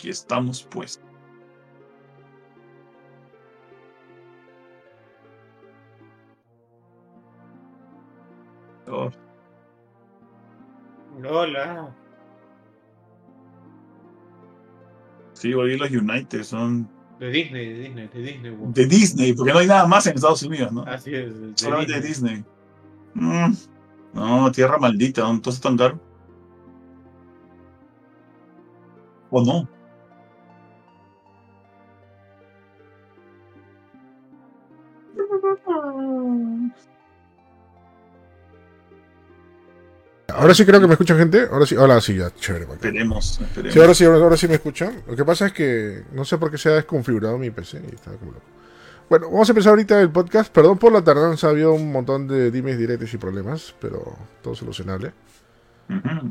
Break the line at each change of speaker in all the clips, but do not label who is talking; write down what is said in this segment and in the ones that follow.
Aquí estamos, pues. Oh,
Hola.
sí, volví los United, son
De Disney, de Disney, de Disney.
de Disney, porque no hay nada más en Estados Unidos, ¿no?
Así es. de
Solamente de Disney. Mm, No, tierra maldita, ¿no? entonces tan caro. ¿O no?
Ahora sí creo que me escuchan gente. Ahora sí, hola, sí, ya, chévere. bacán.
Esperemos, esperemos.
Sí, ahora sí, ahora, ahora sí me escuchan. Lo que pasa es que no sé por qué se ha desconfigurado mi PC y estaba como loco. Bueno, vamos a empezar ahorita el podcast. Perdón por la tardanza, había un montón de dimes, directos y problemas, pero todo solucionable.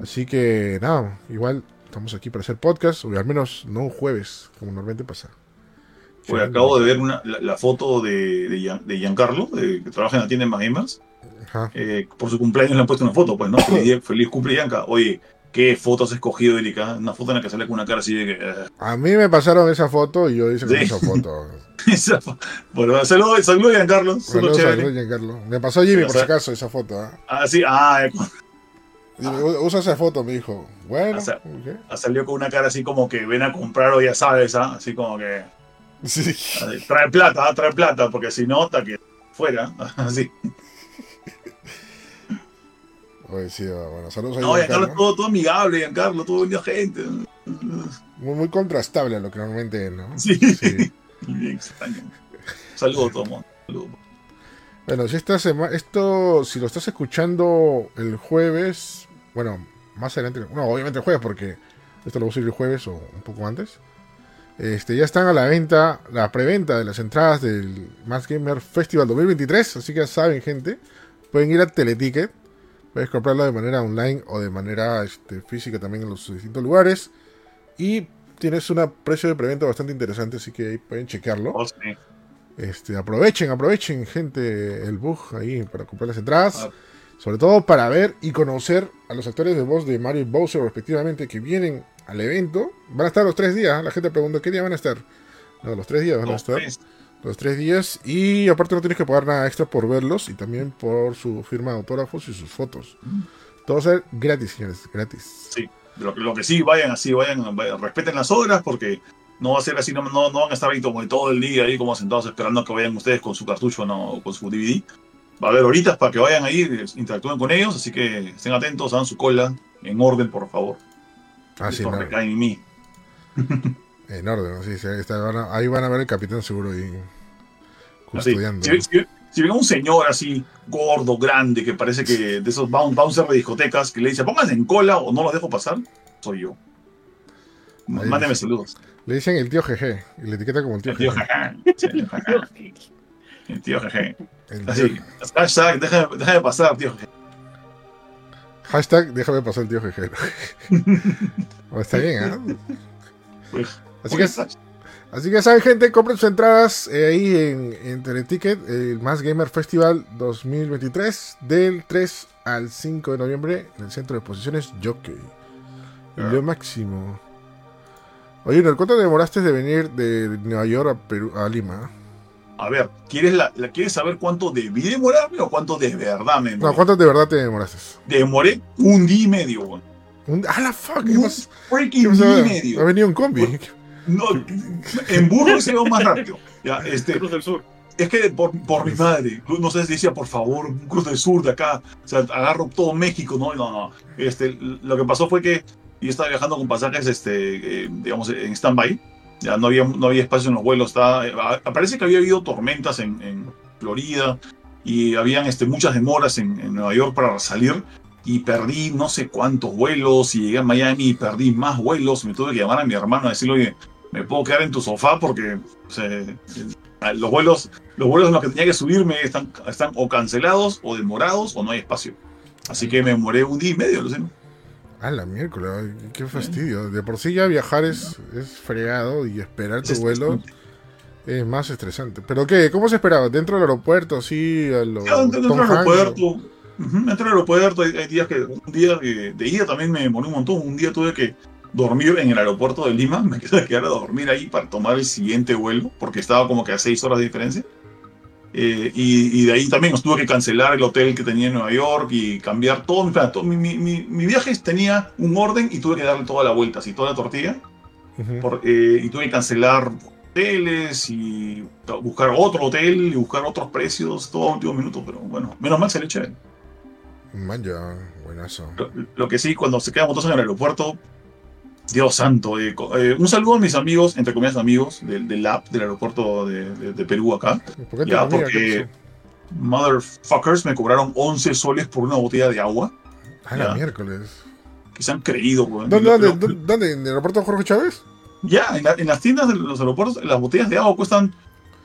Así que nada, igual estamos aquí para hacer podcast, o al menos no un jueves, como normalmente pasa.
Pues acabo de ver una, la, la foto de, de, Gian- de Giancarlo, de- que trabaja en la tienda de Gamers. Eh, por su cumpleaños le han puesto una foto, pues, ¿no? Feliz, feliz cumple, Gianca. Oye, ¿qué foto has escogido, Erika? Una foto en la que sale con una cara así de que... eh,
A mí me pasaron esa foto y yo hice con
Sí.
esa foto.
esa fo- bueno, saludos, saludos, Giancarlo. Saludos,
Saludos, Giancarlo. Me pasó Jimmy, por si acaso, esa foto. ¿ah?
Ah, sí, ah, eh,
Dime, "U- Usa esa foto, me dijo. Bueno,
O sea-
ok.
salió con una cara así como que ven a comprar o ya sabes, ¿ah? Así como que...
Sí.
así, Trae plata, ah, trae plata, porque si no, está que fuera. Así.
Oye, sí, bueno, saludos a
No, Giancarlo es todo, todo amigable, Giancarlo, todo buena gente.
Muy, muy contrastable a lo que normalmente es, ¿no?
Sí.
Sí.
Bien extraño. Saludos a todo el mundo. Saludos.
Bueno, si esta semana, esto, si lo estás escuchando el jueves, bueno, más adelante, no, obviamente el jueves, porque esto lo voy a subir el jueves o un poco antes. Este, ya están a la venta, la preventa de las entradas del Mass Gamer Festival 2023, así que ya saben, gente, pueden ir a Teleticket, puedes comprarlo de manera online o de manera este, física también en los distintos lugares. Y tienes un precio de preventa bastante interesante, así que ahí pueden checarlo.
Oh, sí.
Este, aprovechen, aprovechen, gente, el bug ahí para comprar las entradas.
Ah.
Sobre todo para ver y conocer a los actores de voz de Mario y Bowser, respectivamente, que vienen al evento. Van a estar los tres días. La gente pregunta, ¿qué día van a estar? No, los tres días van a estar.
tres.
Los tres días. Y aparte no tienes que pagar nada extra por verlos y también por su firma de autógrafos y sus fotos. Todo va a ser gratis, señores, gratis.
Sí. Lo, que- lo que sí, vayan así, vayan, vayan, respeten las horas porque no va a ser así, no, no, no van a estar ahí como todo el día ahí como sentados esperando que vayan ustedes con su cartucho no, o con su DVD. Va a haber horitas para que vayan ahí, interactúen con ellos, así que estén atentos, hagan su cola en orden, por favor.
Ah, sí,
Esto
no,
recae en mí.
en orden, ¿no? sí, sí, ahí, está, van a- ahí van a ver el capitán seguro ahí
Así,
custodiando.
si, si, si ven a un señor así, gordo, grande, que parece que de esos boun- bouncers de discotecas, que le dice, pónganse en cola o no los dejo pasar, soy yo.
Ahí
Mándeme
dice.
saludos.
Le dicen el tío GG y le etiqueta como el tío
El tío
GG.
El tío.
El
Así,
tío-
hashtag, déjame, déjame pasar, tío.
Hashtag déjame pasar el tío GG. Está bien, ¿ah?
Pues,
Así que, así que saben, gente, compren sus entradas eh, ahí en, en Teleticket, el Más Gamer Festival 2023, del 3 al 5 de noviembre en el centro de exposiciones Jockey.
Ah.
Lo máximo. Oye, ¿no? ¿cuánto demoraste de venir de Nueva York a, Perú, a Lima?
A ver, ¿quieres, la, la- ¿quieres saber cuánto debí demorarme o cuánto de verdad me
No,
demoré?
¿cuánto de verdad te demoraste?
Demoré un día y medio, weón.
Un, ¡Ah, la fuck! ¿Qué
Un freaking
¿Qué
día y
Ha
medio.
venido en combi.
No, en burro se va más rápido. Ya, este,
Cruz del Sur.
Es que por, por mi madre, no sé si decía, por favor, un Cruz del Sur de acá, o sea, agarro todo México, no, no, no. Este, lo que pasó fue que yo estaba viajando con pasajes, este, eh, digamos, en stand-by, ya no había, no había espacio en los vuelos, estaba, eh, parece que había habido tormentas en, en Florida y habían este, muchas demoras en, en Nueva York para salir y perdí no sé cuántos vuelos y llegué a Miami y perdí más vuelos, me tuve que llamar a mi hermano a decirle, oye, me puedo quedar en tu sofá porque o sea, eh, los vuelos los vuelos en los que tenía que subirme están, están o cancelados o demorados o no hay espacio. Así que me demoré un día y medio, Luciano.
Ah, la miércoles, qué fastidio. De por sí ya viajar es, es fregado y esperar tu
Es
vuelo es más estresante. ¿Pero qué? ¿Cómo se esperaba? ¿Dentro del aeropuerto? A lo
Ya, dentro del aeropuerto. Dentro del aeropuerto hay, hay días que. Un día de, de ida también me demoré un montón. Un día tuve que dormir en el aeropuerto de Lima, me quedé quedar a dormir ahí para tomar el siguiente vuelo, porque estaba como que a seis horas de diferencia. Eh, y, y de ahí también nos tuve que cancelar el hotel que tenía en Nueva York y cambiar todo. mi plan. Todo- mi, mi, mi, mi viaje tenía un orden y tuve que darle toda la vuelta, así toda la tortilla.
Ujú.
por- eh, y tuve que cancelar hoteles y buscar otro hotel y buscar otros precios, todo a último minuto, pero bueno, menos mal se le eché.
Man, ya, buenazo.
Lo, lo que sí, cuando se quedan motos en el aeropuerto, Dios santo, eh, eh, un saludo a mis amigos, entre comillas amigos, del, del app del aeropuerto de, de- de Perú acá.
¿Por qué
Ya,
amiga?
porque-. Motherfuckers me cobraron 11 soles por una botella de agua,
Ah, la miércoles.
que se han creído. weón.
¿Dónde,
Lo-
dónde,
lo-
dónde, dónde? ¿En el aeropuerto Jorge Chávez?
Ya, en, la- en las tiendas de los aeropuertos, las botellas de agua cuestan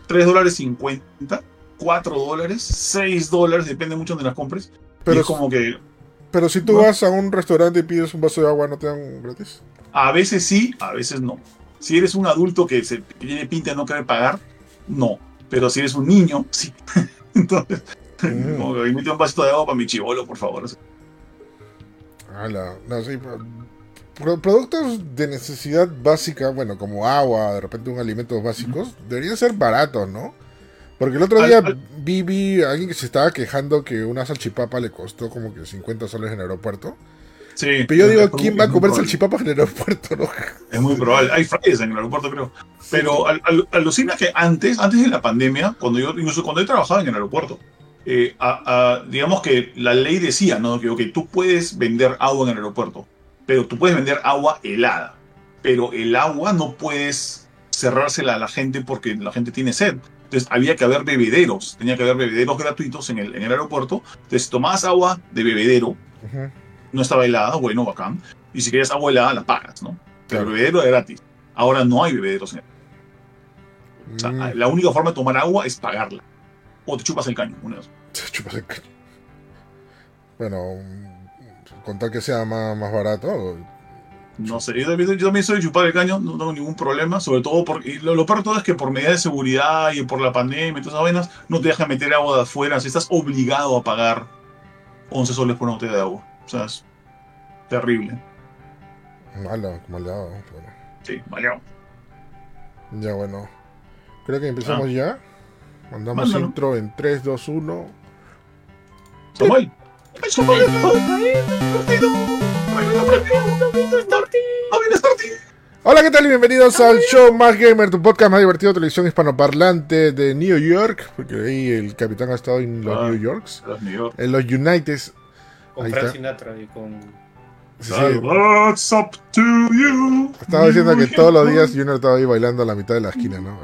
3 dólares 50, 4 dólares, 6 dólares, depende mucho de las compres.
Pero,
y es como que
pero si tú vas a un restaurante y pides un vaso de agua, ¿no te dan gratis?
A veces sí, a veces no. Si eres un adulto que se tiene pinta de no querer pagar, no. Pero si eres un niño, sí. Entonces,
Mm.
como que invite un vasito de agua para mi chivolo, por favor.
Ala, no, sí, pro- pro- productos de necesidad básica, bueno, como agua, de repente un alimentos básicos, deberían ser baratos, ¿no? Porque el otro
Al-
día
al-
vi, vi a alguien que se estaba quejando que una salchipapa le costó como que 50 soles en el aeropuerto.
Sí.
Pero yo digo, ¿quién va a comer salchipapas en el aeropuerto, no?
Es muy probable. Hay fries en el aeropuerto, creo. Pero al- al- alucina que antes, antes de la pandemia, cuando yo, incluso cuando yo trabajaba en el aeropuerto, eh, a- a- digamos que la ley decía, ¿no? Que ok, tú puedes vender agua en el aeropuerto, pero tú puedes vender agua helada. Pero el agua no puedes cerrársela a la gente porque la gente tiene sed. Entonces había que haber bebederos, tenía que haber bebederos gratuitos en el, en el aeropuerto. Entonces, tomabas agua de bebedero,
Ujú.
No estaba helada, bueno, bacán. Y si querías agua helada, la pagas, ¿no? Pero el bebedero es gratis. Ahora no hay bebederos en el o sea,
Mm,
la única forma de tomar agua es pagarla. O te chupas el caño. una de dos.
se chupa el caño. Bueno, mm, con tal que sea más, más barato.
No sé, yo también, yo también soy de chupar el caño, no tengo ningún problema. Sobre todo porque lo, lo peor de todo es que por medidas de seguridad y por la pandemia y todas esas vainas, no te dejan meter agua de afuera. Si estás obligado a pagar 11 soles por una botella de agua. O sea, es terrible.
Mala, maldado. Bueno.
Sí, vale.
Ya, bueno. Creo que empezamos ya. Mandamos
Mándalo.
intro en 3, 2, 1.
Samuel. ¡Ay, Samuel! ¡Partido! ¡Ay, no aprendió! ¡No viene Starty!
Hola, ¿qué tal? Y bienvenidos al show Más Gamer, tu podcast más divertido de televisión hispanoparlante de New York. Porque ahí el capitán ha estado en los
Ah.
New Yorks.
Las New York.
En los Uniteds.
Con Frank. Sinatra y con.
Sí, sí.
What's up to you?
Estaba diciendo que todos los días Junior estaba ahí bailando a la mitad de la esquina, ¿no?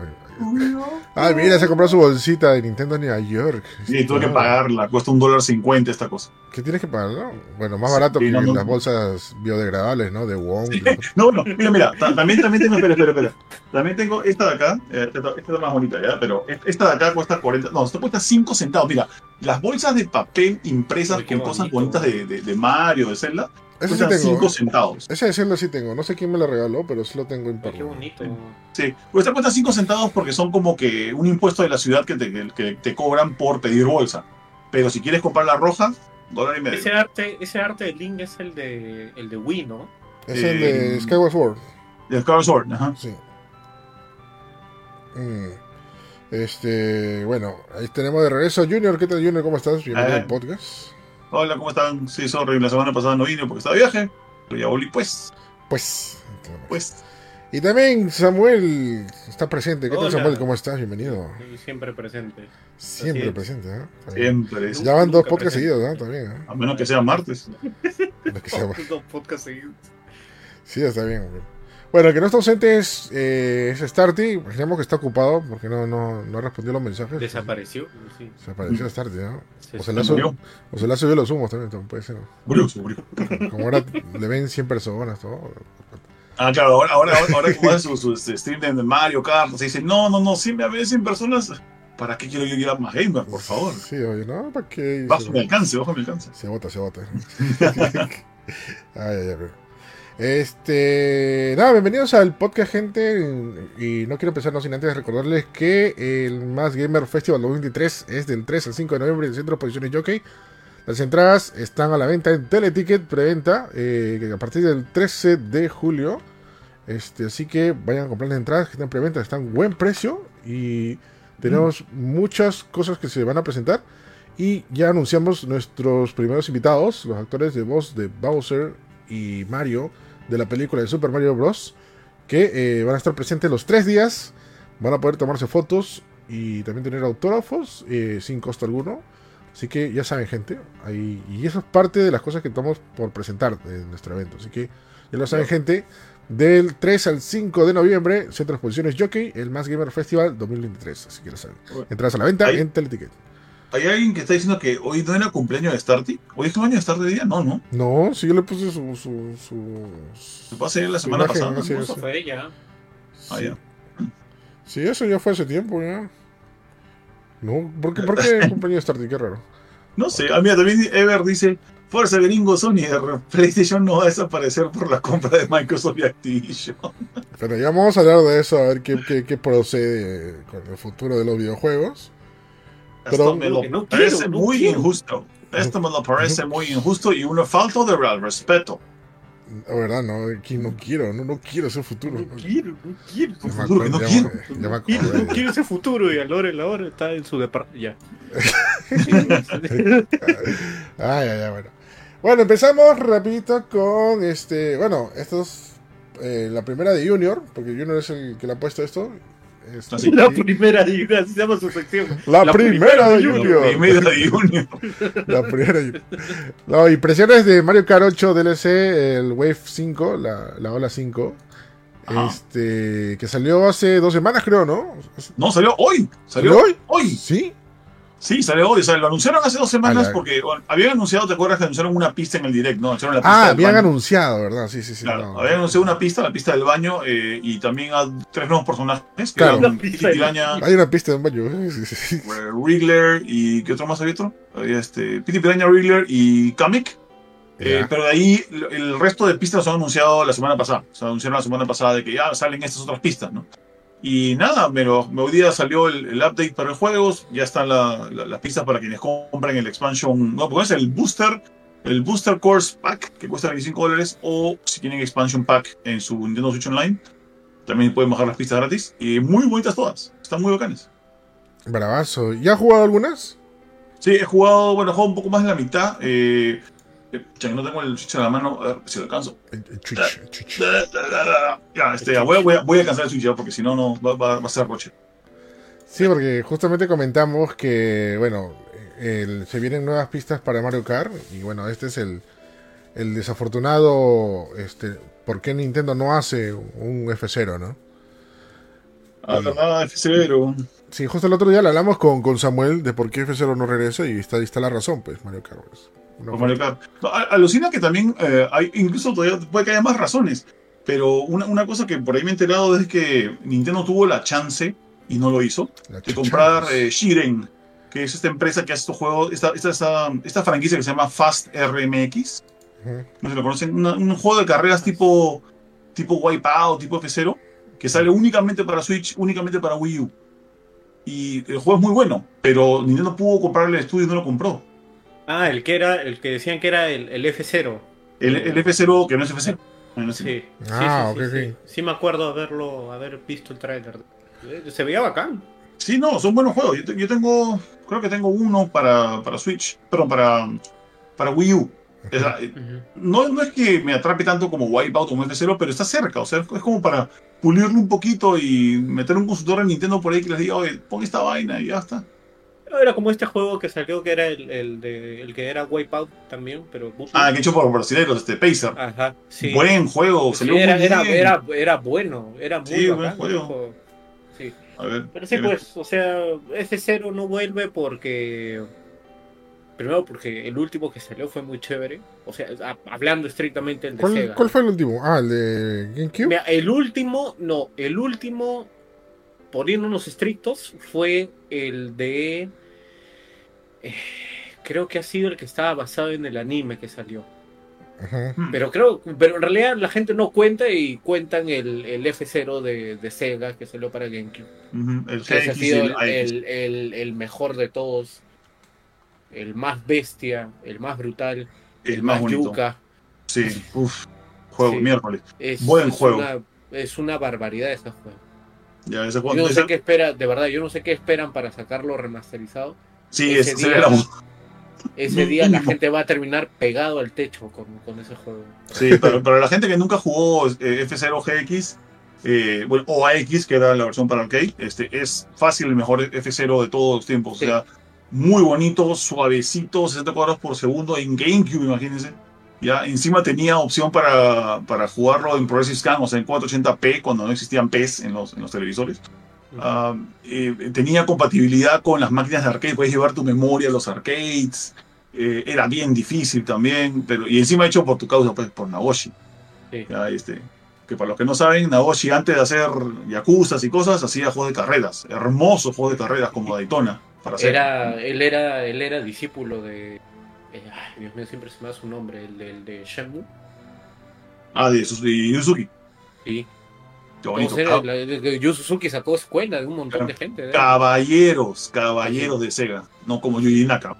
Ah, mira, se compró su bolsita de Nintendo en Nueva York.
Sí, tuve que
Ah,
pagarla. Cuesta un dólar cincuenta esta cosa.
¿Qué tienes que pagar, no? Bueno, más barato
Sí,
que
no, no.
las bolsas biodegradables, ¿no? De Wong.
No, no, mira, mira, ta- también, también tengo, espera, espera, espera. También tengo esta de acá, eh, esta, esta es más bonita, ¿ya? Pero esta de acá cuesta 40, no, esto cuesta 5 centavos. Mira, las bolsas de papel impresas
Ay,
con cosas
bonito.
bonitas de, de, de Mario, de Zelda,
Ese sí tengo.
5
¿eh?
centavos.
Ese de Zelda sí tengo. No sé quién me lo regaló, pero sí lo tengo en
qué bonito.
Sí, pues esta cuesta 5 centavos porque son como que un impuesto de la ciudad que te, que, te cobran por pedir bolsa. Pero si quieres comprar la roja, dólar y medio.
Ese arte, ese arte de Link es el de el de Wii, ¿no?
Es el de
Eh,
Skyward Sword.
El Skyward Sword, ajá.
Sí. Mm. Este, bueno, ahí tenemos de regreso a Junior. ¿Qué tal, Junior? ¿Cómo estás? Bienvenido
Eh.
al podcast.
Hola, ¿cómo están? Sí, sorry, la semana pasada no vine porque estaba de viaje. Pero ya volví, pues.
Pues,
Pues.
Y también Samuel está presente. ¿Qué tal. Samuel? ¿Cómo estás? Bienvenido.
Siempre presente.
Siempre
es.
presente, ¿eh?
Siempre.
Ya van dos podcasts seguidos, ¿no? También, ¿eh?
A menos que sea martes.
Que sea-
Dos podcasts seguidos.
Sí, está bien. güey. Bueno, el que no está ausente es, eh, es Starty. Imaginamos que está ocupado porque no, no, no respondió los mensajes.
Desapareció. Sí.
Se apareció Starty, ¿no?
Se-
O se, le subido, o se le ha subido los humos también, también puede ser.
Murió, se murió.
Como ahora le ven 100 personas, todo.
Ah, claro, ahora, ahora, ahora, hace su, su este, stream de Mario Kart, se dice, no, no, no, si me ven 100 personas, ¿para qué quiero yo ir a más gamer, por favor?
Sí, oye, ¿no? ¿Para qué?
Bajo mi alcance, bajo mi alcance.
Se bota, se bota. ay, ay, ay. Este. Nada, bienvenidos al podcast, gente. Y no quiero empezar no sin antes recordarles que el Más Gamer Festival 2023 es del 3 al 5 de noviembre en el Centro de Exposiciones Jockey. Las entradas están a la venta en Teleticket preventa eh, a partir del 13 de julio. Este, así que vayan a comprar las entradas que están en preventa, están buen precio y tenemos muchas cosas que se van a presentar. Y ya anunciamos nuestros primeros invitados, los actores de voz de Bowser y Mario de la película de Super Mario Bros. Que eh, van a estar presentes los tres días. Van a poder tomarse fotos y también tener autógrafos eh, sin costo alguno. Así que ya saben, gente. Ahí, y eso es parte de las cosas que estamos por presentar en nuestro evento. Así que ya lo saben, gente. Del 3 al 5 de noviembre, Centro de Exposiciones Jockey, el Más Gamer Festival 2023. Así que lo saben. Entradas a la venta en Teleticket.
Hay alguien que está diciendo que hoy no era cumpleaños de Starty. ¿Hoy es cumpleaños de Starty de día? No, no.
No, si yo le puse su. su, su-
hacer la
Su
semana
imagen,
pasada.
no sé.
Eso fue ya.
Ah, ya.
Sí, eso ya fue hace tiempo, ya. No, ¿por qué, por qué compañía de Starty? Qué raro.
No sé, ah, mira, también Ever dice, Fuerza gringo Sony, PlayStation no va a desaparecer por la compra de Microsoft y Activision.
Pero ya vamos a hablar de eso, a ver qué, qué, qué procede con el futuro de los videojuegos. Pero-
Esto me lo
no
parece
quiero, no
muy
quiero.
injusto. Esto me lo parece muy injusto y una falta de real respeto.
La verdad, no, aquí no quiero, no, no quiero ese futuro.
No quiero, no quiero.
Ya
futuro
acuerdo,
no
ya
quiero.
me- ya me
No quiero,
acordé.
no quiero ese futuro y a Lore, la hora está en su departamento. Ya.
Ah, ya, ya, bueno. Bueno, empezamos rapidito con este, bueno, esto es eh, la primera de Junior, porque Junior es el que le ha puesto esto. Este.
La primera, y así se llama su sección.
La primera de Junior.
Primera de Junior.
La primera. y- No, impresiones de Mario Kart 8 DLC, el Wave 5, la, la ola 5.
Ajá.
Este, que salió hace dos semanas, creo, ¿no?
No, salió hoy. Salió
¿Salió hoy?
hoy.
Sí.
Sí, salió hoy. O sea, lo anunciaron hace dos semanas
la-
porque bueno, habían anunciado, ¿te acuerdas que anunciaron una pista en el direct? No, anunciaron la pista
Ah,
del
habían
baño.
anunciado, ¿verdad? Sí, sí, sí.
Claro,
no.
habían anunciado una pista, la pista del baño, eh, y también a tres nuevos personajes. Que
Claro.
eran Kitty
del
Piraña,
Hay una pista de un baño. Sí, sí, sí.
eh, Wriggler y ¿qué otro más había otro? Había este, Pitty Piraña, Wriggler y Kamek. Eh, pero de ahí el resto de pistas se han anunciado la semana pasada. Se anunciaron la semana pasada de que ya salen estas otras pistas, ¿no? Y nada, pero hoy día salió el, el update para los juegos, ya están la- la- las pistas para quienes compren el expansion, no, porque es el booster, el booster course pack que cuesta 25 dólares o si tienen expansion pack en su Nintendo Switch Online, también pueden bajar las pistas gratis y muy bonitas todas, están muy bacanas.
Bravazo. ¿Ya has jugado algunas?
Sí, he jugado, bueno, he jugado un poco más de la mitad. Eh, ya que no tengo el Switch en la mano, a ver si lo alcanzo. Ya, este, ya, voy, a- voy, a- voy a alcanzar el Switch ya, porque si no, no va, va- va a ser roche.
Sí, porque justamente comentamos que, bueno, el- se vienen nuevas pistas para Mario Kart. Y bueno, este es el, el desafortunado. Este, ¿Por qué Nintendo no hace un F0, no?
Ah, nada, F0.
Sí, justo el otro día le hablamos con, con Samuel de por qué F0 no regresa. Y está, ahí está la razón, pues, Mario Kart. pues.
No, alucina que también eh, hay, incluso todavía puede que haya más razones. Pero una, una cosa que por ahí me he enterado es que Nintendo tuvo la chance, y no lo hizo, de comprar eh, Shiren, que es esta empresa que hace estos juegos, esta, esta, esta, esta franquicia que se llama Fast RMX. No sé si lo conocen, una- un juego de carreras tipo, tipo Wipeout, tipo F0, que sale únicamente para Switch, únicamente para Wii U. Y el juego es muy bueno, pero Nintendo pudo comprarle el estudio y no lo compró.
Ah, el que era, el que decían que era el, el F0.
El, el F0, que no es F0. No es
Sí,
F0.
sí,
Ah,
sí, sí,
ok,
sí. Sí me acuerdo haberlo, haber visto el tráiler. Eh, Se veía bacán.
Sí, no, son buenos juegos. Yo, te- yo tengo, creo que tengo uno para, para Switch, perdón, para, para Wii U. O sea, eh, no, no es que me atrape tanto como Wipeout o como F0, pero está cerca. O sea, es como para pulirlo un poquito y meter un consultor en Nintendo por ahí que les diga, oye, pon esta vaina y ya está.
Era como este juego que salió que era el, el de el que era Wipeout también, pero
Ah, que hecho por brasileños, este Pacer.
Ajá, sí.
Buen juego,
Sí,
salió
era,
muy
era,
bien.
era, era bueno, era muy
Sí, buen
bacán
juego.
ese juego. Sí.
A ver,
Pero sí, pues, o sea, F0 no vuelve porque. Primero, porque el último que salió fue muy chévere. O sea, a- hablando estrictamente el de
¿Cuál,
Sega.
cuál fue el último? Ah, el de GameCube.
Mira, el último, no, el último, poniéndonos estrictos, fue el de. Eh, creo que ha sido el que estaba basado en el anime que salió.
Ajá.
Hmm.
Pero creo, pero en realidad la gente no cuenta y cuentan el, el F0 de, de Sega que salió para GameCube.
Ujú, El
Que ese ha sido
el
el, el- el- el mejor de todos. el más bestia, el más brutal,
El,
el
más
más
bonito.
yuca.
Sí, uff. Juego,
Sí.
miércoles.
Es,
Buen
es
juego.
Una, es una barbaridad ese juego.
Ya, ese
Yo no
ese-
sé qué espera, de verdad, yo no sé qué esperan para sacarlo remasterizado.
Sí,
ese
ese
día- Ese día la gente va a terminar pegado al techo con, con ese juego.
Sí, pero para la gente que nunca jugó eh, F0 GX, eh, bueno, o AX, que era la versión para arcade, este, es fácil el mejor F0 de todos los tiempos.
Sí.
O sea, muy bonito, suavecito, 60 cuadros por segundo en GameCube, imagínense. Ya, encima tenía opción para, para jugarlo en Progressive Scan, o sea, en 480p, cuando no existían PES en los, en los televisores. Eh, tenía compatibilidad con las máquinas de arcade, puedes llevar tu memoria a los arcades. eh, era bien difícil también, pero y encima hecho por tu causa, pues por Nagoshi.
Sí.
Ya, este, que para los que no saben, Nagoshi antes de hacer yakuzas y cosas, hacía juegos de carreras, hermosos juegos de carreras como Daytona. Para hacer.
Era, él era, él era discípulo de. eh, ay, Dios mío, siempre se me da su nombre, el del de Shenmue.
Ah, de, de Yuzuki.
Sí.
Bonito.
Entonces, Yu Suzuki sacó escuela de un montón de gente.
Caballeros, caballeros de Sega, no como Yuji Naka.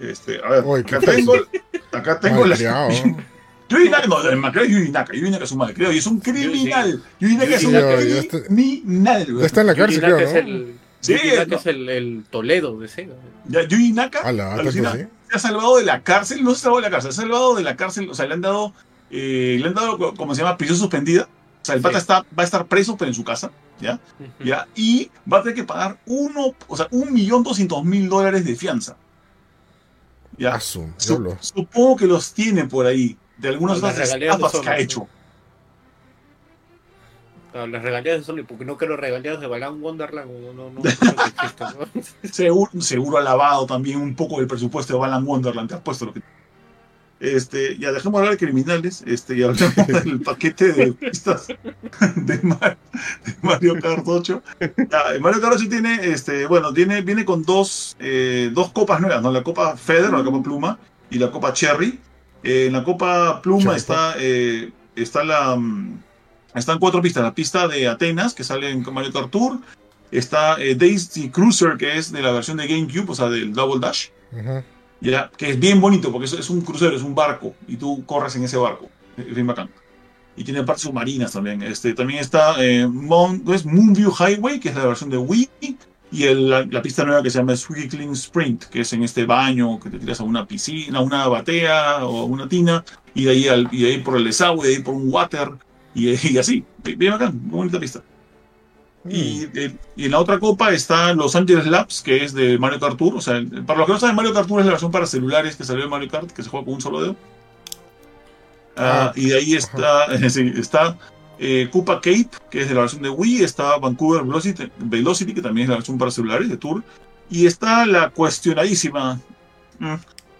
Este, a ver, acá tengo, acá tengo la,
Malcriado.
Yuji Naka, no, el malcriado es Yuji Naka. Yuji Naka es un malcriado y es un criminal. Yuji Naka es un criminal.
Ya está en la cárcel,
Naka
creo,
es el,
Sí,
Yuji Naka
no.
es el, el Toledo de Sega.
Ya, Yuji Naka
Ala,
alucina,
así.
se ha salvado de la cárcel, no se ha salvado de la cárcel, se ha salvado de la cárcel, o sea, le han dado, eh, le han dado, co- como se llama, prisión suspendida. O sea, el
Sí.
pata está, va a estar preso, pero en su casa, ¿ya? ¿ya? Y va a tener que pagar uno, o sea, un millón doscientos mil dólares de fianza. ¿Ya?
Ah, su
supongo que los tiene por ahí, de algunas otras
de
estafas que ha hecho.
Ah, Las regalías de Sony, porque no quiero regalías de Balan Wonderland, no, no, no, creo que existen, ¿no?
Seguro, seguro ha lavado también un poco del presupuesto de Balan Wonderland, te apuesto lo que. Este, ya dejemos de hablar de criminales, este, y hablemos del paquete de pistas de, Mar- de Mario Kart 8. Ya, el Mario Kart 8 tiene, este, bueno, tiene, viene con dos, eh, dos copas nuevas, ¿no? La copa Feather, o la copa Pluma, y la copa Cherry. Eh, en la copa Pluma está, eh, está la, mm, están cuatro pistas. La pista de Atenas, que sale en Mario Kart Tour. Está eh, Daisy Cruiser, que es de la versión de GameCube, o sea, del Double Dash.
Ujú.
Ya, que es bien bonito porque es, es un crucero, es un barco y tú corres en ese barco. Es bien bacán. Y tiene partes submarinas también. Este, también está eh, Mon- ¿no es Moonview Highway, que es la versión de Wii. Y el- la, la pista nueva que se llama Swiggling Sprint, que es en este baño que te tiras a una piscina, a una batea o a una tina. Y de ahí, al, y de ahí por el desagüe, de ahí por un water. Y, y así. Bien bacán, muy bonita pista. Y, eh, y en la otra copa está Los Angeles Labs, que es de Mario Kart Tour. O sea, para los que no saben, Mario Kart Tour es la versión para celulares que salió de Mario Kart, que se juega con un solo dedo. Ah,
Ah,
y de ahí está, sí, está eh, Koopa Cape, que es de la versión de Wii. Está Vancouver Velocity, Velocity, que también es la versión para celulares de Tour. Y está la cuestionadísima mm,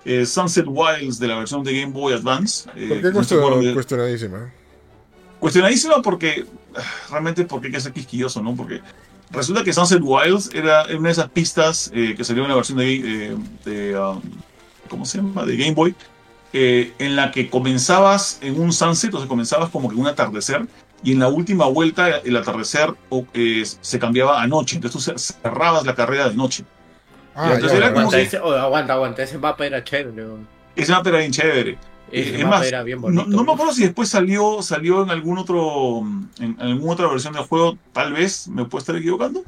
eh, Sunset Wilds de la versión de Game Boy Advance. eh,
¿Por qué
no
cuestionadísima?
Cuestionadísima porque realmente porque hay que ser quisquilloso, ¿no? Porque resulta que Sunset Wilds era una de esas pistas eh, que salió en la versión de, eh, de, um, ¿cómo se llama? De Game Boy, eh, en la que comenzabas en un sunset, o sea, comenzabas como que un atardecer, y en la última vuelta el atardecer se cambiaba a noche, entonces tú cerrabas la carrera de noche.
Ah,
entonces
ya,
era
ya,
como
Aguanta,
que-
ese, oh, aguanta, aguanta, ese mapa era chévere.
Ese mapa era bien chévere. Es más,
era bien
No,
bonito.
no me acuerdo si después salió, salió en algún otro, en alguna otra versión del juego, tal vez me puedo estar equivocando,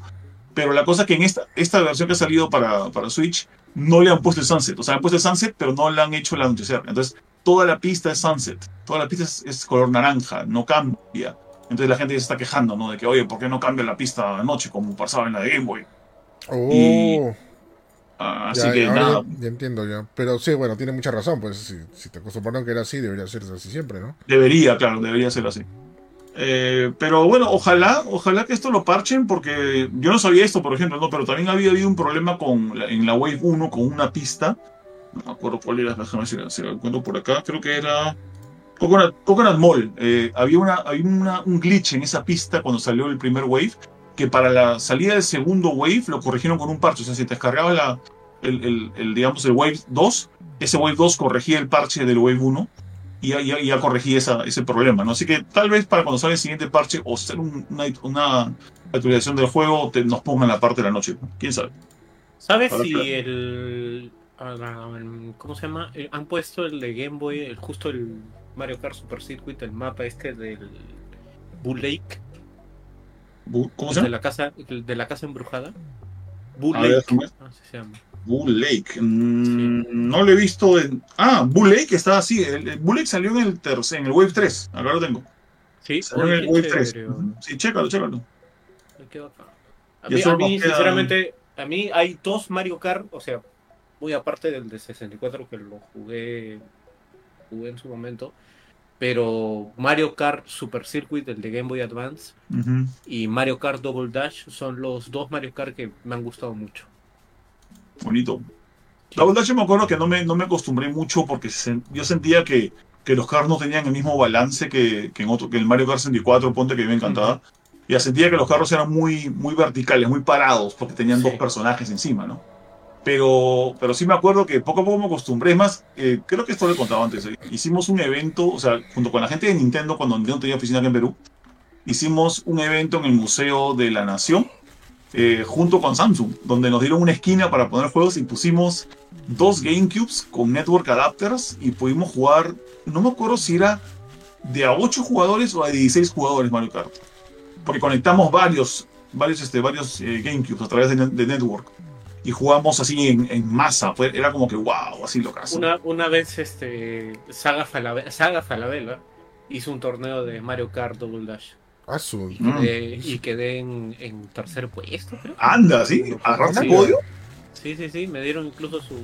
pero la cosa es que en esta, esta versión que ha salido para, para Switch no le han puesto el sunset, o sea, han puesto el sunset, pero no le han hecho el anochecer. Entonces, toda la pista es sunset, toda la pista es, es color naranja, no cambia. Entonces la gente ya se está quejando, ¿no? De que, oye, ¿por qué no cambia la pista anoche como pasaba en la de Game Boy?
Oh,
Y- así
ya,
que nada,
ya, ya entiendo ya. Pero sí, bueno, tiene mucha razón. Pues si, si te acostumbraron que era así, debería ser así siempre, ¿no?
Debería, claro, debería ser así. Eh, pero bueno, ojalá, ojalá que esto lo parchen, porque yo no sabía esto, por ejemplo, no, pero también había habido un problema con la- en la Wave 1 con una pista. No me acuerdo cuál era, déjame si si la encuentro por acá. Creo que era Coconut, Coconut Mall. Eh, había una, había una- un glitch en esa pista cuando salió el primer Wave, que para la salida del segundo Wave lo corrigieron con un parche. O sea, si te descargabas la, el, el- el, digamos, el Wave 2, ese Wave 2 corregía el parche del Wave 1 y ya, ya, ya corregí esa, ese problema, ¿no? Así que tal vez para cuando salga el siguiente parche o hacer un- una, una actualización del juego te, nos pongan la parte de la noche, ¿no? ¿Quién sabe?
¿Sabes si
claro.
el, ¿Cómo se llama? Eh, Han puesto el de Game Boy, el, justo el Mario Kart Super Circuit, el mapa este del Bull Lake,
¿Cómo se
de
llama?
la casa, de la casa embrujada. Bull
ver,
Lake,
déjame-
así se llama.
Bull Lake. Mm, No lo he visto en. Ah, Bull Lake está así. El, el Bull Lake salió en el tercer, en el Wave 3. Acá lo tengo.
Sí,
Salió en el Wave 3.
chévere, weón.
Sí, chécalo, chécalo.
Me quedo acá. A mí, a mí,
queda-
sinceramente, a mí hay dos Mario Kart, o sea, muy aparte del de 64 que lo jugué, jugué en su momento, pero Mario Kart Super Circuit, el de Game Boy Advance, y Mario Kart Double Dash son los dos Mario Kart que me han gustado mucho.
Bonito. Verdad yo me acuerdo que no me, no me acostumbré mucho porque se- yo sentía que, que los carros no tenían el mismo balance que, que en otro, que el Mario Kart 64, ponte que me encantaba. Ya sentía que los carros eran muy, muy verticales, muy parados, porque tenían
Sí.
dos personajes encima, ¿no? Pero, pero sí me acuerdo que poco a poco me acostumbré. Es más, eh, creo que esto lo he contado antes. Hicimos un evento, o sea, junto con la gente de Nintendo, cuando Nintendo tenía oficina aquí en Perú, hicimos un evento en el Museo de la Nación, eh, junto con Samsung, donde nos dieron una esquina para poner juegos y pusimos dos GameCubes con network adapters y pudimos jugar, no me acuerdo si era de a 8 jugadores o a 16 jugadores Mario Kart. Porque conectamos varios, varios, este, varios eh, GameCubes a través de network y jugamos así en, en masa. Fue, era como que wow, así lo caso.
Una, una vez este Saga Falabella, Saga Falabella hizo un torneo de Mario Kart Double Dash
Azul.
y
Mm.
quedé, y quedé en, en tercer puesto, creo.
Anda, ¿sí? ¿Agarraste
Sí.
podio?
Sí, sí, sí, me dieron incluso su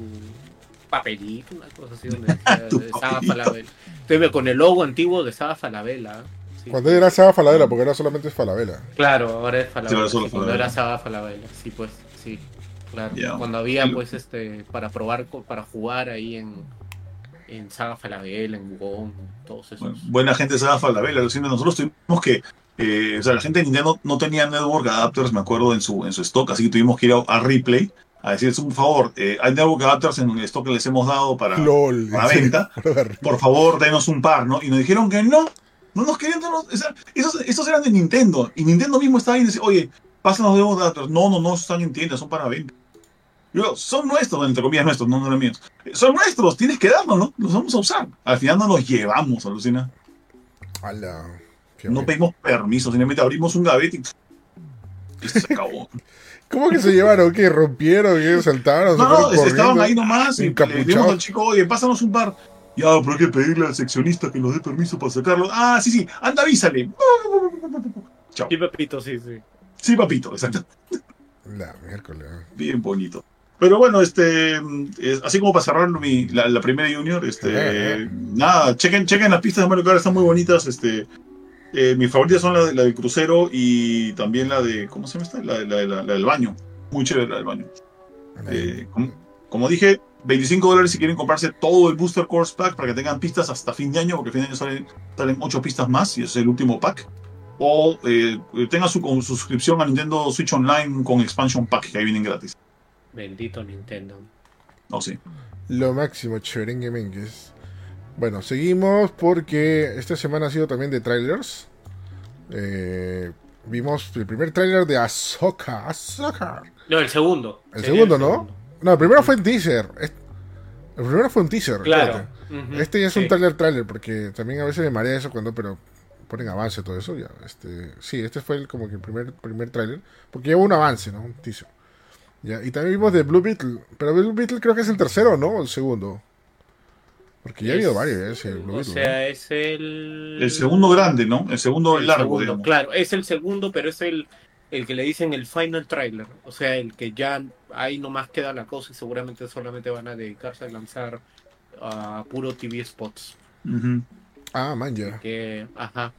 papelito, una cosa así donde de Saga. Falabella. Estoy con el logo antiguo de Saga Falabella. sí.
Cuando era Saga Falabella, porque era solamente Falabella.
Claro, ahora es Falabella.
Sí, ahora solo
cuando era Saga Falabella, sí, pues, sí. Claro. Cuando había, pues, este, para probar, para jugar ahí en, en Saga Falabella, en Wugong, todos esos.
Bueno, buena gente se da Falabella, alucina. Nosotros tuvimos que, eh, o sea, la gente de Nintendo no tenía network adapters, me acuerdo, en su, en su stock, así que tuvimos que ir a, a Replay a decirles un favor, eh, hay network adapters en el stock que les hemos dado para,
LOL.
para venta, por favor, denos un par, ¿no? Y nos dijeron que no, no nos querían darnos, o sea, esos, esos eran de Nintendo, y Nintendo mismo estaba ahí y decía, oye, pásanos network adapters. No, no, no, están en tiendas, son para venta. Yo, son nuestros, entre comillas nuestros, no, no eran míos. Son nuestros, tienes que darnos, ¿no? Los vamos a usar. Al final no los llevamos, alucina.
Ala.
No pedimos permiso, simplemente abrimos un gavete y, y se acabó.
¿Cómo que se llevaron? ¿Qué? ¿Rompieron? ¿Qué? ¿Saltaron? ¿Se
no, estaban ahí nomás y le dijimos al chico, oye, pásanos un par. Ya, pero hay que pedirle al seccionista que nos dé permiso para sacarlo. Ah, sí, sí, anda, avísale. Chao.
Sí, Pepito, sí, sí.
Sí, papito, exacto.
La miércoles. ¿eh?
Bien bonito. Pero bueno, este, es- así como para cerrar mi, la, la primera junior, este,
Eh, eh.
nada, chequen, chequen las pistas de Mario Kart, están muy bonitas, este, eh, mis favoritas son la, de- la del crucero y también la de, ¿cómo se llama esta? La, de- la, de- la- la del baño, muy chévere la del baño. Eh, como, como dije, 25 dólares si quieren comprarse todo el Booster Course Pack para que tengan pistas hasta fin de año, porque fin de año salen, salen 8 pistas más y ese es el último pack. O eh, tengan su con suscripción a Nintendo Switch Online con Expansion Pack, que ahí vienen gratis.
Bendito Nintendo.
No sé.
Lo máximo, cherengue mengues. Bueno, seguimos porque esta semana ha sido también de trailers. Eh, vimos el primer trailer de Ahsoka. Ahsoka.
No, el segundo.
El segundo, ¿no? No, el primero fue un teaser. El primero fue un teaser.
Claro.
Este ya es
sí.
un trailer trailer porque también a veces me marea eso cuando pero ponen avance todo eso ya. Este, sí, este fue el, como que el primer primer trailer porque lleva un avance, ¿no? Un teaser. Ya, y también vimos de Blue Beetle, pero Blue Beetle creo que es el tercero, ¿no? O el segundo. Porque ya ha habido varios, ¿eh? El Blue
O
Beetle,
sea, es el.
El segundo grande, ¿no? El segundo
el
largo,
segundo,
digamos.
Claro, es el segundo, pero es el, el que le dicen el final trailer. O sea, el que ya ahí nomás queda la cosa y seguramente solamente van a dedicarse a lanzar a puro TV spots.
Ah, man, ya.
Que, ajá.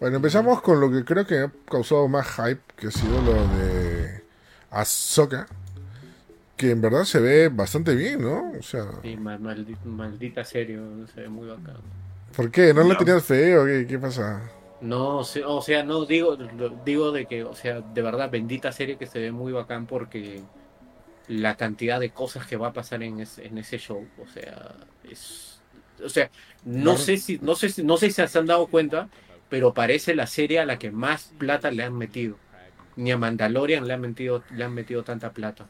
Bueno, empezamos con lo que creo que ha causado más hype, que ha sido lo de Ahsoka. Que en verdad se ve bastante bien, ¿no? O sea,
Sí, ma- maldi- maldita serio, se ve muy bacán.
¿por qué? ¿No le
Ya.
tenías fe o qué, qué pasa?
No, o sea- no digo, digo de que, o sea, de verdad, bendita serie que se ve muy bacán porque la cantidad de cosas que va a pasar en, ese- en ese show, o sea, es, o sea, no
Claro.
sé si, no sé si, no sé si se han dado cuenta, pero parece la serie a la que más plata le han metido. Ni a Mandalorian le han metido, le han metido tanta plata.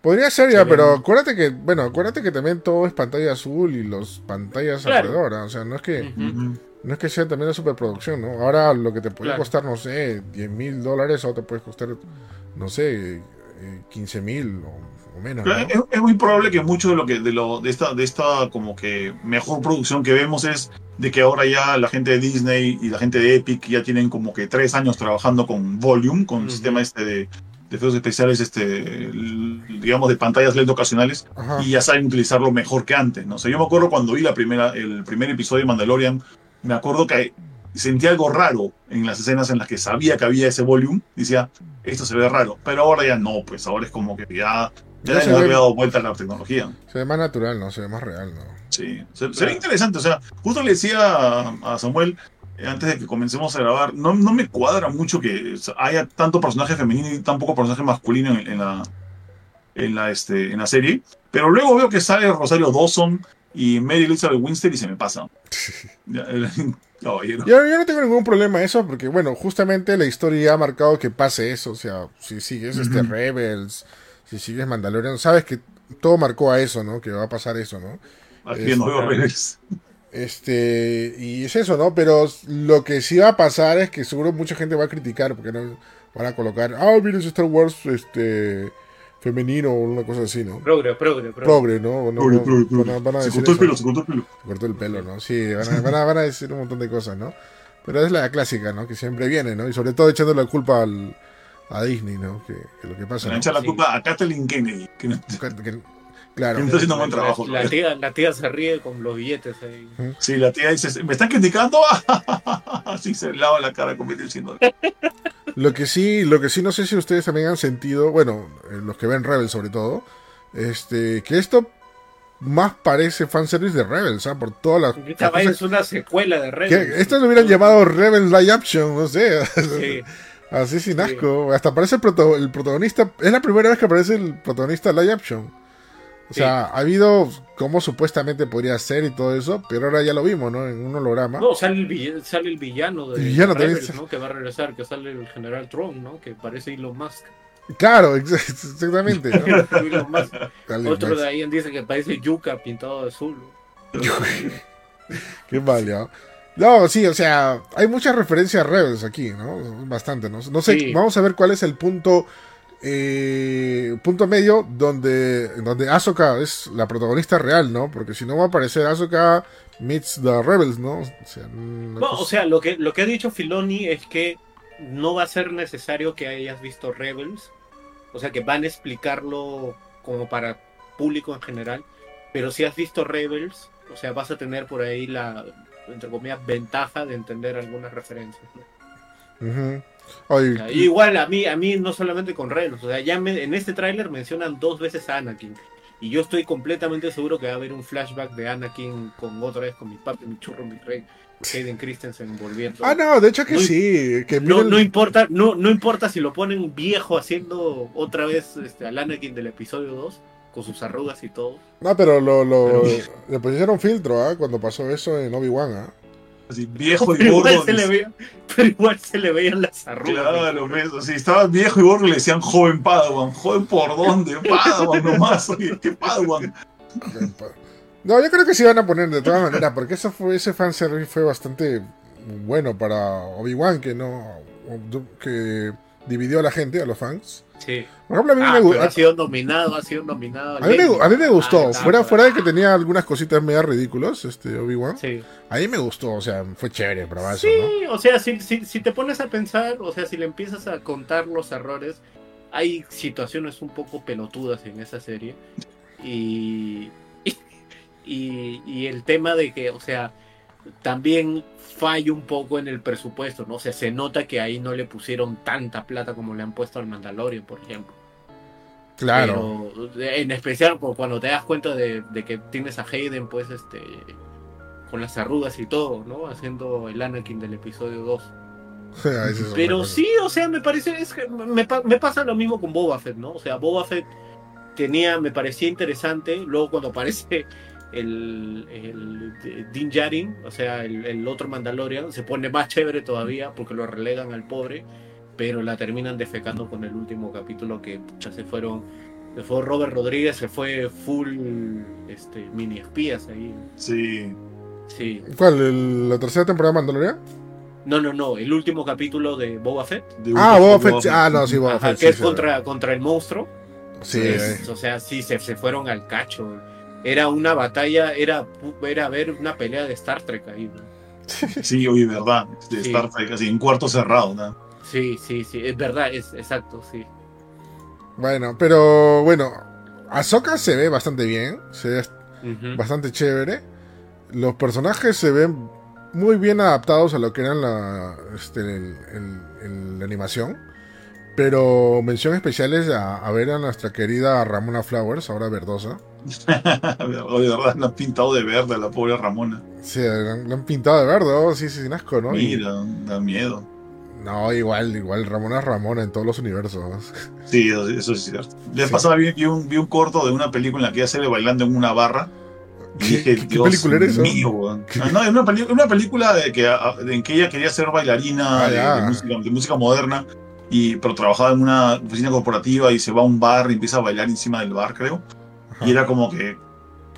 Podría ser ya, pero acuérdate que, bueno, acuérdate que también todo es pantalla azul y los pantallas
Claro.
alrededor, o sea, no es que no es que sea también de superproducción, ¿no? Ahora lo que te puede
Claro.
costar, no sé, 10 mil dólares o te puede costar, no sé, eh, 15 mil o, o menos, ¿no?
Es, es muy probable que mucho de lo que de lo de esta de esta como que mejor producción que vemos es de que ahora ya la gente de Disney y la gente de Epic ya tienen como que tres años trabajando con Volume, con el
Ujú.
sistema este de, de efectos especiales, este digamos de pantallas LED ocasionales
Ajá.
y ya saben utilizarlo mejor que antes, ¿no? O sea, yo me acuerdo cuando vi la primera el primer episodio de Mandalorian, me acuerdo que sentí algo raro en las escenas en las que sabía que había ese volume, decía, esto se ve raro, pero ahora ya no, pues ahora es como que ya
Ya
ya le
ve-
dado vuelta a la tecnología.
Se ve más natural, ¿no? Se ve más real, ¿no?
Sí, se, se ve interesante. O sea, justo le decía a, a Samuel eh, antes de que comencemos a grabar, no, no me cuadra mucho que haya tanto personaje femenino y tan poco personaje masculino en, en la, en, la, este, en la serie. Pero luego veo que sale Rosario Dawson y Mary Elizabeth Winstead y se me pasa. Ya, el- caballero.
Yo, yo no tengo ningún problema eso, porque bueno, justamente la historia ha marcado que pase eso. O sea, si sigues este
Ujú.
Rebels, si sigues Mandalorian, sabes que todo marcó a eso, ¿no? Que va a pasar eso, ¿no?
Aquí no.
Este, y es eso, ¿no? Pero lo que sí va a pasar es que seguro mucha gente va a criticar, porque no van a colocar, ah, mira ese Star Wars este femenino o una cosa así, ¿no?
Progre, progre, progre.
Progre, ¿no? No,
Progre,
no,
progre, progre.
van a- van a
Se cortó el pelo, se cortó el pelo.
Se cortó el pelo, ¿no? Sí, van a, van a- van a decir un montón de cosas, ¿no? Pero es la clásica, ¿no? Que siempre viene, ¿no? Y sobre todo echando la culpa al, a Disney, ¿no? Que, que lo que pasa,
le
¿no?
echa la
Sí.
culpa a Kathleen Kennedy. Que no-
Que- que- claro.
que no está haciendo buen trabajo.
La, la tía, la tía se ríe con los billetes ahí.
Sí, la tía dice, ¿me están criticando? Así se lava la cara como diciendo.
Lo que sí, lo que sí no sé si ustedes también han sentido, bueno, eh, los que ven Rebels sobre todo, este, que esto más parece fanservice de Rebels, ¿ah? Por todas las
Esta es una secuela de
que
Rebels.
esto lo hubieran llamado Rebels Live Action, no sé,
Sí.
así sin asco. Hasta aparece el, proto- el protagonista, es la primera vez que aparece el protagonista live action. O sea, ha habido cómo supuestamente podría ser y todo eso, pero ahora ya lo vimos, ¿no? En un holograma.
No, sale el, vill- sale el villano de
villano
Rebels. ¿no? Que va a regresar, que sale el general Tron, ¿no? Que parece Elon Musk.
Claro, ex- exactamente. ¿no?
Elon Musk. Otro de ahí dice que parece yuca pintado de azul.
Qué mal, ¿no? No, sí, o sea, hay muchas referencias a Rebels aquí, ¿no? Bastante, ¿no? No sé,
Sí.
vamos a ver cuál es el punto eh, punto medio donde, donde Ahsoka es la protagonista real, ¿no? Porque si no va a aparecer Ahsoka meets the Rebels, ¿no? O sea,
No,
cosa-
o sea, lo que, lo que ha dicho Filoni es que no va a ser necesario que hayas visto Rebels. O sea, que van a explicarlo como para público en general. Pero si has visto Rebels, o sea, vas a tener por ahí la, entre comillas, ventaja de entender algunas referencias. sea, igual a mí, a mí no solamente con Rebels, o sea, ya me- en este tráiler mencionan dos veces a Anakin. Y yo estoy completamente seguro que va a haber un flashback de Anakin con otra vez con mi papi, mi churro, mi rey, Hayden Christensen volviendo.
Ah, no, de hecho que
No-
sí. Que
No,
miren-
no importa, no, no importa si lo ponen viejo haciendo otra vez este, al Anakin del episodio 2, con sus arrugas y todo.
No, pero lo, lo,
Pero-
le pusieron filtro, ¿ah? Cuando pasó eso en Obi-Wan, ¿ah?
Así, viejo y
Pero igual,
gordo.
se le veía- pero igual se le veían las arrugas.
Claro, ves, si estaba viejo y gordo le decían joven Padawan. ¿Joven por dónde? Padawan nomás. Oye, ¿qué Padawan?
No, yo creo que sí van a poner de todas maneras, porque eso fue, ese fanservice fue bastante bueno para Obi-Wan, que no. que dividió a la gente, a los fans.
Sí.
Por ejemplo, a mí
Ah,
me gustó.
ha sido nominado, ha sido nominado.
A mí, me,
Emmy.
a mí me gustó,
Ah,
fuera,
ah,
fuera de que tenía algunas cositas medio ridículas, este Obi-Wan.
Sí.
A mí me gustó, o sea, fue chévere, bravazo,
Sí,
¿no?
o sea, si, si, si te pones a pensar, o sea, si le empiezas a contar los errores, hay situaciones un poco pelotudas en esa serie. Y, y, y el tema de que, o sea, también falla un poco en el presupuesto, ¿no? O sea, se nota que ahí no le pusieron tanta plata como le han puesto al Mandalorian, por ejemplo.
Claro.
Pero, en especial cuando te das cuenta de, de que tienes a Hayden, pues, este, con las arrugas y todo, ¿no? Haciendo el Anakin del episodio 2.
Esa es otra
Pero sí, o sea, me parece, es que me, me pasa lo mismo con Boba Fett, ¿no? O sea, Boba Fett tenía, me parecía interesante, luego cuando aparece el, el Din Djarin, o sea, el, el otro Mandalorian, se pone más chévere todavía porque lo relegan al pobre, pero la terminan defecando con el último capítulo que pucha, se fueron Se fue Robert Rodríguez, se fue full este, mini espías ahí.
Sí.
Sí.
¿Cuál? el- ¿La tercera temporada de Mandalorian?
No, no, no. El último capítulo de Boba Fett.
De
Ah,
Boba
Boba
Fett.
Ah, no, sí, Boba
Ajá,
Fett.
que
sí,
es
sí.
contra, contra el monstruo.
Sí,
Es-
eh.
o sea, sí, se, se fueron al cacho. Era una batalla, era, era ver una pelea de Star Trek ahí. ¿no?
Sí, oye, verdad. De
Sí.
Star Trek, así en cuarto cerrado, ¿no?
Sí, sí, sí, es verdad, es exacto, sí.
Bueno, pero bueno, Ahsoka se ve bastante bien, se ve bastante chévere. Los personajes se ven muy bien adaptados a lo que eran la, este, el- el- el- la animación. Pero mención especial es a, a ver a nuestra querida Ramona Flowers, ahora verdosa.
De verdad, la han pintado de verde a la pobre Ramona.
Sí, la han, la han pintado de verde, oh, sí, sí, sin asco, ¿no? Y-
Mira, da miedo.
no, igual, igual, Ramona es Ramona en todos los universos.
Sí, eso, es cierto. Vez
Sí.
pasada vi, vi un, vi un corto de una película en la que ella sale bailando en una barra. Y
¿Qué-
dije,
qué-
Dios
película era eso?
mío. Ah, no, es una, película de que, en que ella quería ser bailarina
Ah,
de,
ya.
de música, de música moderna, y, pero trabajaba en una oficina corporativa y se va a un bar y empieza a bailar encima del bar, creo.
Ajá.
Y era como que,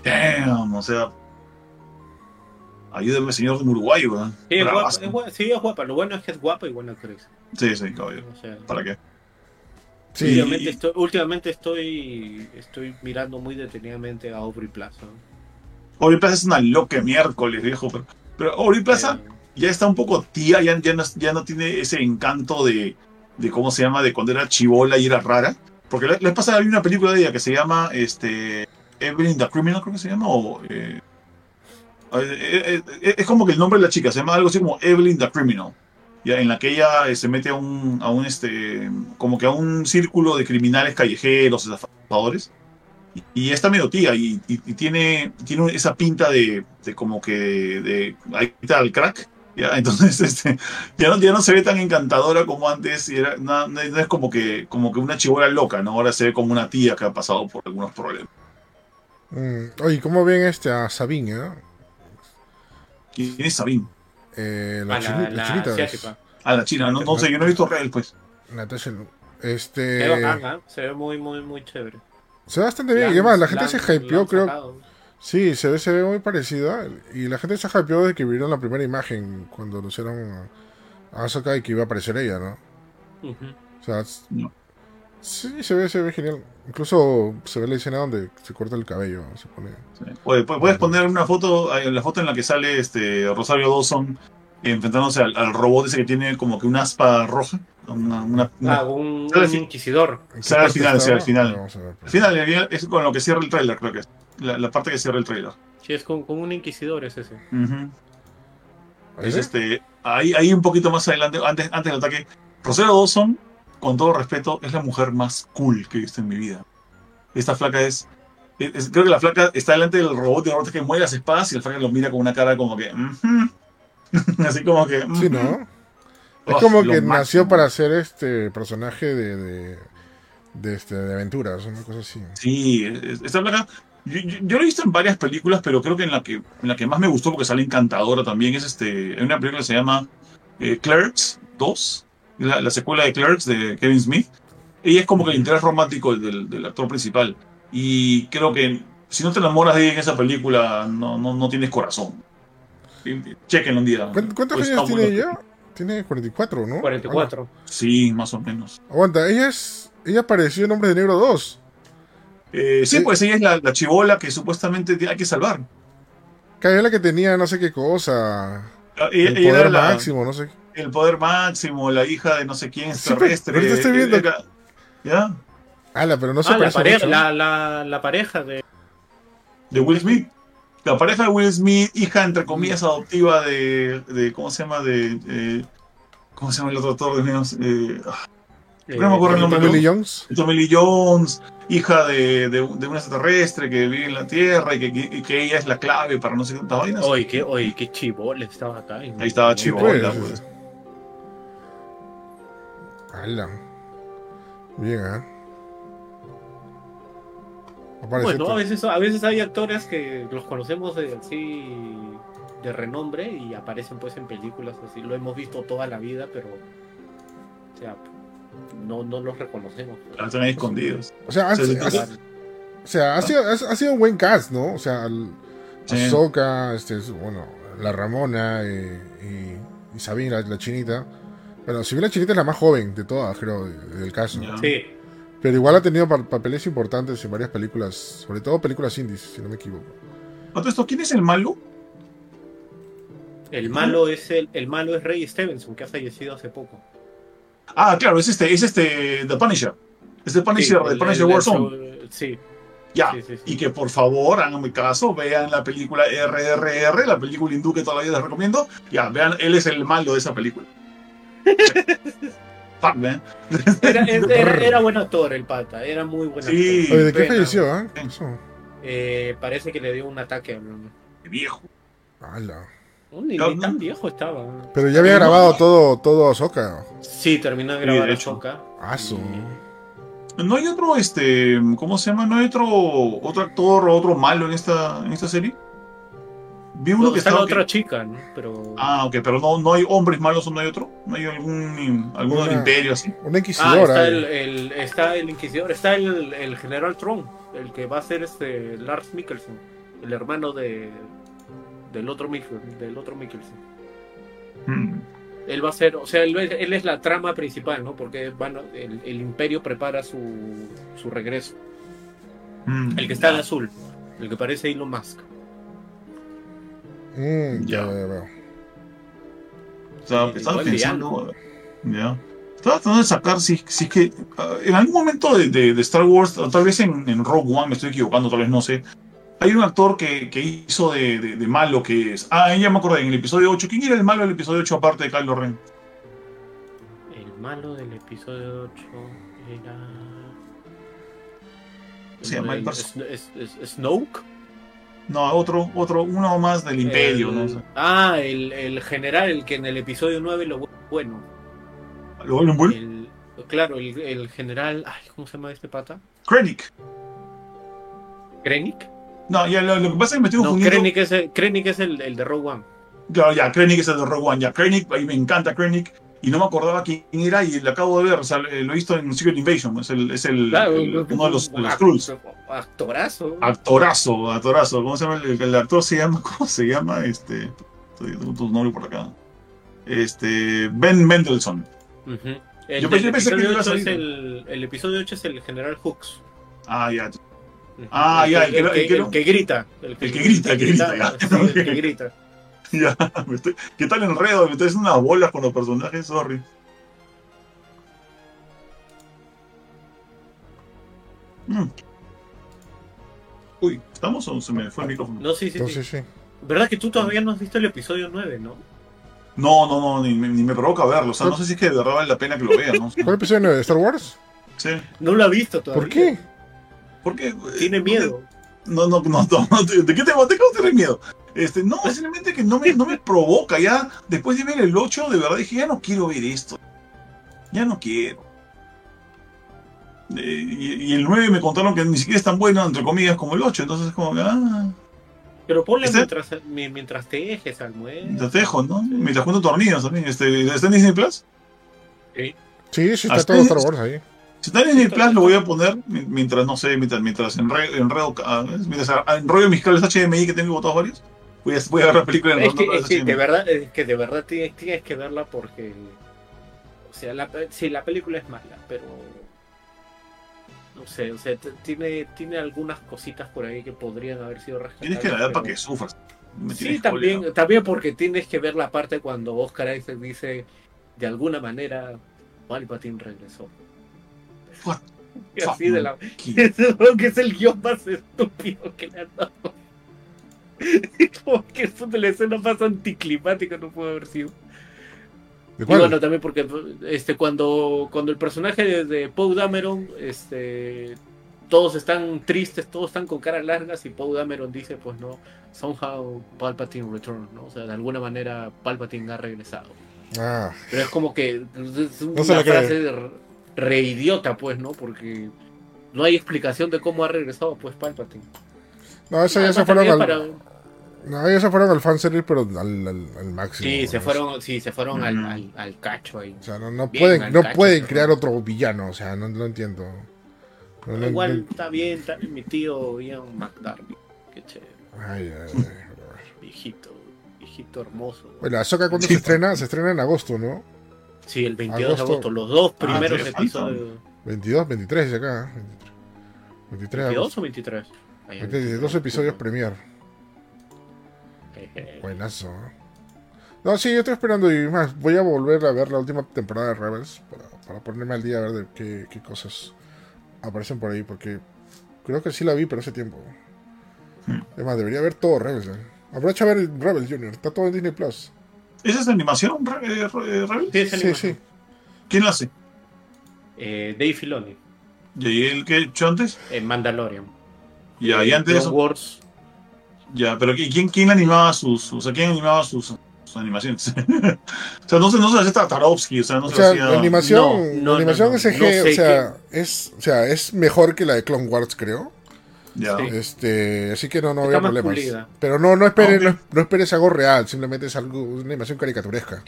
damn, o sea, ayúdeme, señor de Uruguay, weón.
Sí, es guapa,
Bravazo.
es guapa, sí, es guapa. Lo bueno es que es guapa y buena actriz.
Sí, sí, caballero.
O sea,
¿Para qué?
Sí,
últimamente, estoy, últimamente estoy, estoy mirando muy detenidamente a Aubrey Plaza.
Aubrey Plaza es una loca miércoles, viejo. Pero, pero Aubrey Plaza
Eh,
ya está un poco tía, ya, ya, no, ya no tiene ese encanto de, de, ¿cómo se llama? De cuando era chivola y era rara. Porque le, le pasa, hay una película de ella que se llama este, Evelyn the Criminal, creo que se llama, o... eh, eh, eh, es como que el nombre de la chica, se llama algo así como Evelyn the Criminal. Ya, en la que ella se mete a un, a un este, como que a un círculo de criminales callejeros, estafadores. Y, y está medio tía y, y- tiene, tiene esa pinta de, de como que de ahí está el crack. ¿Ya? Entonces este, ya, no, ya no se ve tan encantadora como antes. Y era, no, no es como que, como que una chivola loca, ¿no? Ahora se ve como una tía que ha pasado por algunos problemas.
Mm, oye, ¿cómo ven este a Sabine, eh?
¿Quién es Sabine?
Eh, la,
a
chini-
la,
la
la
chinita.
Ah, la china. No, no sé, yo no he visto real, pues.
Natasha Lu-
Se ve
Este.
bacán, ¿ah? Se ve muy, muy, muy chévere.
Se ve bastante bien.
La
Y además, la gente se hypeó, creo. Sí, se ve, se ve muy parecida. Y la gente se hypeó de que vieron la primera imagen cuando anunciaron a Asuka y que iba a aparecer ella, ¿no?
Ujú.
O sea, s-
No.
sí, se ve, se ve genial. Incluso se ve la escena donde se corta el cabello. Se pone.
Sí. Oye, ¿pu- ¿puedes poner una foto, eh, la foto en la que sale este Rosario Dawson enfrentándose al, al robot ese que tiene como que una aspa roja? Una, una- una-
Ah, un,
Sale
un inquisidor.
¿En qué
Sale al final,
estaba?
al final. Al final eh, es con lo que cierra el tráiler, creo que es. La, la parte que cierra el tráiler.
Sí, es con, con un inquisidor, es ese.
¿Ahí
Es este, ahí, ahí un poquito más adelante, antes, antes del ataque. Rosario Dawson, con todo respeto, es la mujer más cool que he visto en mi vida. Esta flaca es, es- es- creo que la flaca está delante del robot y el robot es que mueve las espadas y la flaca lo mira con una cara como que. Así como que.
Sí. ¿no? Es
Oh,
como que
máximo.
nació para ser este personaje de, de, de, este, de aventuras, una cosa así.
Sí, es- esta placa. Yo, yo- yo lo he visto en varias películas, pero creo que en la que, en la que más me gustó, porque sale encantadora también, es este. En una película que se llama eh, Clerks 2, la, la secuela de Clerks de Kevin Smith. Ella es como que el interés romántico del, del actor principal. Y creo que si no te enamoras de ella en esa película, no, no, no tienes corazón. Chequen un día.
¿Cuántos,
Pues
años tiene
bueno.
ella? Tiene 44, ¿no?
44.
Sí, más o menos.
Aguanta, ella es. Ella apareció en Hombre de Negro 2.
Eh, sí,
Sí.
pues ella es la, la chivola que supuestamente hay que salvar.
Que era la que tenía no sé qué cosa.
Ah,
El
ella
poder
era la-
máximo, no sé.
el poder máximo, la hija de no sé quién
Sí, pero-
terrestre.
ahorita estoy viendo-
era- ¿Ya?
Ala, pero no se
Ah, la pareja,
mucho.
la, la, la pareja de.
De Will Smith. La pareja de Will Smith, hija entre comillas adoptiva de. de ¿Cómo se llama? De. eh, ¿Cómo se llama el otro actor de menos? Eh, ah,
eh,
No me acuerdo el nombre.
Tommy Lee Jones.
Tommy Lee Jones, hija de, de, de un extraterrestre que vive en la Tierra y que, y que ella es la clave para no sé cuántas vainas.
Oye, qué, oye, qué chivole estaba acá.
Ahí estaba
Sí,
chivola,
pues.
pues.
Ala. Bien, ¿eh?
Bueno, a veces, a veces hay actores que los conocemos de, así de renombre y aparecen pues en películas así. Lo hemos visto toda la vida, pero o sea, no, no los reconocemos.
Ah, Están ahí escondidos.
O sea, ha, o sea, ha sido, ha, ha sido un buen cast, ¿no? O sea,
Sí.
Ahsoka, este, bueno, la Ramona eh, y, y Sabine, la, la chinita. Bueno, si bien la chinita es la más joven de todas, creo, de- del caso.
Sí,
Pero igual ha tenido pa- papeles importantes en varias películas, sobre todo películas indies, si no me equivoco.
Esto, ¿quién es el malo?
el malo es el, el malo es Ray Stevenson, que ha fallecido hace poco.
Ah, claro, es este, es este, The Punisher. Es The Punisher,
Sí,
The
el-
Punisher
el- el-
Warzone.
Sí,
Ya.
sí, sí, sí.
Y que por favor, háganme caso, vean la película RRR, la película hindú que todavía les recomiendo. Ya, vean, él es el malo de esa película. Fuck, man.
Era, era, era buen actor el pata, era muy buen actor.
Sí.
Oye, ¿de qué
pena.
falleció, ah?
Eh, parece que le dio un ataque.
Qué viejo.
Ala.
No, Ni,
No,
ni
no.
tan viejo estaba.
Pero ya había
No.
grabado todo, todo Ahsoka.
Sí, terminó de
Sí,
grabar
de
a
hecho.
Ahsoka.
Aso.
¿No hay otro, este, cómo se llama? ¿No hay otro, otro actor o otro malo en esta, en esta serie? Vi uno
No,
que
está la
estaba... que-
otra chica, ¿no? Pero...
Ah, ok, pero no, no hay hombres malos o no hay otro. ¿No hay algún, alguno del
Una-
imperio así?
Una
Ah,
inquisidora.
está
eh.
el, el- está el inquisidor, está el, el general Tron, el que va a ser este Lars Mikkelsen, el hermano de del otro Mikkelsen, del otro Mikkelsen. Él va a ser, o sea, él, él es la trama principal, ¿no? Porque van, el, el imperio prepara su, su regreso.
Hmm.
El que está en azul, el que parece Elon Musk.
Mm, ya,
Ya. estaba pensando. Ya. Estaba tratando de sacar si, si es que ah, en algún momento de, de- de Star Wars, o tal vez en, en Rogue One, me estoy equivocando, tal vez no sé. Hay un actor que, que hizo de, de- de malo que es. Ah, ya me acordé, en el episodio 8. ¿Quién era el malo del episodio 8 aparte de Kylo Ren?
El malo del episodio 8 era.
Se llama el
Snoke.
No, otro, otro, uno más del Imperio,
El-
¿no? O sea,
Ah, el, el general, el que en el episodio 9 lo bu- bueno.
¿Lo vuelven bueno?
El, claro, el, el general. Ay, ¿Cómo se llama este pata?
Krennic.
¿Krennic?
No, ya lo, lo que pasa es que me estoy
No,
confundiendo.
Krennic es, el, Krennic es el, el de Rogue One.
Claro, ya, Krennic es el de Rogue One. Ya, Krennic, ahí me encanta Krennic. Y no me acordaba quién era y lo acabo de ver. O sea, eh, lo he visto en Secret Invasion. Es, el, es el,
Claro,
uno de los, de los Skrulls.
Actorazo.
Actorazo, actorazo. ¿Cómo se llama? El, actor se llama, ¿cómo se llama? Este, estoy- tengo tu nombre por acá. Este, Ben Mendelssohn.
El,
Yo pensé- pensé que
episodio
iba a
8 es
salir.
el, el episodio 8 es el general Hooks.
Ah, ya. Ah, ya, el que-
el,
el que no-
el que grita.
El que grita, el que grita,
el que grita.
ya me estoy- ¿Qué tal enredo? Me estoy haciendo unas bolas con los personajes, sorry. Mm. Uy, ¿estamos o se me fue el micrófono?
No, sí, sí, sí.
Sí.
¿Verdad que tú todavía no has visto el episodio 9, no?
No, no, no, ni, me- ni me provoca verlo. O sea, no sé si es que de verdad vale la pena que lo vea, ¿no?
¿Cuál episodio nueve de Star Wars?
Sí.
No lo ha visto todavía.
¿Por qué?
Porque.
Tiene miedo.
No, no, no, no, no, ¿de qué te, de qué tener miedo? Este, no, simplemente que no me, no me provoca. Ya después de ver el 8, de verdad dije, ya no quiero ver esto. Ya no quiero. Eh, y, y el 9 me contaron que ni siquiera es tan bueno, entre comillas, como el 8. Entonces, como que, ah,
Pero ponle
¿Este?
mientras, mi- mientras tejes, almuerzas.
te dejo, ¿no? Mientras cuento tornillos también. Este, ¿Está en Disney Plus?
Sí.
Sí, sí, está
Hasta
todo
es-
Star Wars ahí.
Si está en Disney Plus, lo voy a poner mi- mientras, no sé, mientras, mientras enre- enredo, ah, mientras enrollo mis cables HDMI que tengo botados varios. Voy a, voy a ver la película en
Es que, es que de verdad, es que de verdad tienes, tienes que verla porque. O sea, la, sí, la película es mala, pero. No sé, o sea, tiene, tiene algunas cositas por ahí que podrían haber sido rescatadas.
Tienes que dar
pero-
para que sufras.
Sí, también, también porque tienes que ver la parte cuando Oscar Isaac dice de alguna manera Palpatine regresó. Y así de la que es el guion más estúpido que le han dado. Como que es la escena más anticlimática no puede haber sido.
¿De
Y bueno, también porque este cuando, cuando el personaje de, de Poe Dameron, este todos están tristes, todos están con caras largas y Poe Dameron dice, pues no, somehow Palpatine returned, ¿no? O sea, de alguna manera Palpatine ha regresado.
Ah,
Pero es como que es una
No
frase de re idiota, pues, ¿no? Porque no hay explicación de cómo ha regresado, pues, Palpatine.
no, eso ya se fueron al, No, ellos se fueron al fanservice, pero al, al, al máximo.
Sí, se fueron, sí, se fueron al,
Mm.
al, al cacho ahí.
O sea, no, no
Bien,
pueden, no
cacho,
pueden
pero-
crear otro villano, o sea, no, no entiendo. No, no-
Igual
no-
está bien, está bien mi tío Ian McDarby. Qué chévere.
Ay, ay, ay.
Viejito, viejito hermoso.
Bueno, Ahsoka cuando
Sí.
se estrena, se estrena en agosto, ¿no?
Sí, el 22
Agosto.
de agosto, los dos primeros
sí,
episodios.
22, 23 de acá. ¿eh? 23 de
¿22
agosto.
o 23? Ahí,
23, dos episodios premier.
Jeje.
Buenazo. ¿eh? No, sí, yo estoy esperando y más. Voy a volver a ver la última temporada de Rebels para, para ponerme al día a ver de qué, qué cosas aparecen por ahí, porque creo que sí la vi, pero hace tiempo.
Hmm.
Es más, debería ver todo Rebels. ¿eh? Aprovecha a ver Rebels Junior, está todo en Disney Plus.
¿Esa es la animación, Re- eh, Re- Rebel?
Sí, es
Sí,
animación.
sí.
¿Quién la hace?
Eh, Dave Filoni,
¿Y el que he hecho antes?
en Mandalorian.
Ya, y
Eh,
antes de
Clone
eso.
Wars,
Ya, pero ¿qui- ¿quién, quién animaba sus, o sea, quién animaba sus, sus animaciones? o sea, no se, no se hacía Tartarovsky, o sea, no
O
se
sea,
hacía.
la animación,
No, no,
la animación
no, no.
SG,
No sé
o, sea, es, o sea, es mejor que la de Clone Wars, creo.
Ya.
Sí.
Este, así que no, no
Está
había problemas.
pulida.
Pero no, no esperes, no, no esperes algo real, simplemente es algo, una animación caricaturesca.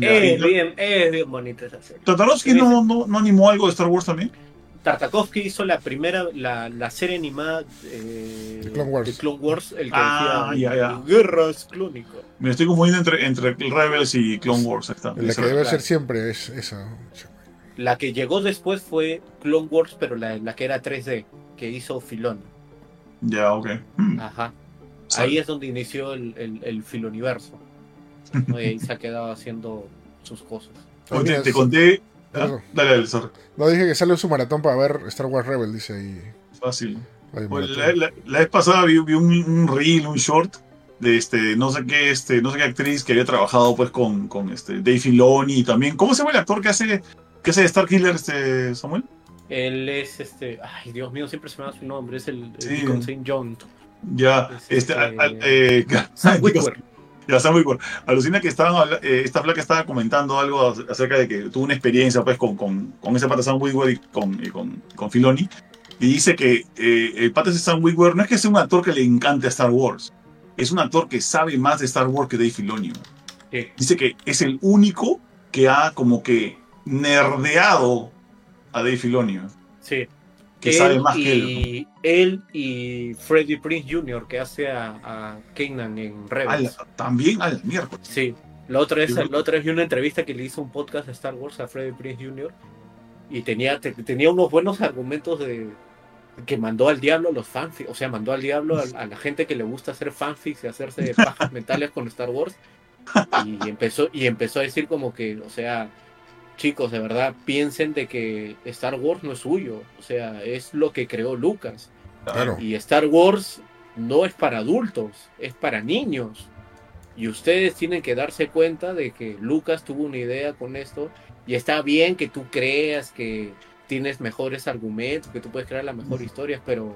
Es
Y-
bien, es bien bonita esa serie.
¿Tartarovsky no, no, no animó algo de Star Wars también?
Tartakovsky hizo la primera, la, la serie animada eh,
De Clone Wars.
de Clone Wars, el que
Ah,
decía
ya, ya.
Guerras Clónicas.
Me estoy confundiendo entre, entre Rebels y Clone Wars. está.
La que debe
claro.
ser siempre es esa.
La que llegó después fue Clone Wars, pero la, la que era 3D, que hizo Filoni.
Ya, ok. Mm.
Ajá. Ahí es donde inició el, el, el Filoniverso. ¿no? Y ahí se ha quedado haciendo sus cosas.
Oye, te,
Mira,
te
sí.
conté. Ah. Dale, dale, sorry.
No dije que sale su maratón para ver Star Wars Rebel, dice ahí.
Fácil. Pues, la, la- la vez pasada vi, vi un, un reel, un short de este, no sé qué, este, no sé qué actriz que había trabajado pues con, con este Dave Filoni y también. ¿Cómo se llama el actor que hace, que hace Star Killer, este Samuel?
Él es este. Ay, Dios mío, siempre se me da su nombre. Es el, el
Sí.
Deacon St. John.
Ya,
Es
este,
este-
al- al- eh,
Sam.
Ya, Sam. Alucina que estaban, eh, esta flaca estaba comentando algo ac- acerca de que tuvo una experiencia pues con, con, con ese pata Sam Witwer y con, y con, con Filoni. Y dice que eh, el pata de Sam Witwer no es que sea un actor que le encante a Star Wars. Es un actor que sabe más de Star Wars que Dave Filoni. Dice que es el único que ha como que nerdeado a Dave Filoni.
Sí.
Que
él
sabe más
y,
que él.
él y Freddie Prince Jr., que hace a, a Kanan en. Rebels.
También a la miércoles.
Sí. La otra,
Sí.
la otra vez vi una entrevista que le hizo un podcast a Star Wars a Freddie Prince Jr. Y tenía, te- tenía unos buenos argumentos de que mandó al diablo a los fanfics. O sea, mandó al diablo a, a la gente que le gusta hacer fanfics y hacerse pajas mentales con Star Wars. Y empezó, y empezó a decir como que, o sea, chicos, de verdad, piensen de que Star Wars no es suyo. O sea, es lo que creó Lucas.
Claro.
Y Star Wars no es para adultos, es para niños. Y ustedes tienen que darse cuenta de que Lucas tuvo una idea con esto. Y está bien que tú creas que tienes mejores argumentos, que tú puedes crear las mejores historias, pero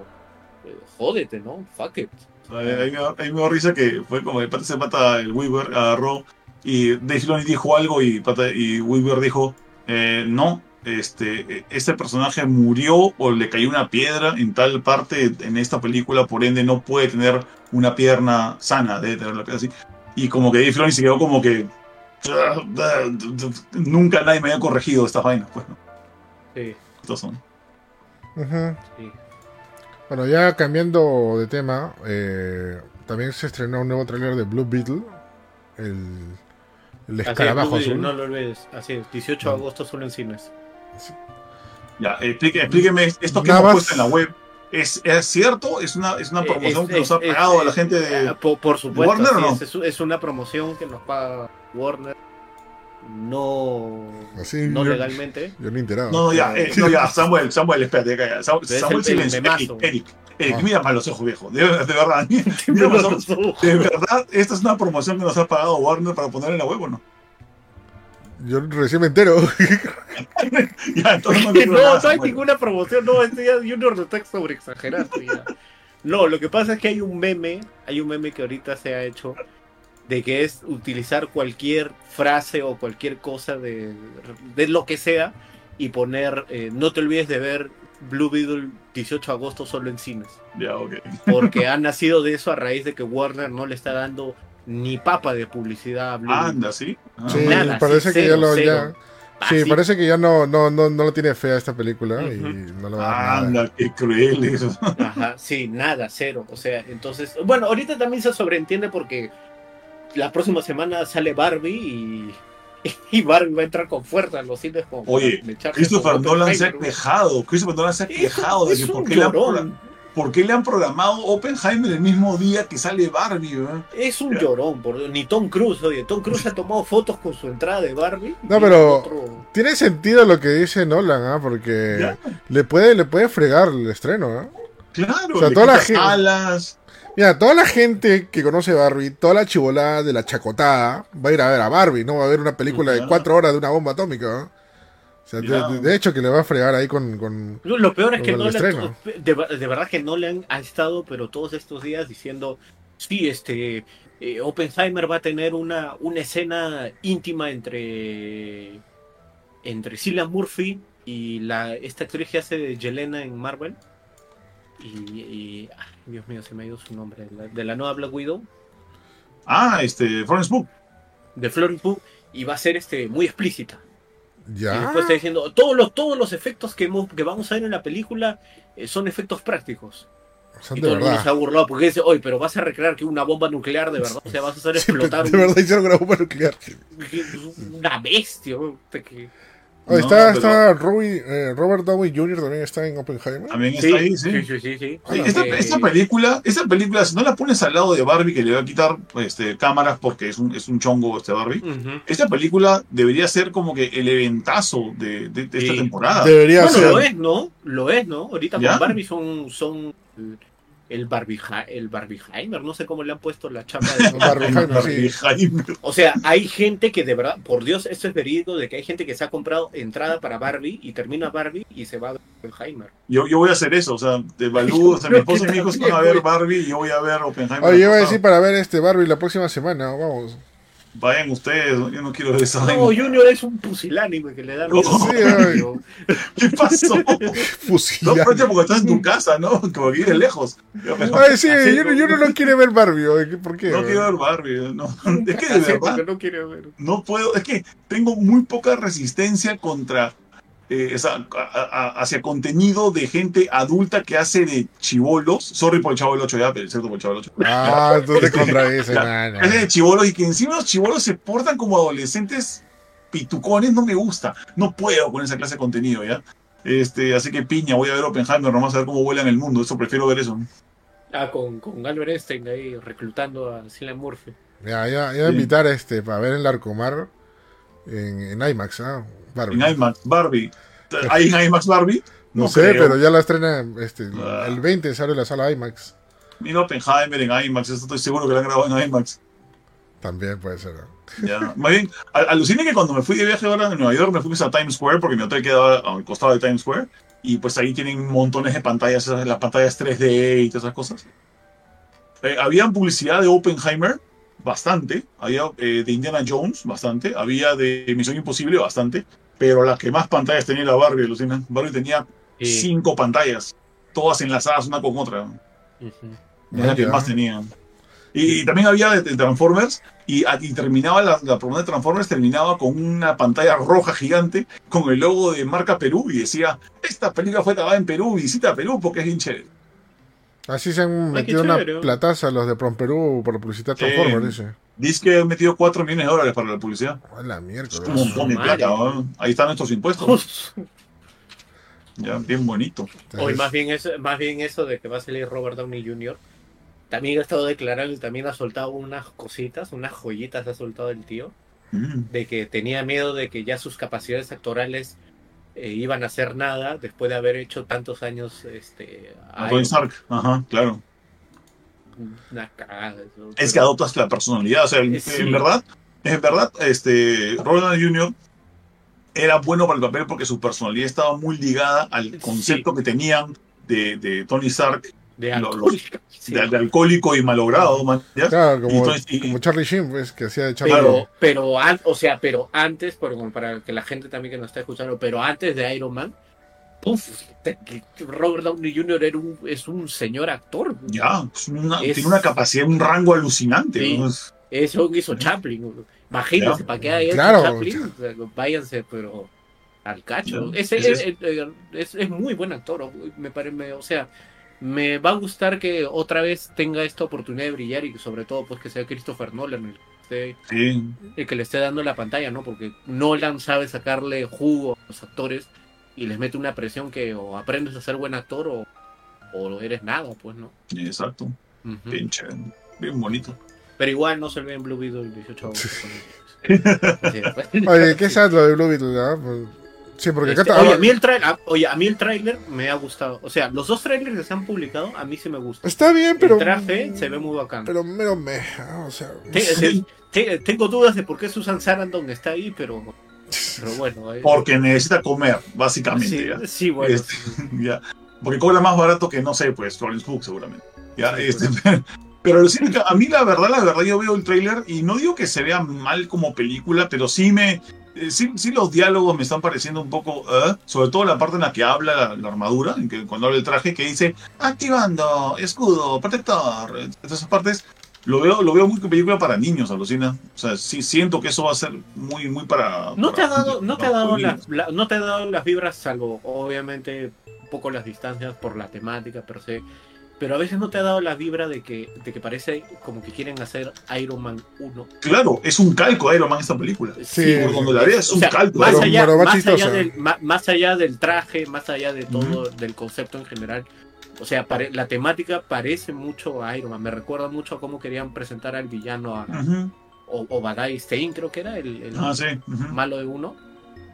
eh, jódete, ¿no? Fuck it.
Ahí, me, da- ahí me da risa que fue como el se mata el Weaver agarró y Dave Filoni dijo algo y, y Weaver dijo eh, no este este personaje murió o le cayó una piedra en tal parte en esta película por ende no puede tener una pierna sana debe tener la pierna así y como que Dave Filoni se quedó como que nunca nadie me había corregido estas vainas pues no
Sí,
Estos son
Ujú.
sí.
Bueno, ya cambiando de tema, eh, también se estrenó un nuevo tráiler de Blue Beetle, el, el
es,
escarabajo
no,
azul.
no lo olvides. Así es, 18 de agosto solo en cines.
ya explique- explíqueme esto que hemos puesto en la web ¿Es, ¿Es cierto? ¿Es una, es una
Eh,
promoción
es-
que nos ha pagado
es-
la gente de,
Eh, Por, por supuesto,
Warner o no?
es una promoción que nos paga Warner, no,
Así,
no
yo-
legalmente.
Yo ni enterado.
No, no, ya, eh, no, ya, Samuel, Samuel, espérate, calla. Samuel,
el-
silencio. Eric, Eric, Eric,
Ah.
mira para los ojos, viejo. De, de verdad, mira para los ojos. De verdad, esta es una promoción que nos ha pagado Warner para poner en la web, ¿o no?
Yo recién me entero.
Ya, no,
no,
digo
no,
nada,
hay
Samuel.
ninguna promoción, no, este ya Junior lo está sobre exagerando ya. No, lo que pasa es que hay un meme, hay un meme que ahorita se ha hecho de que es utilizar cualquier frase o cualquier cosa de, de lo que sea y poner, eh, no te olvides de ver Blue Beetle 18 de agosto solo en cines.
Ya, ok.
Porque ha nacido de eso a raíz de que Warner no le está dando ni papa de publicidad a Blue Beetle.
Anda, ¿sí? Ah.
Sí,
Nada,
parece
sí,
que ya lo.
cero.
Ya, sí,
Así.
parece que ya no, no, no, no lo tiene fe a esta película y no lo va a.
Anda, qué cruel eso.
Ajá, sí, nada, cero. O sea, entonces, bueno, ahorita también se sobreentiende porque la próxima semana sale Barbie y, y Barbie va a entrar con fuerza a los cines con
Oye, Christopher Nolan se ha quejado. Christopher Nolan se ha quejado de que por qué, le han, por qué le han programado Oppenheimer el mismo día que sale Barbie, ¿verdad?
Es un llorón, por. Ni Tom Cruise, oye, Tom Cruise ha tomado fotos con su entrada de Barbie.
No, pero-
otro-
Tiene sentido lo que dice Nolan, ¿ah? Porque
Ya.
le puede, le puede fregar el estreno, ¿ah?
Claro,
O sea,
le
toda la
alas.
Mira, toda la gente que conoce Barbie, toda la chivolada de la chacotada, va a ir a ver a Barbie, no va a ver una película de cuatro horas de una bomba atómica. O sea, de, hecho que le va a fregar ahí con... con...
No, Lo peor es que Nolan,
estreno.
de, de verdad que Nolan ha estado, pero todos estos días diciendo, sí, este, eh, Oppenheimer va a tener una, una escena íntima entre, entre Cillian Murphy y la, esta actriz que hace de Yelena en Marvel. Y, y- ay, Dios mío, se me ha ido su nombre, de la, de la nueva Black Widow,
Ah, este, Florence Pugh.
de Florence Pugh, y va a ser este, muy explícita. Y
Ya.
después está diciendo, todos los, todos los efectos que, hemos- que vamos a ver en la película eh, son efectos prácticos.
Son
Y
de
todo el mundo se ha burlado porque dice, oye, pero vas a recrear que una bomba nuclear de verdad, o sea, vas a hacer
de,
explotar
de verdad hicieron una bomba nuclear.
un- una bestia. ¿no? Que-
No,
está,
pero-
está eh, Robert Downey Jr. también está en Oppenheimer.
También
Sí,
está ahí, sí.
sí, sí, sí, sí.
Sí,
Esta,
Eh,
esta película, esta película, si no la pones al lado de Barbie, que le va a quitar este, cámaras porque es un, es un chongo este Barbie, esta película debería ser como que el eventazo de, de- de esta temporada.
Debería
Bueno,
ser.
lo es, ¿no? Lo es, ¿no? Ahorita
¿Ya?
con Barbie son, son el Barbie, el Barbieheimer, no sé cómo le han puesto la chapa de
Barbieheimer, sí.
Jaime.
O sea, hay gente que de verdad, por Dios, esto es verídico, de que hay gente que se ha comprado entrada para Barbie y termina Barbie y se va a Oppenheimer.
Yo, yo voy a hacer eso, o sea, de Balú, o sea, mi esposo y mi hijo van a ver Barbie y yo voy a ver Oppenheimer.
Oye, iba a
pasado.
decir para ver este Barbie la próxima semana, vamos.
Vayan ustedes, yo no quiero ver esa
No,
vaina.
Junior es un pusilánime que le da
No.
Sí, ay.
¿Qué pasó? No,
Fusilar.
pero porque estás en tu casa, ¿no? Como que vives lejos. Yo mejor-
Ay, sí,
Así
yo,
como-
yo no quiere ver Barbie. ¿Por qué?
No quiero ver Barbie, no. Es que de verdad
no quiere ver.
no puedo, es que tengo muy poca resistencia contra, eh, a- a- hacia contenido de gente adulta que hace de chivolos. Sorry por el chavo del 8 ya, pero es cierto por el chavo del 8.
Ah, tú te contradices, man.
Que hace de chivolos y que encima los chivolos se portan como adolescentes pitucones, no me gusta. No puedo con esa clase de contenido, ¿ya? Este, así que piña, voy a ver Oppenheimer, nomás a ver cómo vuela en el mundo. Eso prefiero ver eso.
Ah, con, con Albert Einstein ahí reclutando a Cillian Murphy.
Ya, ya, ya voy a invitar este para ver el Larcomar en, en IMAX, ¿ah? Barbie.
En IMAX, Barbie. ¿Hay en IMAX Barbie?
No, sé,
creo.
pero ya la estrena este,
Ah.
el 20 sale la sala IMAX.
Mira Oppenheimer en IMAX, estoy seguro que lo han grabado en IMAX.
También puede ser. ¿no?
Ya. Más bien, al- aluciné que cuando me fui de viaje ahora en Nueva York, me fui a Times Square, porque mi hotel quedaba al costado de Times Square, y pues ahí tienen montones de pantallas, las pantallas 3D y todas esas cosas. Eh, había publicidad de Oppenheimer, bastante. Había eh, de Indiana Jones, bastante. Había de Misión Imposible, bastante. Pero la que más pantallas tenía era Barbie, alucina. Barbie tenía
Sí.
cinco pantallas, todas enlazadas una con otra. Es la que más tenían. Y, y también había de, de Transformers, y, y terminaba la, la promoción de Transformers terminaba con una pantalla roja gigante con el logo de marca Perú y decía, esta película fue grabada en Perú, visita Perú porque es bien chévere.
Así se han
Ay, qué
metido una plataza los de Perú por la publicidad
Sí.
Transformers, dice.
Dice que han metido 4 millones de dólares para la publicidad.
A la mierda.
Un montón de plata, ¿no? Ahí están nuestros impuestos. Ya, bien bonito.
Hoy más bien, eso, más bien eso de que va a salir Robert Downey Jr. También ha estado declarando y también ha soltado unas cositas, unas joyitas ha soltado el tío,
Mm.
de que tenía miedo de que ya sus capacidades actorales eh, iban a hacer nada después de haber hecho tantos años este,
A Tony Stark, ajá, claro.
una cagada. eso.
Es que adoptas la personalidad. O sea, en,
sí.
en verdad, en verdad, este, Downey Jr. era bueno para el papel porque su personalidad estaba muy ligada al concepto que tenían de, de Tony Stark,
de
lo-
alcohólica, sí.
de, de alcohólico y malogrado, man, ¿ya?
Claro, como,
entonces- y-
como Charlie Sheen, pues, que hacía de Charlie
Pero, pero, an- o sea, pero antes, por- como para que la gente también que nos está escuchando, pero antes de Iron Man, Uf, Robert Downey Jr. Era un, es un señor actor.
Ya, es una-
Es-
tiene una capacidad, un rango alucinante.
Sí.
¿no? Es-
Eso hizo Chaplin. Imagínense, para que haya
Claro.
Chaplin, váyanse, pero al cacho.
Ya. Es-
es, es- es- es muy buen actor, me parece, o sea, me va a gustar que otra vez tenga esta oportunidad de brillar y sobre todo pues que sea Christopher Nolan el que, esté-
sí,
el que le esté dando la pantalla, ¿no? Porque Nolan sabe sacarle jugo a los actores y les mete una presión que o aprendes a ser buen actor o, o eres nada, pues, ¿no?
exacto.
Ujú.
Bien chévere, bien bonito.
Pero igual no se ve en Blue Beetle el 18 de agosto. Sí, pues.
Oye, ¿qué es lo de Blue Beetle? ah? Pues, sí, porque
Este, oye, a mí el trailer, a- oye, a mí el tráiler me ha gustado. O sea, los dos trailers que se han publicado, a mí sí me gustan.
Está bien, pero.
el traje se ve muy bacán.
Pero mero me. O sea.
Te-
Sí.
te- te- tengo dudas de por qué Susan Sarandon está ahí, pero, pero bueno. eh,
Porque necesita comer, básicamente.
sí,
ya.
sí, bueno.
Este, ya. Porque cobra más barato que, no sé, pues, Florence Pugh, seguramente. Ya,
Sí,
este, pero alucina que a mí, la verdad, la verdad, yo veo el tráiler y no digo que se vea mal como película, pero sí me. Eh, Sí, sí los diálogos me están pareciendo un poco, eh, sobre todo la parte en la que habla la, la armadura, en que cuando habla el traje, que dice activando, escudo, protector, esas partes, lo veo, lo veo muy como película para niños, alucina. O sea, sí siento que eso va a ser muy, muy para.
¿No te ha dado, no te ha dado las, la- no te ha dado las vibras, salvo obviamente un poco las distancias por la temática per se, pero a veces no te ha dado la vibra de que, de que parece como que quieren hacer Iron Man 1.
Claro, es un calco Iron Man esta película.
Sí,
Por donde la veas es
o
un
sea,
calco.
más allá,
pero más
más, allá del, ma- más allá del traje, más allá de todo, del concepto en general. O sea, pare- la temática parece mucho a Iron Man. Me recuerda mucho a cómo querían presentar al villano a
Ujú.
o, Obadiah Stein, creo que era el, el
Ah, sí.
malo de uno.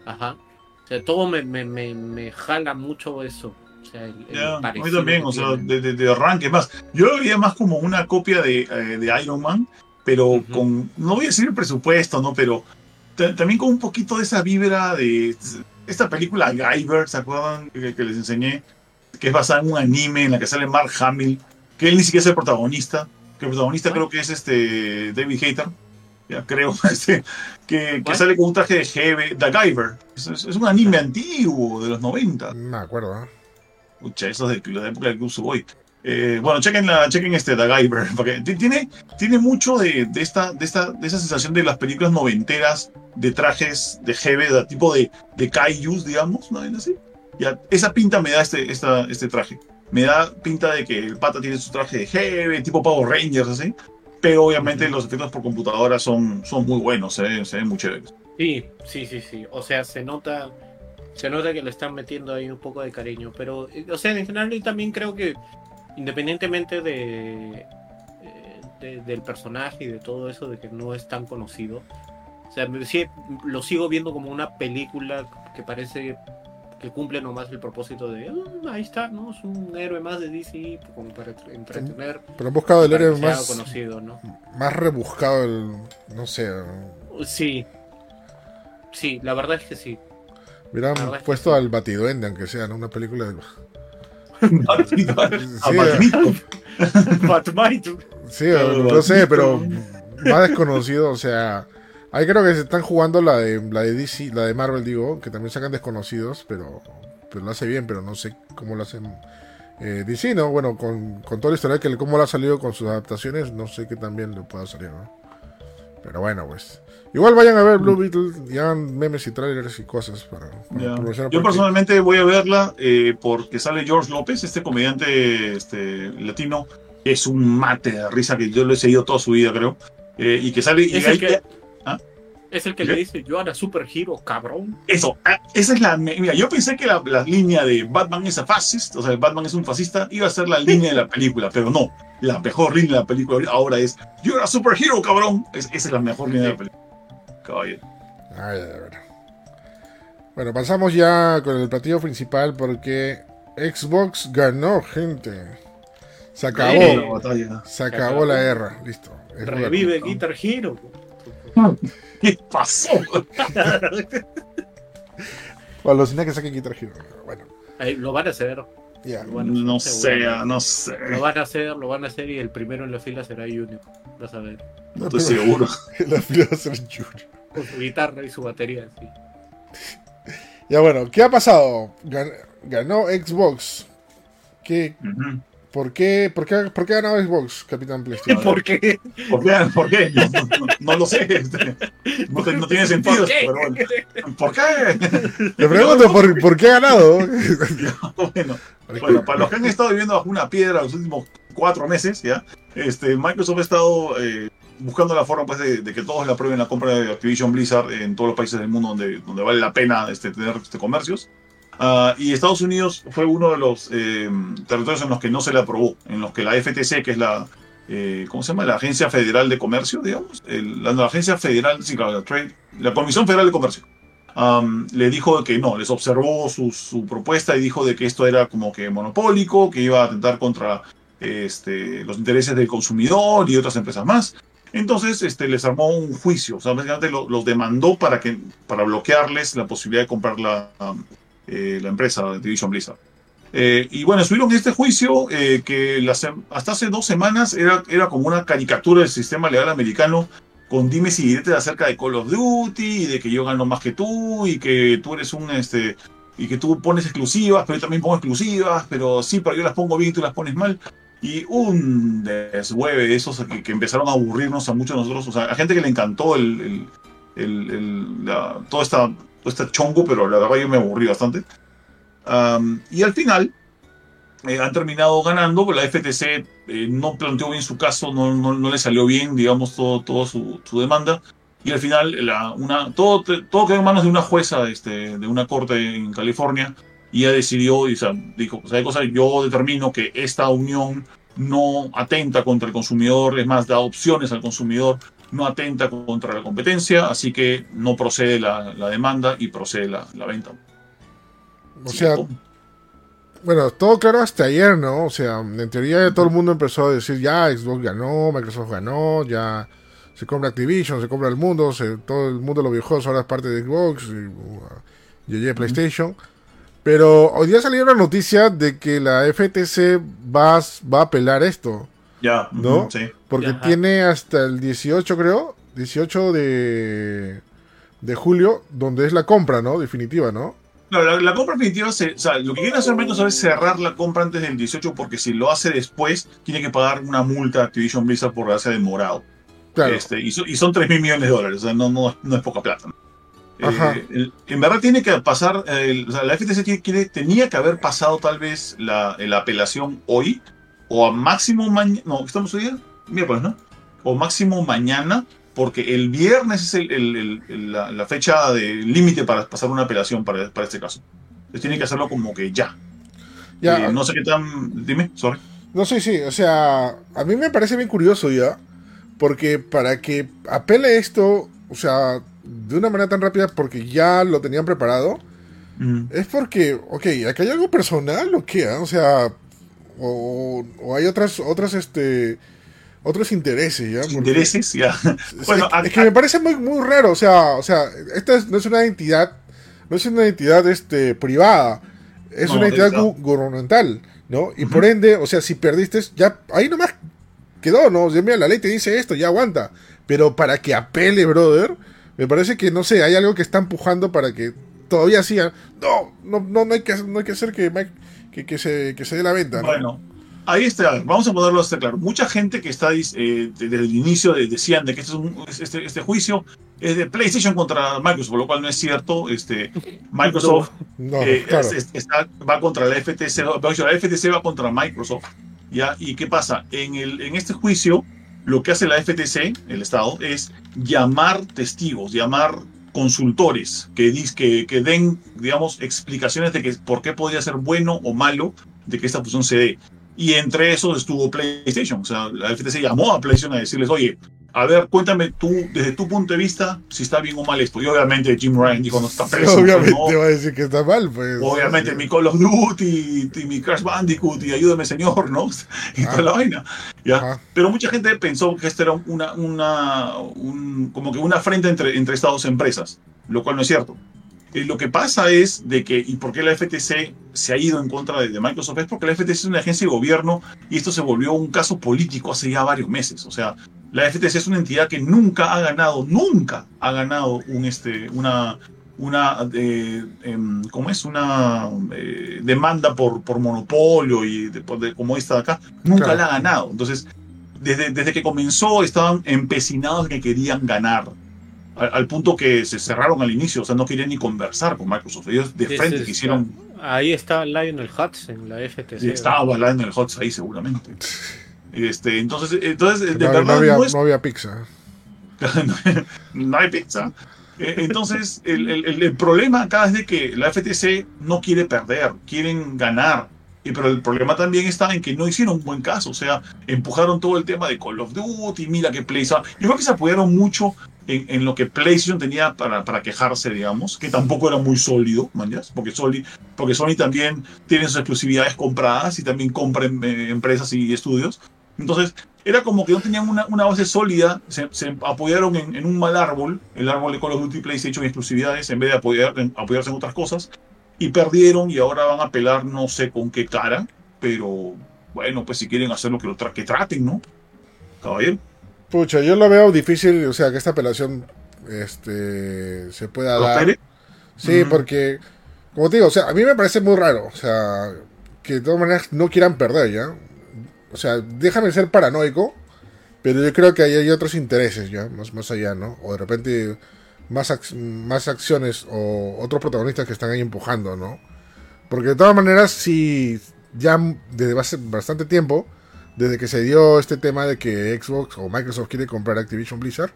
Ajá. O sea, todo me, me, me, me jala mucho eso. O sea, el,
a mí también, o sea, de, de- de arranque. Más, yo lo veía más como una copia de, eh, de Iron Man, pero
Ujú.
con, no voy a decir el presupuesto, ¿no? Pero ta- también con un poquito de esa vibra de esta película Guyver, ¿se acuerdan? Que, que les enseñé, que es basada en un anime en la que sale Mark Hamill, que él ni siquiera es el protagonista, que el protagonista
Ah.
creo que es este David Hayter, ya creo, este, que, que sale con un traje de Heavy, The Guyver. Es, es- es un anime antiguo de los 90.
No me acuerdo, ¿ah?
Pucha, eso es de la época del Club Boy. Eh, bueno, chequen, la, chequen este ti- tiene, tiene mucho de, de esta, de, esta, de esa sensación de las películas noventeras de trajes de heavy, de tipo de, de kaijus, digamos, ¿no? ¿Es así? Ya, esa pinta me da este, esta, este traje. Me da pinta de que el pata tiene su traje de heavy, tipo Power Rangers, así. Pero obviamente los efectos por computadora son, son muy buenos, se ven, se ven muy chéveres.
Sí, sí, sí, sí. O sea, se nota, se nota que le están metiendo ahí un poco de cariño. Pero, eh, o sea, en general yo también creo que independientemente de, eh, de- del personaje y de todo eso, de que no es tan conocido. O sea, me- sí, lo sigo viendo como una película que parece que cumple nomás el propósito de "Ah, ahí está, ¿no? Es un héroe más de DC como para entre- entretener.
Pero han buscado el héroe más,
conocido, ¿no?
más rebuscado, el, no sé.
Sí. Sí, la verdad es que sí.
Hubieran puesto al Batiduende, aunque sea, ¿no? Una película de...
Batmite.
Sí, no sé, pero más desconocido, o sea... Ahí creo que se están jugando la de la de DC, la de Marvel, digo, que también sacan desconocidos, pero, pero lo hace bien, pero no sé cómo lo hacen eh, DC, ¿no? Bueno, con, con toda la historia que cómo lo ha salido con sus adaptaciones, no sé qué también le pueda salir, ¿no? Pero bueno, pues. Igual vayan a ver Blue Beetle y hagan memes y trailers y cosas para, para aprovechar
Yo personalmente voy a verla eh, porque sale George López, este comediante este, latino, que es un mate de risa que yo lo he seguido toda su vida, creo. Eh, y que sale. y
Es el
ahí-
que,
¿Ah?
es el que
¿Qué?
le dice, yo era superhero, cabrón.
Eso, ah, esa es la. Mira, yo pensé que la, la línea de Batman es a fascist, o sea, Batman es un fascista, iba a ser la línea de la película, pero no. La mejor línea de la película ahora es: Yo era superhero, cabrón. Es- esa es la mejor línea de la película.
Ay, ver. Bueno, pasamos ya con el platillo principal porque Xbox ganó, gente. Se acabó.
La batalla.
Se acabó la guerra. Listo. Es
Revive. Guitar Hero.
¿Qué pasó?
Alucina que saquen Guitar Hero. Bueno,
Ahí lo van a hacer,
ya.
Bueno,
No sé, no sé.
lo van a hacer, lo van a hacer y el primero en la fila será Junior. Vas a ver.
No estoy seguro.
la fila va a ser Junior.
Con su guitarra y su batería, sí.
Ya bueno, ¿qué ha pasado? Gan- ganó Xbox. ¿Qué,
Ujú.
Por, qué, por, qué, ¿Por qué ha ganado Xbox, Capitán PlayStation?
¿Por qué?
¿Por qué? ¿Por qué? No, no- no- no lo sé. No, no tiene sentido.
¿Por qué?
Pero. ¿Por qué?
Te pregunto, ¿por, por qué ha ganado?
bueno, bueno, para los que han estado viviendo bajo una piedra los últimos cuatro meses, ¿ya? Este, Microsoft ha estado eh, buscando la forma pues, de, de que todos le aprueben la compra de Activision Blizzard en todos los países del mundo donde, donde vale la pena este, tener este, comercios. Ah, y Estados Unidos fue uno de los eh, territorios en los que no se le aprobó, en los que la FTC, que es la, eh, ¿cómo se llama? La Agencia Federal de Comercio, digamos, la, Agencia Federal, sí, la, Trade- la Comisión Federal de Comercio, le dijo que no, les observó su, propuesta y dijo de que esto era como que monopólico, que iba a atentar contra este, los intereses del consumidor y otras empresas más. Entonces este, les armó un juicio, o sea, básicamente lo- los demandó para, que, para bloquearles la posibilidad de comprar la, eh, la empresa Division Blizzard. Eh, y bueno, estuvieron en este juicio eh, que las hasta hace dos semanas era, era como una caricatura del sistema legal americano con dimes y diretes acerca de Call of Duty y de que yo gano más que tú y que tú eres un este y que tú pones exclusivas, pero yo también pongo exclusivas, pero sí, pero yo las pongo bien y tú las pones mal. Y un deshueve de esos que, que empezaron a aburrirnos a muchos de nosotros, o sea, a gente que le encantó el, el- el- la- toda esta, este chongo, pero la verdad yo me aburrí bastante. Y al final eh, han terminado ganando, pero la FTC eh, no planteó bien su caso, no, no, no le salió bien, digamos, todo, todo su, demanda. Y al final, la, una, todo, todo quedó en manos de una jueza este, de una corte en California. Y ella decidió, y, o sea, dijo, o sea, hay cosas, yo determino que esta unión no atenta contra el consumidor, es más, da opciones al consumidor, no atenta contra la competencia, así que no procede la, la demanda y procede la, la venta.
O sea, bueno, todo claro hasta ayer, ¿no? O sea, en teoría todo el mundo empezó a decir, ya Xbox ganó, Microsoft ganó, ya se compra Activision, se compra el mundo, se- todo el mundo de los viejos ahora es parte de Xbox, y, uh, y, PlayStation. Pero hoy día salió una noticia de que la FTC va, va a apelar esto,
Ya,
¿No?
sí.
porque
Ajá.
tiene hasta el 18, creo, 18 de, de julio, donde es la compra, ¿no? Definitiva, ¿no?
No, la, la compra definitiva, se, o sea, lo que quiere hacer Microsoft es cerrar la compra antes del 18 porque si lo hace después, tiene que pagar una multa a Activision Blizzard por haberse demorado.
Claro.
Este, y, so- y son 3 mil millones de dólares, o sea, no, no, no es poca plata. ¿no?
Ajá.
Eh, el- en verdad tiene que pasar, eh, el- o sea, la FTC tiene- quiere- tenía que haber pasado tal vez la, la apelación hoy, o a máximo mañana, no, ¿estamos hoy día? Miércoles, ¿no? O máximo mañana, porque el viernes es el- el- el- el- la, la fecha de límite para pasar una apelación para, para este caso. Entonces tiene que hacerlo como que ya.
Ya,
Eh, no sé qué tan... Dime, sorry.
No sé, sí, o sea, a mí me parece bien curioso ya, porque para que apele esto, o sea, de una manera tan rápida, porque ya lo tenían preparado,
Mm.
es porque, ok, ¿acá hay algo personal o qué? ah? O sea, o, o hay otras, otras, este, otros intereses, ¿ya? Porque-
Intereses, ya.
es,
Bueno,
es-
a-
es que me parece muy, muy raro, o sea, o sea, esta es- no es una entidad, no es una entidad, este, privada, es
No,
una entidad gu- gubernamental, ¿no? Y por ende, o sea, si perdiste, ya ahí nomás quedó, ¿no? O sea, mira, la ley te dice esto, ya aguanta. Pero para que apele, brother, me parece que, no sé, hay algo que está empujando para que todavía sigan. No, no, no, no hay que, no hay que hacer que, Mike- que, que se, que se dé la venta, ¿no?
Bueno, ahí está. Vamos a ponerlo hasta claro. Mucha gente que está eh, desde el inicio de- decían de que este, es un- este, este juicio es de PlayStation contra Microsoft, lo cual no es cierto. Este, Microsoft
No,
eh,
claro.
es- es- está- va contra la FTC, no, la FTC va contra Microsoft. ¿ya? ¿Y qué pasa? En, el, en este juicio, lo que hace la FTC, el Estado, es llamar testigos, llamar consultores que, que, que den, digamos, explicaciones de que, por qué podría ser bueno o malo de que esta fusión se dé. Y entre esos estuvo PlayStation. O sea, la FTC llamó a PlayStation a decirles, oye, a ver, cuéntame tú, desde tu punto de vista, si está bien o mal esto. Y obviamente Jim Ryan dijo, no está preso.
Obviamente
¿no?
va a decir que está mal, pues.
Obviamente mi Call of Duty y mi Crash Bandicoot y ayúdame señor, ¿no? Y toda
Ah.
la vaina. ¿ya?
Ajá.
Pero mucha gente pensó que esto era una, una un- como que una afrenta entre, entre estas dos empresas, lo cual no es cierto. Eh, lo que pasa es de que, ¿y por qué la FTC se ha ido en contra de, de Microsoft? Es porque la FTC es una agencia de gobierno y esto se volvió un caso político hace ya varios meses. O sea, la FTC es una entidad que nunca ha ganado, nunca ha ganado un, este, una, una eh, em, ¿cómo es? Una eh, demanda por, por monopolio y de, por- de- como esta de acá, nunca
Claro.
la ha ganado. Entonces, desde, desde que comenzó estaban empecinados que querían ganar. Al, al punto que se cerraron al inicio, o sea, no querían ni conversar con Microsoft. Ellos de frente
es-
quisieron.
Ahí está Lionel Hutz en la FTC.
Sí, estaba bailando en el hot ahí seguramente. Este, entonces, entonces de
No,
verdad
no había,
no es
no había pizza.
no hay pizza. Eh, Entonces, el, el- el- problema acá es de que la FTC no quiere perder, quieren ganar. Y, pero el problema también está en que no hicieron un buen caso. O sea, empujaron todo el tema de Call of Duty, mira que PlayStation. Yo creo que se apoyaron mucho en, en lo que PlayStation tenía para, para quejarse, digamos, que tampoco era muy sólido, ¿mañas? Porque, Sony, porque Sony también tiene sus exclusividades compradas y también compra em- eh, empresas y estudios. Entonces, era como que no tenían una, una base sólida, se, se apoyaron en, en un mal árbol, el árbol de Call of Duty, PlayStation exclusividades, en vez de apoyar, en- apoyarse en otras cosas, y perdieron y ahora van a pelar no sé con qué cara, pero bueno, pues si quieren hacer lo que, lo tra- que traten, ¿no? Caballero.
Pucha, yo lo veo difícil, o sea, que esta apelación este, se pueda dar. Sí, porque, como te digo, o sea, a mí me parece muy raro, o sea, que de todas maneras no quieran perder, ¿ya? O sea, déjame ser paranoico, pero yo creo que ahí hay otros intereses, ¿ya? Más, más allá, ¿no? O de repente más, ac- más acciones o otros protagonistas que están ahí empujando, ¿no? Porque de todas maneras, si ya desde hace bastante tiempo, desde que se dio este tema de que Xbox o Microsoft quiere comprar Activision Blizzard,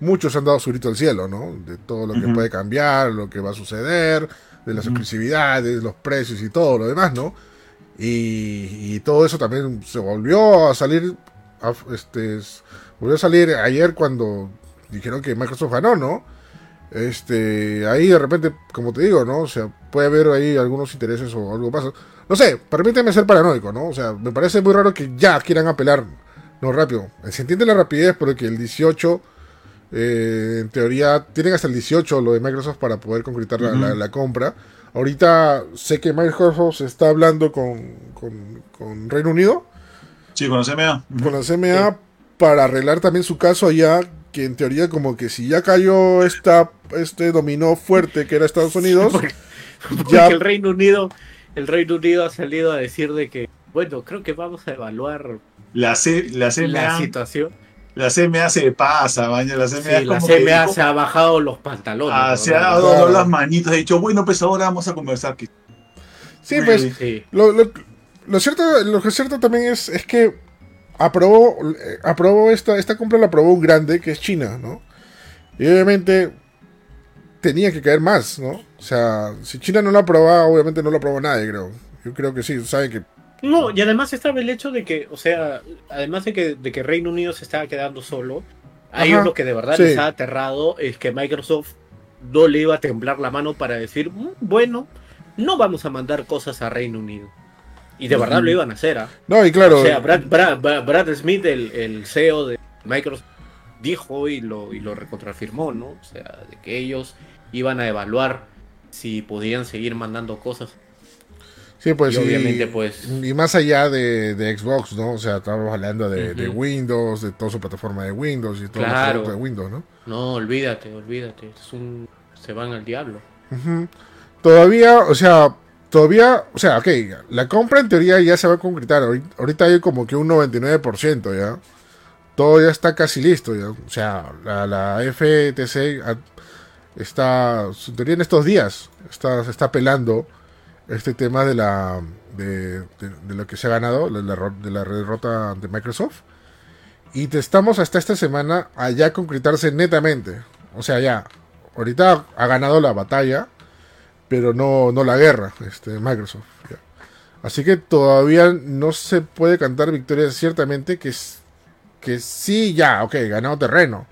muchos han dado su grito al cielo, ¿no? De todo lo que
Ujú.
puede cambiar, lo que va a suceder, de las
Ujú.
exclusividades, los precios y todo lo demás, ¿no? Y, y todo eso también se volvió a salir, a- este, volvió a salir ayer cuando dijeron que Microsoft ganó, ¿no? Este, ahí de repente, como te digo, ¿no? O sea, puede haber ahí algunos intereses o algo pasa. No sé, permíteme ser paranoico, ¿no? O sea, me parece muy raro que ya quieran apelar, no rápido. Se entiende la rapidez porque el 18, eh, en teoría, tienen hasta el 18 lo de Microsoft para poder concretar la,
Ujú.
la- la compra. Ahorita sé que Microsoft está hablando con, con, con Reino Unido,
Sí, con la CMA.
con la CMA, para arreglar también su caso allá, que en teoría como que si ya cayó esta, este dominó fuerte que era Estados Unidos,
Porque
ya
el Reino Unido, el Reino Unido ha salido a decir de que, bueno, creo que vamos a evaluar
La, C, la
la situación.
La CMA se pasa, maña. La CMA
Sí, la CMA
dijo-
se ha bajado los pantalones.
Ah, se ha dado
Claro.
las manitas, ha dicho, bueno, pues ahora vamos a conversar.
sí, pues
Sí.
Lo, lo- lo cierto, lo que es cierto también es, es que aprobó, eh, aprobó esta, esta compra la aprobó un grande que es China, ¿no? Y obviamente tenía que caer más, ¿no? O sea, si China no lo aprobaba, obviamente no lo aprobó nadie, creo. Yo creo que sí, saben que...
No, y además estaba el hecho de que, o sea, además de que, de que Reino Unido se estaba quedando solo, ahí
Ajá,
lo que de verdad
sí.
les ha aterrado es que Microsoft no le iba a temblar la mano para decir, "Mm, bueno, no vamos a mandar cosas a Reino Unido. Y de verdad lo iban a hacer, ¿ah?
No, y claro,
O sea, Brad, Brad- Brad- Brad Smith, el, el CEO de Microsoft, dijo y lo, y lo recontrafirmó, ¿no? O sea, de que ellos iban a evaluar si podían seguir mandando cosas.
Sí, pues
y
sí,
obviamente, pues-
Y más allá de, de Xbox, ¿no? O sea, estamos hablando de. Windows, de toda su plataforma de Windows y todo
Claro.
de Windows, ¿no?
No, olvídate, olvídate. Es un... Se van al diablo.
Todavía, o sea, todavía, o sea, ok, la compra en teoría ya se va a concretar. Ahorit- Ahorita hay como que un 99% ya. Todo ya está casi listo ya. O sea, la, la FTC ha- está, en teoría en estos días, está, se está pelando este tema de la de, de- lo que se ha ganado, de la, de la derrota de Microsoft. Y te estamos hasta esta semana a ya concretarse netamente. O sea, ya, ahorita ha ganado la batalla, pero no, no la guerra, este, Microsoft. Así que todavía no se puede cantar victoria ciertamente que, es- que sí, ya, ok, ganado terreno.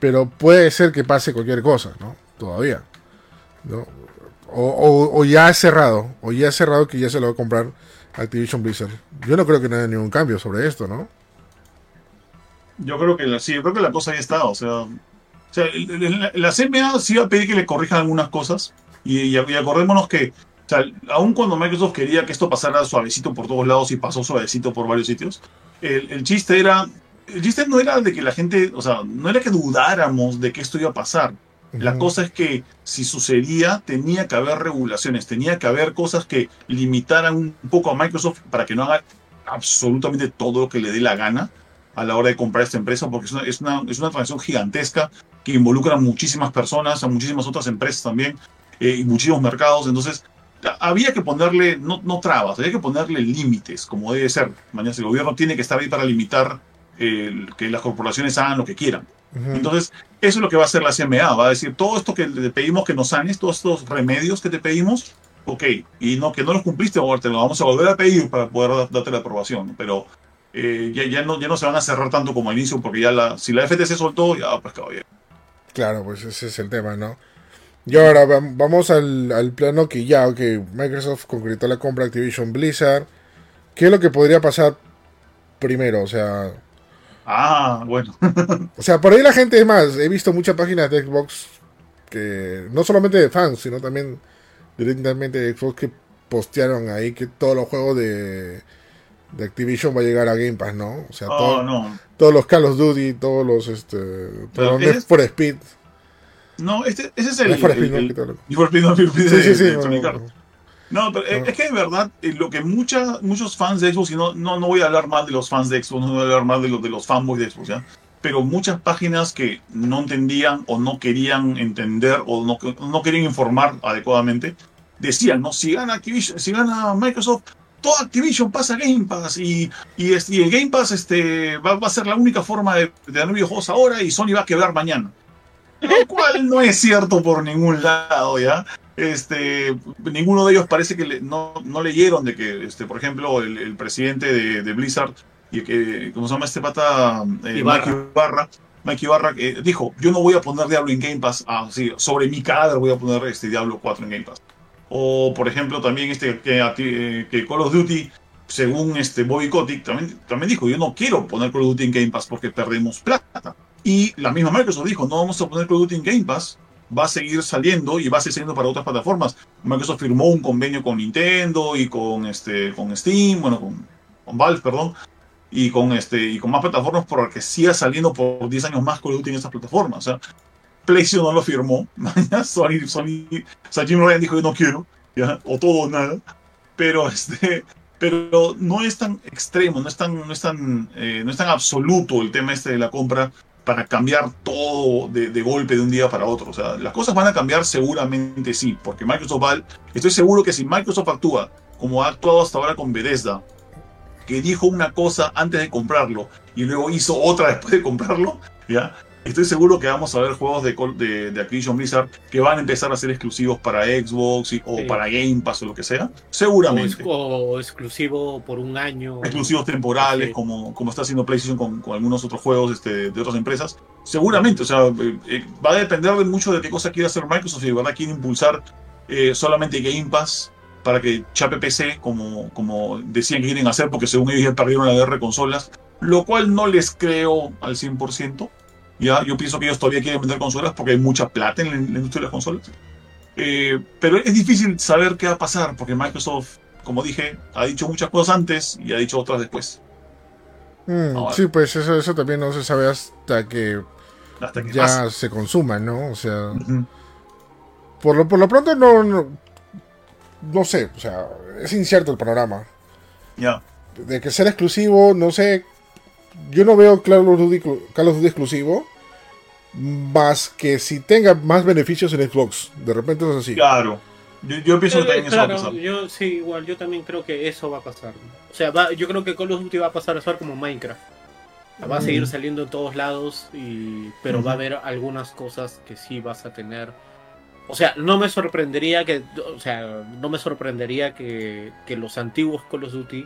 Pero puede ser que pase cualquier cosa, ¿no? Todavía. ¿no? O, ya es cerrado, o ya es cerrado que ya se lo va a comprar Activision Blizzard. Yo no creo que no haya ningún cambio sobre esto, ¿no?
Yo creo que la, sí, yo creo que la cosa ya está. O sea, la, la CMA sí va a pedir que le corrijan algunas cosas. Y, acordémonos que, o cuando Microsoft quería que esto pasara suavecito por todos lados y pasó suavecito por varios sitios, el, el chiste era. El chiste no era de que la gente, o sea, no era que dudáramos de que esto iba a pasar. La cosa es que si sucedía, tenía que haber regulaciones, tenía que haber cosas que limitaran un poco a Microsoft para que no haga absolutamente todo lo que le dé la gana a la hora de comprar esta empresa, porque es una, es una, es una transacción gigantesca que involucra a muchísimas personas, a muchísimas otras empresas también, eh, y muchísimos mercados. Entonces, había que ponerle, no, no trabas, había que ponerle límites, como debe ser. Mañana el gobierno tiene que estar ahí para limitar eh, que las corporaciones hagan lo que quieran. Entonces, eso es lo que va a hacer la CMA. Va a decir, todo esto que le pedimos que nos sanes, todos estos remedios que te pedimos, ok, y no que no los cumpliste, te lo vamos a volver a pedir para poder da- darte la aprobación. Pero eh, ya, ya, no, ya no se van a cerrar tanto como al inicio, porque ya la, si la FTC soltó, ya pues caballero.
Claro, pues ese es el tema, ¿no? Y ahora vam- vamos al, al plano que ya, ok, Microsoft concretó la compra Activision Blizzard. ¿Qué es lo que podría pasar primero? O sea,
Ah, bueno.
o sea, por ahí la gente, es más, he visto muchas páginas de Xbox que no solamente de fans, sino también directamente de Xbox que postearon ahí que todos los juegos de, de Activision va a llegar a Game Pass, ¿no? O sea,
Oh,
todo-
no.
todos los Call of Duty, todos los, este, todos los for Speed.
No, este, ese es el.
Need for Speed, ¿no? Sí, sí, sí. no, no,
pero es- que de verdad, eh, lo que mucha, muchos fans de Xbox, y no, no, no voy a hablar mal de los fans de Xbox, no voy a hablar mal de los, de los fanboys de Xbox, ¿ya? Pero muchas páginas que no entendían o no querían entender o no, no querían informar adecuadamente, decían, ¿no? Si gana Activision, si gana Microsoft, todo Activision pasa a Game Pass y, y, y el Game Pass este, va, va a ser la única forma de, de tener ahora y Sony va a quebrar mañana. Lo cual no es cierto por ningún lado, ¿ya? Este, ninguno de ellos parece que le- no, no leyeron de que, este, por ejemplo, el, el presidente de, de Blizzard, y que, ¿cómo se llama este pata? Eh,
Ibarra.
Mike Ibarra. Mike Ibarra eh, dijo, yo no voy a poner Diablo en Game Pass, así, sobre mi cadáver voy a poner este Diablo 4 en Game Pass. O, por ejemplo, también este, que, eh, que Call of Duty, según este Bobby Kotick, también, también dijo, yo no quiero poner Call of Duty en Game Pass porque perdemos plata. Y la misma Microsoft dijo, no vamos a poner Call of Duty en Game Pass, va a seguir saliendo y va a seguir saliendo para otras plataformas. Microsoft firmó un convenio con Nintendo y con este con Steam, bueno, con, con Valve, perdón, y con este y con más plataformas para que siga saliendo por 10 años más Call of Duty en esas plataformas. O sea, PlayStation no lo firmó. Sony, Sony, o sea, Jim Ryan dijo que no quiero, ¿ya? o todo o nada. Pero este pero no es tan extremo, no es tan, no es tan, eh, no es tan absoluto el tema este de la compra para cambiar todo de, golpe de un día para otro. O sea, las cosas van a cambiar seguramente sí, porque Microsoft va, estoy seguro que si Microsoft actúa como ha actuado hasta ahora con Bethesda, que dijo una cosa antes de comprarlo y luego hizo otra después de comprarlo, ¿ya? Estoy seguro que vamos a ver juegos de, de, de Activision Blizzard que van a empezar a ser exclusivos para Xbox y- o
Sí.
para Game Pass o lo que sea. Seguramente
o exclusivo por un año.
exclusivos temporales,
Sí.
como, como está haciendo PlayStation con, con algunos otros juegos este, de otras empresas. Seguramente, o sea, eh, eh, va a depender de mucho de qué cosa quiere hacer Microsoft y de verdad quiere impulsar eh, solamente Game Pass para que chape PC, como, como decían que quieren hacer, porque según ellos ya perdieron la guerra de consolas, lo cual no les creo al 100%. Ya, yo pienso que ellos todavía quieren vender consolas porque hay mucha plata en la, en la industria de las consolas. Eh, pero es difícil saber qué va a pasar porque Microsoft, como dije, ha dicho muchas cosas antes y ha dicho otras después.
Mm, sí, pues eso, eso también no se sabe hasta que
Hasta que
ya se consuma, ¿no? O sea, por lo, por lo pronto no, no, no sé, o sea, es incierto el panorama.
Ya.
De que ser exclusivo, no sé, yo no veo Call of Duty, Call of Duty exclusivo, más que si tenga más beneficios en Xbox. De repente es así.
Claro. Yo, yo pienso que también
Eh,
eso va a pasar.
yo sí, igual, yo también creo que eso va a pasar. O sea, va- yo creo que Call of Duty va a pasar a ser como Minecraft. Va a seguir
Mm.
saliendo en todos lados, y, pero va a haber algunas cosas que sí vas a tener. O sea, no me sorprendería que, o sea, no me sorprendería que, que los antiguos Call of Duty,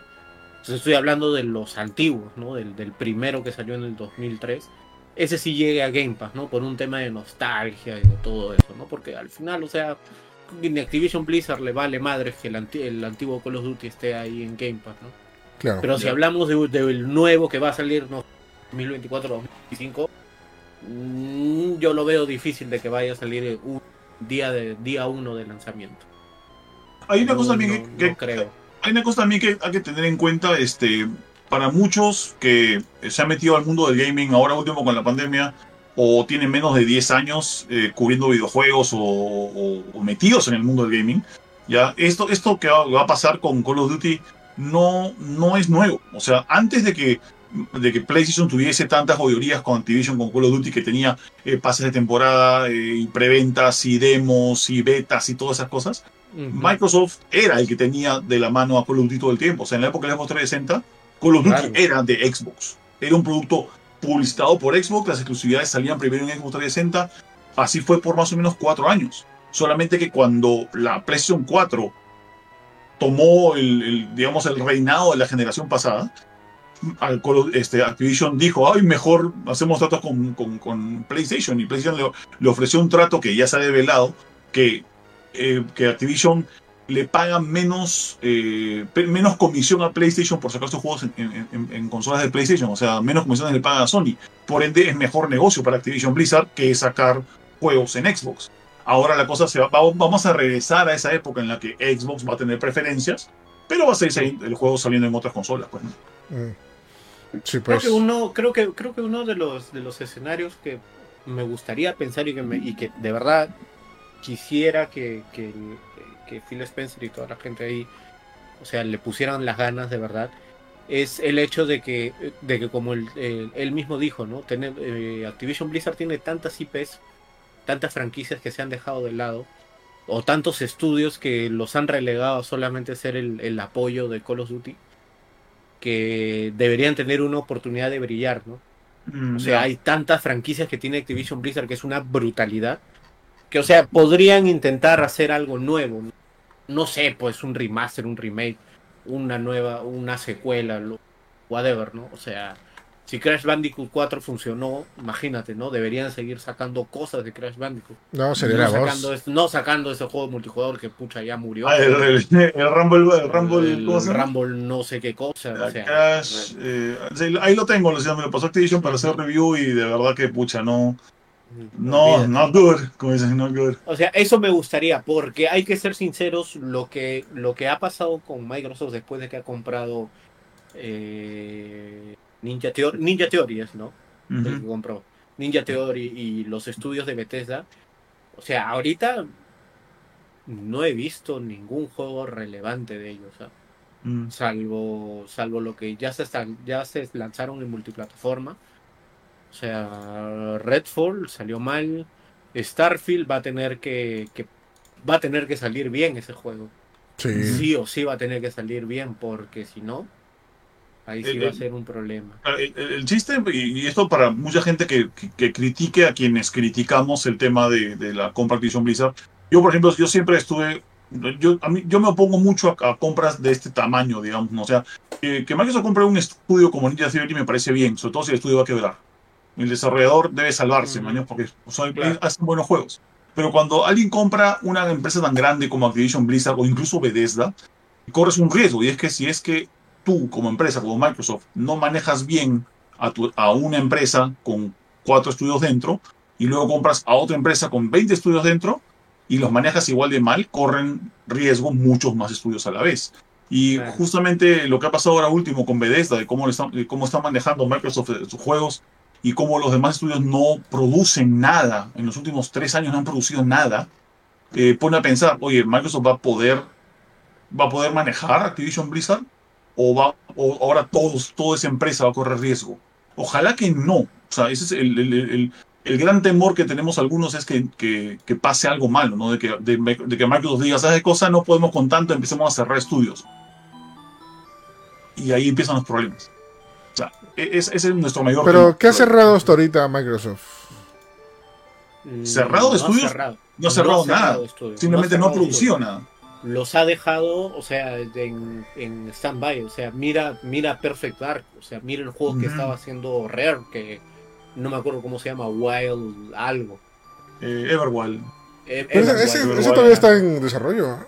estoy hablando de los antiguos, ¿no? Del, del primero que salió en el 2003, ese sí llegue a Game Pass, ¿no? Por un tema de nostalgia y de todo eso, ¿no? Porque al final, o sea, ni Activision Blizzard le vale madre que el, anti- el antiguo Call of Duty esté ahí en Game Pass, ¿no?
Claro.
Pero si hablamos de- del nuevo que va a salir, no 2024-2025, mm, yo lo veo difícil de que vaya a salir un día de día uno de lanzamiento.
Hay una
No,
cosa también
no-
que,
no
que-
creo.
hay una cosa también que hay que tener en cuenta, este, para muchos que se han metido al mundo del gaming ahora último con la pandemia o tienen menos de 10 años eh, cubriendo videojuegos o, o- o metidos en el mundo del gaming, ya esto, esto que va, va a pasar con Call of Duty no, no es nuevo. O sea, antes de que, de que PlayStation tuviese tantas joyerías con Activision, con Call of Duty, que tenía eh, pases de temporada, eh, y preventas, y demos, y betas, y todas esas cosas. Microsoft era el que tenía de la mano a Call of Duty todo el tiempo. O sea, en la época de la Xbox 360, Call of Duty
Claro.
era de Xbox. Era un producto publicitado por Xbox, las exclusividades salían primero en Xbox 360. Así fue por más o menos cuatro años. Solamente que cuando la PlayStation 4 tomó el, el, digamos, el reinado de la generación pasada, este, Activision dijo, ay, mejor hacemos tratos con, con- con PlayStation. Y PlayStation le, le ofreció un trato que ya se ha develado, que, eh, que Activision le paga menos, eh, menos comisión a PlayStation por sacar sus juegos en, en- en- en consolas de PlayStation. O sea, menos comisiones le pagan a Sony. Por ende, es mejor negocio para Activision Blizzard que sacar juegos en Xbox. Ahora la cosa se va, va- vamos a regresar a esa época en la que Xbox va a tener preferencias, pero va a seguir el juego saliendo en otras consolas. Pues, ¿no?
Mm. Sí,
Creo
pues.
que uno, creo que, creo que uno de los de los escenarios que me gustaría pensar y que me- y que de verdad quisiera que, que, que Phil Spencer y toda la gente ahí, o sea, le pusieran las ganas de verdad, es el hecho de que, de que como él, él- él mismo dijo, ¿no? Tener, eh, Activision Blizzard tiene tantas IPs, tantas franquicias que se han dejado de lado, o tantos estudios que los han relegado a solamente ser el, el apoyo de Call of Duty, que deberían tener una oportunidad de brillar, ¿no?
Mm,
O sea, hay tantas franquicias que tiene Activision Blizzard que es una brutalidad. Que, o sea, podrían intentar hacer algo nuevo. No, No sé, pues un remaster, un remake, una nueva, una secuela, lo- whatever, ¿no? O sea, si Crash Bandicoot 4 funcionó, imagínate, ¿no? Deberían seguir sacando cosas de Crash Bandicoot.
No, sería
no, sacando, es- no sacando ese juego multijugador que pucha ya murió.
Ah, el, el, el Rumble, el Rumble,
no sé qué cosa. o sea,
Crash, eh, ahí lo tengo, lo siento, me lo pasó Activision para hacer review y de verdad que pucha, no, no,
olvídate.
not good, como dicen, not good.
O sea, eso me gustaría, porque hay que ser sinceros, lo que, lo que ha pasado con Microsoft después de que ha comprado eh, Ninja, Theory, Ninja Theory es, ¿no? El que compró. Ninja Theory y los estudios de Bethesda. O sea, ahorita no he visto ningún juego relevante de ellos, ¿ah?
Mm.
salvo, salvo lo que ya se, ya se lanzaron en multiplataforma. O sea, Redfall salió mal. Starfield va a tener que, que va a tener que salir bien ese juego.
Sí.
Sí o sí va a tener que salir bien, porque si no, ahí sí
El-
va a
el-
ser un problema.
El, el- el chiste, y y esto para mucha gente que, que- que critique a quienes criticamos el tema de, de la compra Activision Blizzard, yo por ejemplo, yo siempre estuve, yo, a mí, yo me opongo mucho a, a compras de este tamaño, digamos, ¿no? o sea, que, que Microsoft compre un estudio como Ninja Theory me parece bien, sobre todo si el estudio va a quebrar. El desarrollador debe salvarse, mañana, porque son-
Claro.
hacen buenos juegos. Pero cuando alguien compra una empresa tan grande como Activision Blizzard o incluso Bethesda, corres un riesgo, y es que si es que tú como empresa, como Microsoft, no manejas bien a, tu- a una empresa con cuatro estudios dentro y luego compras a otra empresa con 20 estudios dentro y los manejas igual de mal, corren riesgo muchos más estudios a la vez. Y justamente lo que ha pasado ahora último con Bethesda, de cómo, están, de cómo está manejando Microsoft eh, sus juegos y cómo los demás estudios no producen nada, en los últimos tres años no han producido nada, eh, pone a pensar, oye, Microsoft va a poder, va a poder manejar Activision Blizzard o va, o ahora todos, toda esa empresa va a correr riesgo. Ojalá que no. O sea, ese es el, el- el- el gran temor que tenemos algunos es que, que- que pase algo malo, ¿no? De que, de, de que Microsoft diga, ¿sabes cosa? No podemos con tanto, empecemos a cerrar estudios. Y ahí empiezan los problemas. O sea, e- es- ese es nuestro mayor
Pero. ¿qué ha cerrado hasta ahorita Microsoft?
¿Cerrado de
No ha
estudios?
cerrado.
No ha cerrado nada. Simplemente no ha producido nada.
Los ha dejado, o sea, en, en stand-by. O sea, mira, mira Perfect Dark. O sea, mira el juego que estaba haciendo Rare, que no me acuerdo cómo se llama, Wild algo.
Eh, Everwild.
Eh,
Pero ese,
Everwild,
ese-
Everwild,
ese
ya.
todavía está en desarrollo. ¿ah?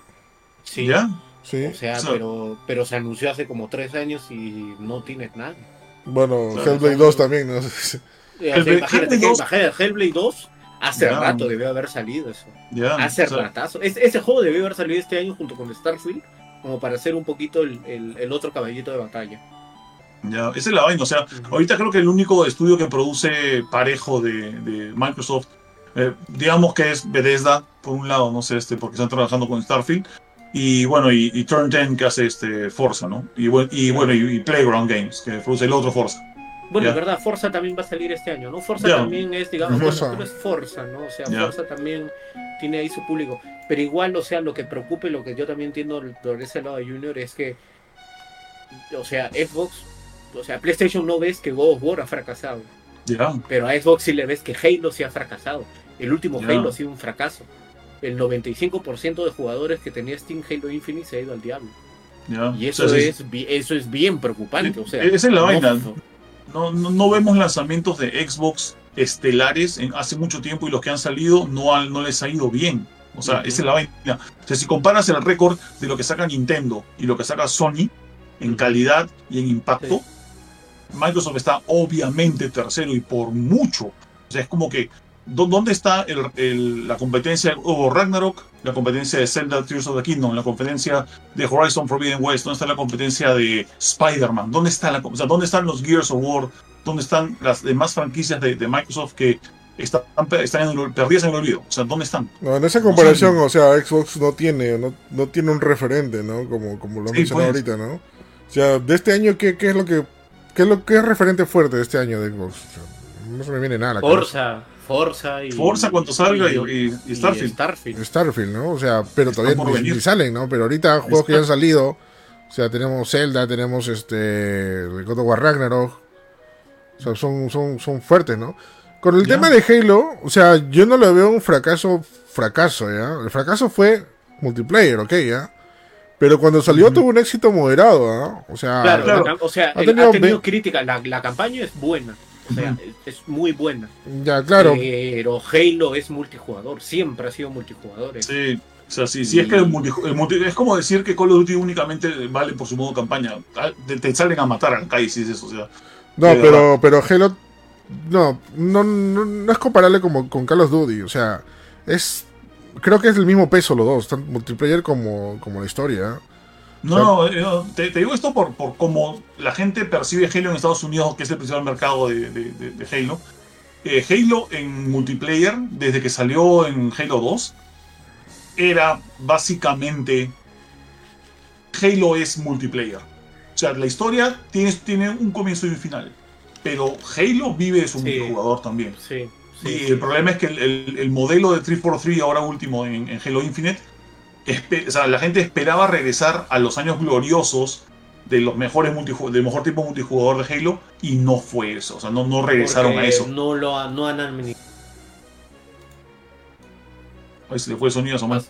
Sí,
¿Ya?
Sí.
o sea,
O sea-
pero, pero se anunció hace como tres años y no tiene nada.
Bueno,
Claro.
Hellblade 2 también. ¿no?
Hellblade-
imagínate
Hellblade
que
2
imagínate, Hellblade 2 hace rato debió haber salido eso. Hace
O sea,
ratazo. Es- ese juego debió haber salido este año junto con Starfield, como para hacer un poquito el, el- el otro caballito de batalla.
Ya, esa es la vaina. O sea, ahorita creo que el único estudio que produce parejo de, de Microsoft, eh, digamos que es Bethesda, por un lado, no sé, este, porque están trabajando con Starfield. Y bueno, y, y Turn 10 que hace este Forza, ¿no? Y, y bueno, y, y Playground Games, que produce el otro Forza.
Bueno, es verdad, Forza también va a salir este año, ¿no? Forza también es, digamos,
Forza.
bueno, pero es Forza, ¿no? O sea. Forza también tiene ahí su público. Pero igual, o sea, lo que preocupe, lo que yo también entiendo por ese lado de Junior es que, o sea, Xbox, o sea, PlayStation no ves que God of War ha fracasado,
Ya,
pero a Xbox sí le ves que Halo sí ha fracasado. El último. Halo ha sido un fracaso. El 95% de jugadores que tenía Steam Halo Infinite se ha ido al diablo.
ya.
Y
O
eso,
sea,
es, eso es bien preocupante. O sea,
Esa es la
no-
vaina. no, no, no vemos lanzamientos de Xbox estelares en, hace mucho tiempo y los que han salido no, han- no les ha ido bien. O sea, esa es la vaina. O sea, si comparas el récord de lo que saca Nintendo y lo que saca Sony en calidad y en impacto, Microsoft está obviamente tercero y por mucho. O sea, es como que, ¿dó- ¿dónde está el- el- la competencia de Hugo Ragnarok? La competencia de Zelda Tears of the Kingdom, la competencia de Horizon Forbidden West, ¿dónde está la competencia de Spider-Man? ¿Dónde, está la, o sea, ¿Dónde están los Gears of War? ¿Dónde están las demás franquicias de, de Microsoft que están, están en el- perdidas en el olvido? O sea, ¿dónde están?
No, en esa comparación, o sea, Xbox no tiene, no, no tiene un referente, ¿no? Como, como lo
Sí,
mencionado
pues.
ahorita, ¿no? O sea, de este año, ¿qué, qué es lo que qué es lo que es referente fuerte de este año de Xbox? O sea, no se me viene nada a la cabeza.
Forza, y.
Forza cuando salga y, y- y
y
Starfield.
Starfield.
Starfield, ¿no? O sea, pero
Está
todavía ni, ni salen, ¿no? Pero ahorita juegos que ya han salido, o sea, tenemos Zelda, tenemos este el God of War Ragnarok, o sea, son, son, son fuertes, ¿no? Con el
Ya.
tema de Halo, o sea, yo no le veo un fracaso, fracaso, ¿ya? El fracaso fue multiplayer, ¿ok? ¿ya? Pero cuando salió
Ujú.
tuvo un éxito moderado, ¿ah? O sea,
Claro,
claro.
la o sea,
Ha tenido
ha tenido
ve-
crítica. La, la campaña es buena. O sea, es, muy buena.
ya, claro.
Pero Halo es multijugador. Siempre ha sido multijugador. eh.
Sí, o sea, sí, sí es que el multi- el multi- es como decir que Call of Duty únicamente vale por su modo campaña. Ah, Te, te salen a matar a calle si es eso. O sea,
No, pero, pero Halo no, no, no, no es comparable como con Call of Duty. O sea, es. Creo que es el mismo peso los dos, tanto multiplayer como, como la historia.
No, no, no, te, te digo esto por, por cómo la gente percibe Halo en Estados Unidos, que es el principal mercado de, de- de- de Halo. Eh, Halo en multiplayer, desde que salió en Halo 2, era básicamente. Halo es multiplayer. O sea, la historia tiene, tiene un comienzo y un final. Pero Halo vive de su
Sí.
multijugador también.
Sí. sí,
Y el problema es que el, el- el modelo de 343, ahora último en, en Halo Infinite, o sea, la gente esperaba regresar a los años gloriosos de los mejores del mejor tipo multijugador de Halo y no fue eso. O sea, no, no regresaron
Porque
a eso.
No, lo, ha- no han administrado.
Ahí se le fue el sonido a.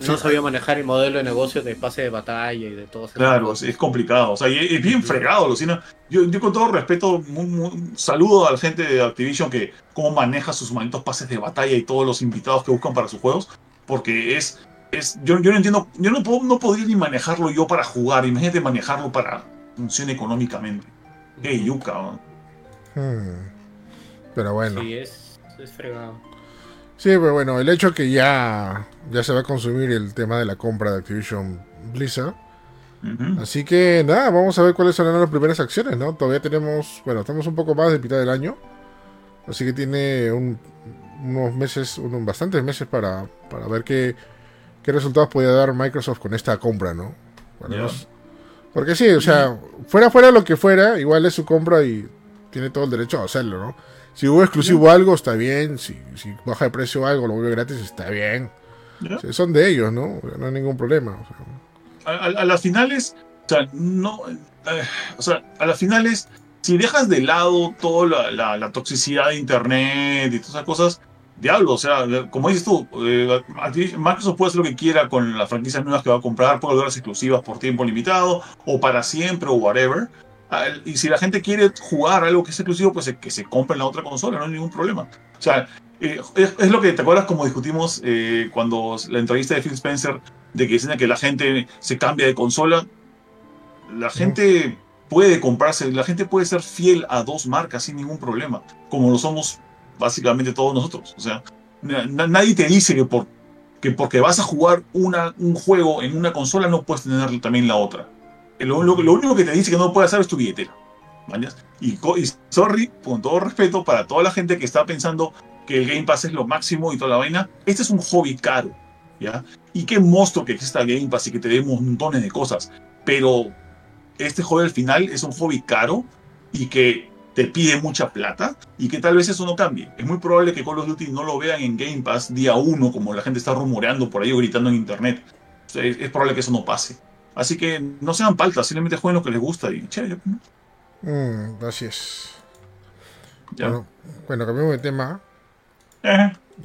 No sabía manejar el modelo de negocio de pase de batalla y de todo eso.
Claro, es, es complicado. O sea, y es bien fregado, Lucina. Yo, yo con todo respeto, un saludo a la gente de Activision que cómo maneja sus malditos pases de batalla y todos los invitados que buscan para sus juegos. Porque es. es yo, yo no entiendo. Yo no, puedo, no podría ni manejarlo yo para jugar. Imagínate manejarlo para funcione económicamente. Qué yuca. ¿no?
Hmm. Pero bueno.
Sí, es, es fregado.
Sí, pero bueno, el hecho que ya, ya se va a consumir el tema de la compra de Activision Blizzard. Así que nada, vamos a ver cuáles serán las primeras acciones, ¿no? Todavía tenemos, bueno, estamos un poco más de mitad del año. Así que tiene un- unos meses, unos bastantes meses para, para ver qué, qué resultados puede dar Microsoft con esta compra, ¿no? Porque sí, o sea, fuera fuera lo que fuera, igual es su compra y tiene todo el derecho a hacerlo, ¿no? Si hubo exclusivo algo, está bien. Si, si baja de precio algo, lo vuelve gratis, está bien.
Ya.
O sea, son de ellos, ¿no? No hay ningún problema. o sea.
a, a- a las finales, o sea, no, eh, o sea, a las finales, si dejas de lado toda la, la- la toxicidad de internet y todas esas cosas, diablo, o sea, como dices tú, eh, Microsoft puede hacer lo que quiera con las franquicias nuevas que va a comprar, puede dar las exclusivas por tiempo limitado, o para siempre, o whatever. Ah, Y si la gente quiere jugar algo que es exclusivo, pues que se compre en la otra consola, no hay ningún problema. O sea, eh, es, es lo que te acuerdas como discutimos eh, cuando la entrevista de Phil Spencer de que dicen que la gente se cambia de consola. La gente puede comprarse, la gente puede ser fiel a dos marcas sin ningún problema, como lo somos básicamente todos nosotros. O sea, na- na- nadie te dice que, por, que porque vas a jugar una, un juego en una consola no puedes tener también la otra. lo, lo- lo único que te dice que no puede hacer es tu billetera. ¿mañas? Y, y sorry, con todo respeto, para toda la gente que está pensando que el Game Pass es lo máximo y toda la vaina, este es un hobby caro, ¿ya? Y qué monstruo que exista Game Pass y que te dé montones de cosas, pero este hobby al final es un hobby caro y que te pide mucha plata y que tal vez eso no cambie. Es muy probable que Call of Duty no lo vean en Game Pass día uno, como la gente está rumoreando por ahí o gritando en internet. Es, es probable que eso no pase. Así que no sean paltas, simplemente jueguen lo que les gusta y chévere. ¿no?
Mm, así es.
Ya.
Bueno, bueno, cambiamos de tema.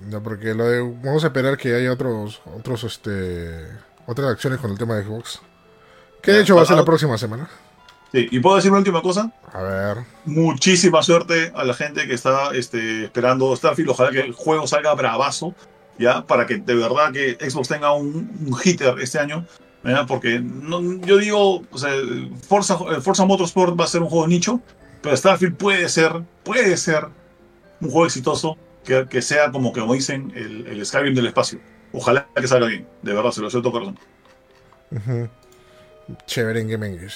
Ya, porque lo de- vamos a esperar que haya otros, otros, este, otras acciones con el tema de Xbox. Que de hecho va a ser la próxima semana.
Sí. Y puedo decir una última cosa.
A ver.
Muchísima suerte a la gente que está este, esperando Starfield. Ojalá que el juego salga bravazo, ¿ya? Para que de verdad que Xbox tenga un, un hitter este año. ¿ya? Porque no, yo digo, o sea, Forza, Forza Motorsport va a ser un juego nicho, pero Starfield puede ser, puede ser un juego exitoso que, que sea como que como dicen el, el Skyrim del espacio. Ojalá que salga bien, de verdad, se lo todo corazón.
Chévere en Game.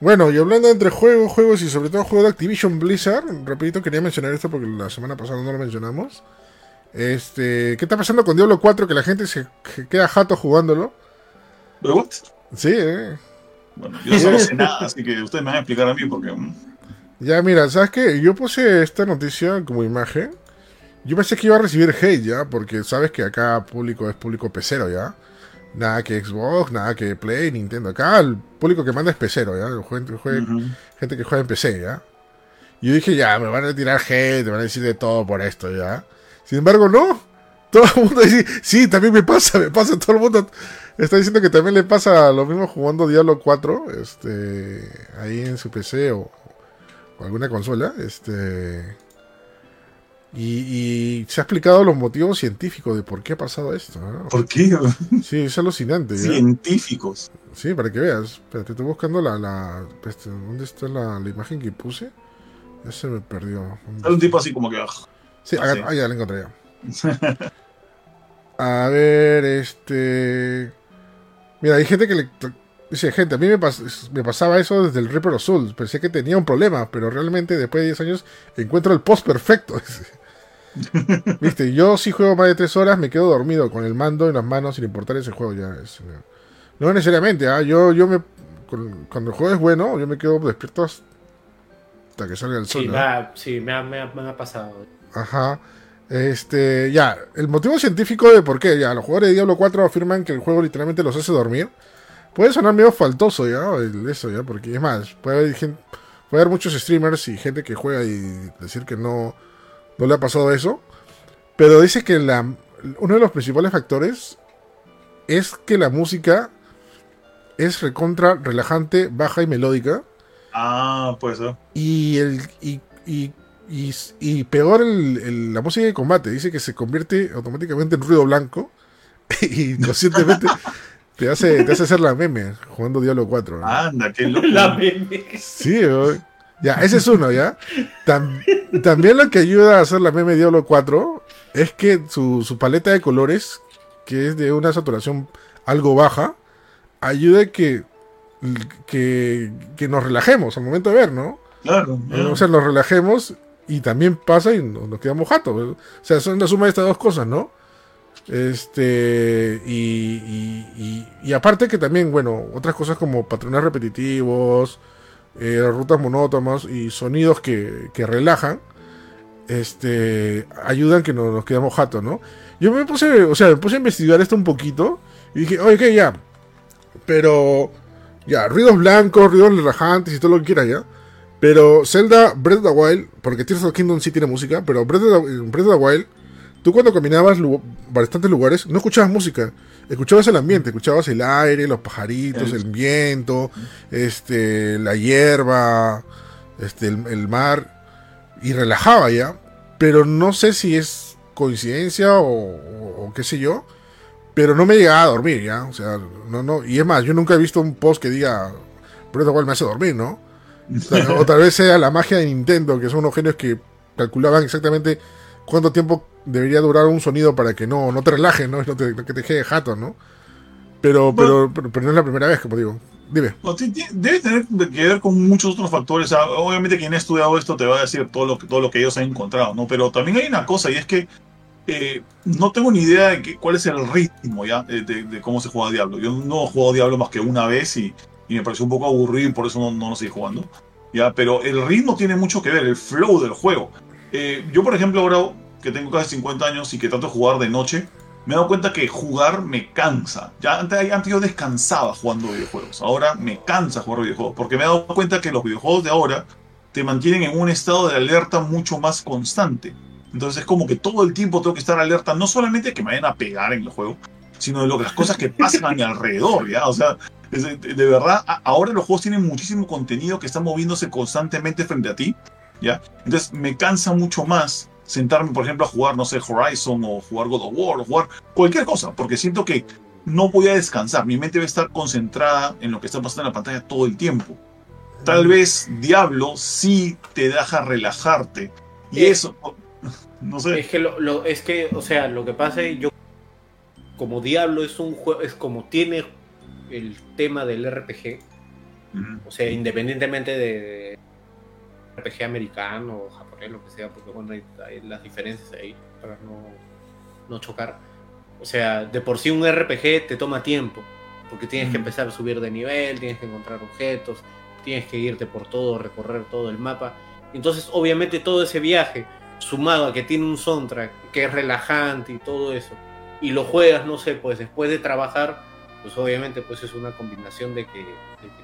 Bueno, y hablando entre juegos, juegos y sobre todo juegos de Activision Blizzard, rapidito quería mencionar esto porque la semana pasada no lo mencionamos. Este, ¿qué está pasando con Diablo 4 que la gente se queda jato jugándolo?
¿Pero what?
Sí, eh.
Bueno, yo no sé nada, así que ustedes me van a explicar a mí porque... mm,
Ya, mira, ¿sabes qué? Yo puse esta noticia como imagen. Yo pensé que iba a recibir hate ya, porque sabes que acá público es público pecero ya. Nada que Xbox, nada que Play, Nintendo. Acá el público que manda es pecero ya. Gente, jue-
ujú.
gente que juega en PC ya. Y yo dije, ya, me van a tirar hate, me van a decir de todo por esto ya. Sin embargo, no. Todo el mundo dice, sí, también me pasa, me pasa. Todo el mundo está diciendo que también le pasa lo mismo jugando Diablo 4, este, ahí en su PC o, o alguna consola, este. Y, y se ha explicado los motivos científicos de por qué ha pasado esto. ¿no?
¿Por qué?
Sí, es alucinante. ¿ya?
Científicos.
Sí, para que veas. Espérate, estoy buscando la. la este, ¿Dónde está la, la imagen que puse? Ya se me perdió. ¿Dónde
Sale un tipo así como que... ah,
Sí, acá- ah, ya la encontré ya. A ver, este. Mira, hay gente que le. Dice, gente, a mí me, pas- me pasaba eso desde el Reaper of Souls. Pensé que tenía un problema, pero realmente después de 10 años encuentro el post perfecto. Viste, yo si juego más de 3 horas me quedo dormido con el mando en las manos sin importar ese juego ya. es, eh, no necesariamente, ¿ah? yo, yo me. cuando el juego es bueno, yo me quedo despierto hasta que salga el sol.
Sí,
¿no?
me ha, sí, me ha, me ha- me ha pasado.
Ajá. Este, ya, el motivo científico de por qué, ya, los jugadores de Diablo 4 afirman que el juego literalmente los hace dormir. Puede sonar medio faltoso, ya, eso, ya, porque es más, puede haber, gen- puede haber muchos streamers y gente que juega y decir que no, no le ha pasado eso. Pero dice que la, uno de los principales factores es que la música es recontra, relajante, baja y melódica.
Ah, puede ser.
Y el y, y, y, y peor el- el- la música de combate. Dice que se convierte automáticamente en ruido blanco. Y conscientemente te hace, te hace hacer la meme jugando Diablo 4. ¿no?
Anda, qué loco.
La meme.
Sí, güey. Ya, ese es uno, ¿ya? Tam- también lo que ayuda a hacer la meme Diablo 4 es que su, su paleta de colores, que es de una saturación algo baja, ayuda a que, que, que nos relajemos al momento de ver, ¿no?
Claro.
Eh, O sea, nos relajemos y también pasa y nos, nos quedamos jatos. O sea, son la suma de estas dos cosas, ¿no? Este, y, y, y- y aparte que también, bueno, otras cosas como patrones repetitivos, eh, rutas monótonas y sonidos que, que relajan, este, ayudan que nos, nos quedamos jatos, ¿no? Yo me puse, o sea, me puse a investigar esto un poquito y dije, oye, ¿qué? Ya, pero, ya, ruidos blancos, ruidos relajantes y todo lo que quiera, ya. Pero Zelda Breath of the Wild, porque Tears of the Kingdom sí tiene música, pero Breath of the, Breath of the Wild, tú cuando caminabas lu- bastantes lugares, no escuchabas música, escuchabas el ambiente, escuchabas el aire, los pajaritos, el viento, este, la hierba, este, el, el mar, y relajaba ya. Pero no sé si es coincidencia o, o- o qué sé yo, pero no me llegaba a dormir ya, o sea, no, no, y es más, yo nunca he visto un post que diga of the Wild me hace dormir, ¿no? O tal vez sea la magia de Nintendo, que son unos genios que calculaban exactamente cuánto tiempo debería durar un sonido para que no, no te relaje, ¿no? Y no te, que te quede jato, ¿no? Pero, pero, pero, pero no es la primera vez, como digo. Dime.
debe tener que ver con muchos otros factores. obviamente quien ha estudiado esto te va a decir todo lo, todo lo que ellos han encontrado, ¿no? Pero también hay una cosa y es que eh, no tengo ni idea de cuál es el ritmo ya de, cómo se juega Diablo. Yo no he jugado Diablo más que una vez y, me pareció un poco aburrido y por eso no, no lo seguí jugando. ¿ya? Pero el ritmo tiene mucho que ver, el flow del juego. Eh, yo, por ejemplo, ahora que tengo casi 50 años y que trato de jugar de noche, me he dado cuenta que jugar me cansa. Ya antes, antes yo descansaba jugando videojuegos. Ahora me cansa jugar videojuegos. Porque me he dado cuenta que los videojuegos de ahora te mantienen en un estado de alerta mucho más constante. Entonces es como que todo el tiempo tengo que estar alerta, no solamente que me vayan a pegar en el juego, sino de lo, las cosas que pasan a mi alrededor, ¿ya? O sea, de, de, verdad, ahora los juegos tienen muchísimo contenido que está moviéndose constantemente frente a ti, ¿ya? Entonces me cansa mucho más sentarme, por ejemplo, a jugar, no sé, Horizon o jugar God of War o jugar cualquier cosa, porque siento que no voy a descansar. Mi mente va a estar concentrada en lo que está pasando en la pantalla todo el tiempo. Tal vez Diablo sí te deja relajarte. Y eh, eso, no sé.
Es que, lo, es que, o sea, lo que pasa es yo, como Diablo es un juego, es como tiene el tema del RPG, o sea, independientemente de RPG americano o japonés, lo que sea, porque bueno, hay, las diferencias ahí para no, chocar. O sea, de por sí un RPG te toma tiempo, porque tienes que empezar a subir de nivel, tienes que encontrar objetos, tienes que irte por todo, recorrer todo el mapa. Entonces, obviamente, todo ese viaje, sumado a que tiene un soundtrack que es relajante y todo eso, y lo juegas, no sé, pues después de trabajar, pues obviamente pues es una combinación de que,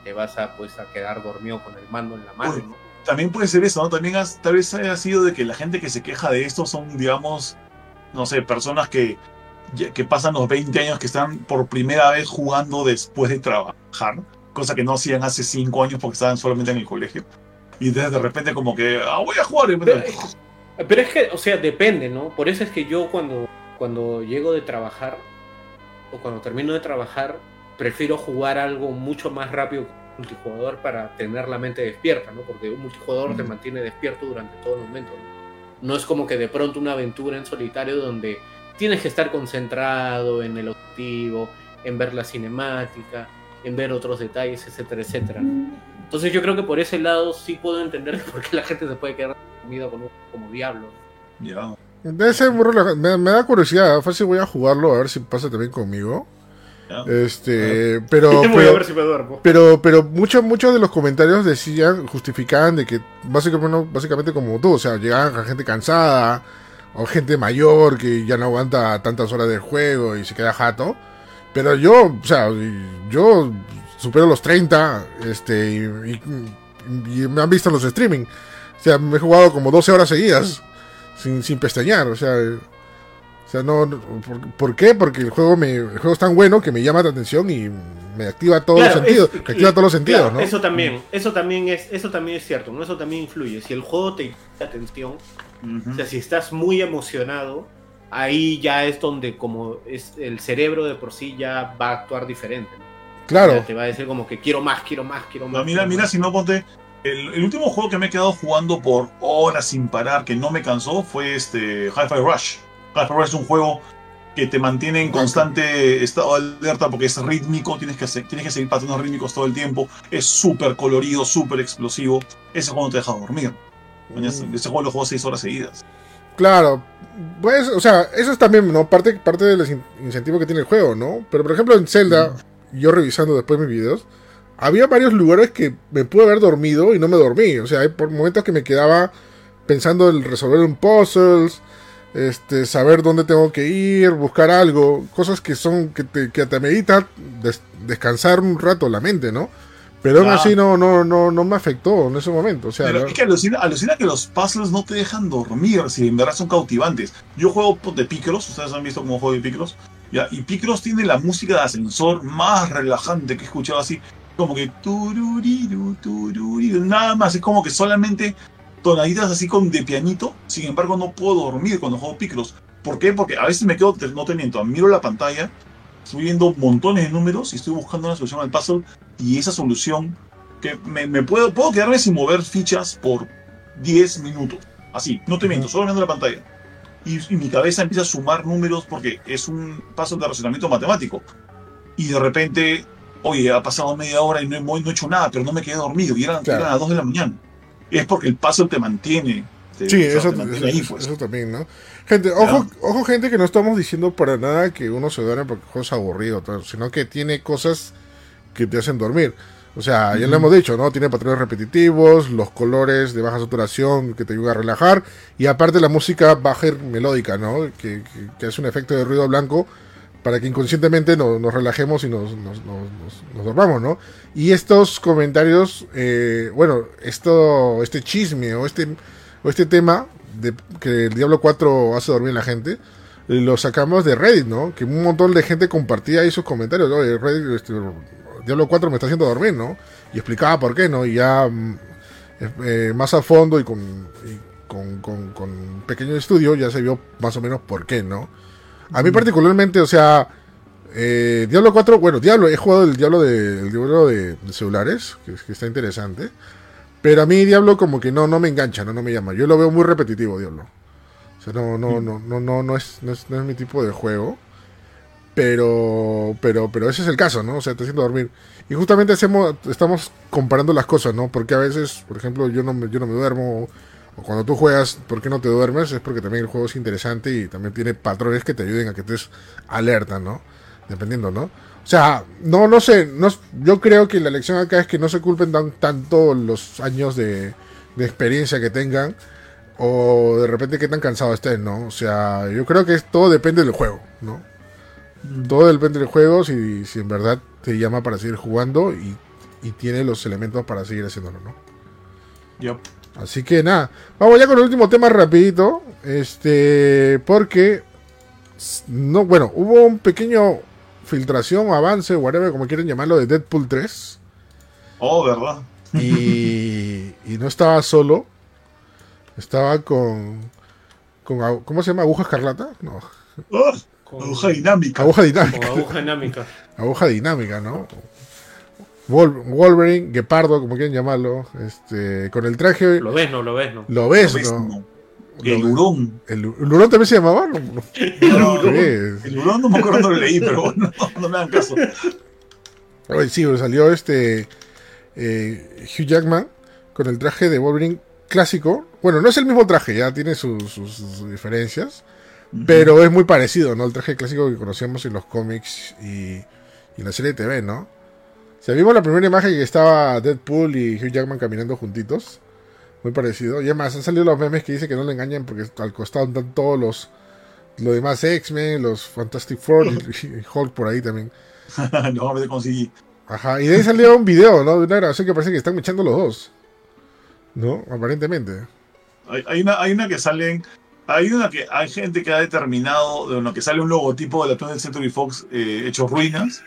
te vas a pues a quedar dormido con el mando en la mano, ¿no?
También puede ser eso, ¿no? También tal vez haya sido de que la gente que se queja de esto son, digamos, no sé, personas que, que pasan los 20 años que están por primera vez jugando después de trabajar, cosa que no hacían hace 5 años porque estaban solamente en el colegio. Y de repente como que, ah, voy a jugar.
Pero, es que, o sea, depende, ¿no? Por eso es que yo cuando, cuando llego de trabajar o cuando termino de trabajar, prefiero jugar algo mucho más rápido multijugador para tener la mente despierta, ¿no? Porque un multijugador te mantiene despierto durante todo el momento. ¿no? es como que de pronto una aventura en solitario donde tienes que estar concentrado en el objetivo, en ver la cinemática, en ver otros detalles, etcétera, etcétera. Entonces yo creo que por ese lado sí puedo entender por qué la gente se puede quedar dormida con como diablo.
Ya.
me, me, da curiosidad, fácil voy a jugarlo a ver si pasa también conmigo. Este, pero, pero, pero, muchos, muchos de los comentarios decían, justificaban de que básicamente, básicamente como tú, o sea, llegaban a gente cansada o gente mayor que ya no aguanta tantas horas de juego y se queda jato. Pero yo, o sea, yo supero los 30, este, y, me han visto en los streaming. O sea, me he jugado como 12 horas seguidas, sin, sin pestañear, o sea, sea, no, ¿por, qué? Porque el juego me el juego es tan bueno que me llama la atención y me activa todos los sentidos, activa todos los sentidos, ¿no?
Eso también, eso también es, eso también es cierto, ¿no? Eso también influye. Si el juego te llama la atención, o sea, si estás muy emocionado, ahí ya es donde como es el cerebro de por sí ya va a actuar diferente,
Claro.
te va a decir como que quiero más, quiero más, quiero más.
mira, mira, si no ponte. El, el, último juego que me he quedado jugando por horas sin parar, que no me cansó, fue este Hi-Fi Rush. Clash es un juego que te mantiene en constante estado de alerta porque es rítmico, tienes que, hacer, tienes que seguir patrones rítmicos todo el tiempo, es súper colorido, súper explosivo. Ese juego no te deja dormir. Mm. Ese juego lo juego seis horas seguidas.
Claro, pues, o sea, eso es también, ¿no? Parte, parte del incentivo que tiene el juego, ¿no? Pero por ejemplo en Zelda, yo revisando después mis videos, había varios lugares que me pude haber dormido y no me dormí. O sea, hay por momentos que me quedaba pensando en resolver un puzzles este, saber dónde tengo que ir, buscar algo, cosas que son que te, que te meditan descansar un rato la mente, ¿no? Pero aún así no, no, no, no me afectó en ese momento. O sea,
Pero es que alucina, alucina, que los puzzles no te dejan dormir, si en verdad son cautivantes. Yo juego de Picross, ustedes han visto cómo juego de Picross, ¿ya? y Picross tiene la música de ascensor más relajante que he escuchado así, como que tururiru, tururiru, nada más, es como que solamente tonaditas así con de pianito, sin embargo no puedo dormir cuando juego Picross. ¿Por qué? Porque a veces me quedo, no te miento, miro la pantalla, estoy viendo montones de números y estoy buscando una solución al puzzle y esa solución que me, puedo, puedo quedarme sin mover fichas por 10 minutos. Así, no te miento, solo viendo la pantalla. Y, mi cabeza empieza a sumar números porque es un paso de razonamiento matemático. Y de repente oye, ha pasado media hora y no he, no he hecho nada, pero no me quedé dormido, y eran,
Claro.
eran las 2 de la mañana. Es porque el paso te mantiene. te-
Sí,
o sea,
eso,
te mantiene
eso-
ahí, pues.
eso también, ¿no? Gente, ojo, ojo, gente, que no estamos diciendo para nada que uno se duerme porque es aburrido, sino que tiene cosas que te hacen dormir. O sea, ya lo hemos dicho, ¿no? Tiene patrones repetitivos, los colores de baja saturación que te ayuda a relajar, y aparte la música baja y melódica, ¿no? Que, que- que hace un efecto de ruido blanco para que inconscientemente nos, relajemos y nos, nos, nos- nos- dormamos, ¿no? Y estos comentarios, eh, bueno, esto, este chisme o este, o este tema de que el Diablo 4 hace dormir a la gente, eh, lo sacamos de Reddit, ¿no? Que un montón de gente compartía ahí sus comentarios, ¿no? Reddit, este, Diablo 4 me está haciendo dormir, ¿no? Y explicaba por qué, ¿no? Y ya mm, eh, más a fondo y con, y con, con- con pequeño estudio ya se vio más o menos por qué, ¿no? A mí particularmente, o sea, eh, Diablo 4, bueno, Diablo, he jugado el Diablo de, el Diablo de, de celulares, que, que está interesante. Pero a mí Diablo como que no, no me engancha, no, no me llama. Yo lo veo muy repetitivo, Diablo. O sea, no, no, no, no, no, no es, no es, no es mi tipo de juego. Pero, pero, pero ese es el caso, ¿no? O sea, te haciendo dormir. Y justamente hacemos, estamos comparando las cosas, ¿no? Porque a veces, por ejemplo, yo no me, yo no me duermo. O cuando tú juegas, ¿por qué no te duermes? Es porque también el juego es interesante y también tiene patrones que te ayuden a que estés alerta, ¿no? Dependiendo, ¿no? O sea, no, no sé, no, yo creo que la lección acá es que no se culpen tan, tanto los años de, de experiencia que tengan o de repente qué tan cansados estén, ¿no? O sea, yo creo que es- todo depende del juego, ¿no? Todo depende del juego, si, si en verdad te llama para seguir jugando y, y tiene los elementos para seguir haciéndolo, ¿no?
Yup.
Así que nada, vamos ya con el último tema rapidito, este, porque no, bueno, hubo un pequeño filtración o avance, whatever, como quieren llamarlo, de Deadpool 3
Oh, ¿verdad?
y, y no estaba solo, estaba con, con ¿cómo se llama? ¿Aguja escarlata? No,
Oh,
Con,
aguja dinámica.
aguja dinámica,
aguja dinámica.
aguja dinámica, ¿no? Wol- Wolverine, Gepardo, como quieren llamarlo, este, con el traje,
Lo ves, no, lo ves, no.
lo ves. ¿no?
No. El hurón.
¿El, el hurón también se llamaba? No, no.
El hurón no me acuerdo no lo leí, pero no, no me hagan caso.
Oye, sí, salió este eh, Hugh Jackman con el traje de Wolverine clásico. Bueno, no es el mismo traje, ya tiene sus, sus- sus diferencias, pero es muy parecido, ¿no? El traje clásico que conocíamos en los cómics y, y en la serie de TV, ¿no? Sea, vimos la primera imagen que estaba Deadpool y Hugh Jackman caminando juntitos. Muy parecido. Y además han salido los memes que dice que no le engañan porque al costado están todos los, los demás X-Men, los Fantastic Four y, y Hulk por ahí también.
no, me conseguí.
Ajá, y de ahí salió un video, ¿no? De una grabación que parece que están echando los dos. ¿No? Aparentemente.
Hay, hay una, hay una que salen. Hay una que hay gente que ha determinado de lo que sale un logotipo de la 20th Century Fox eh, hecho ruinas.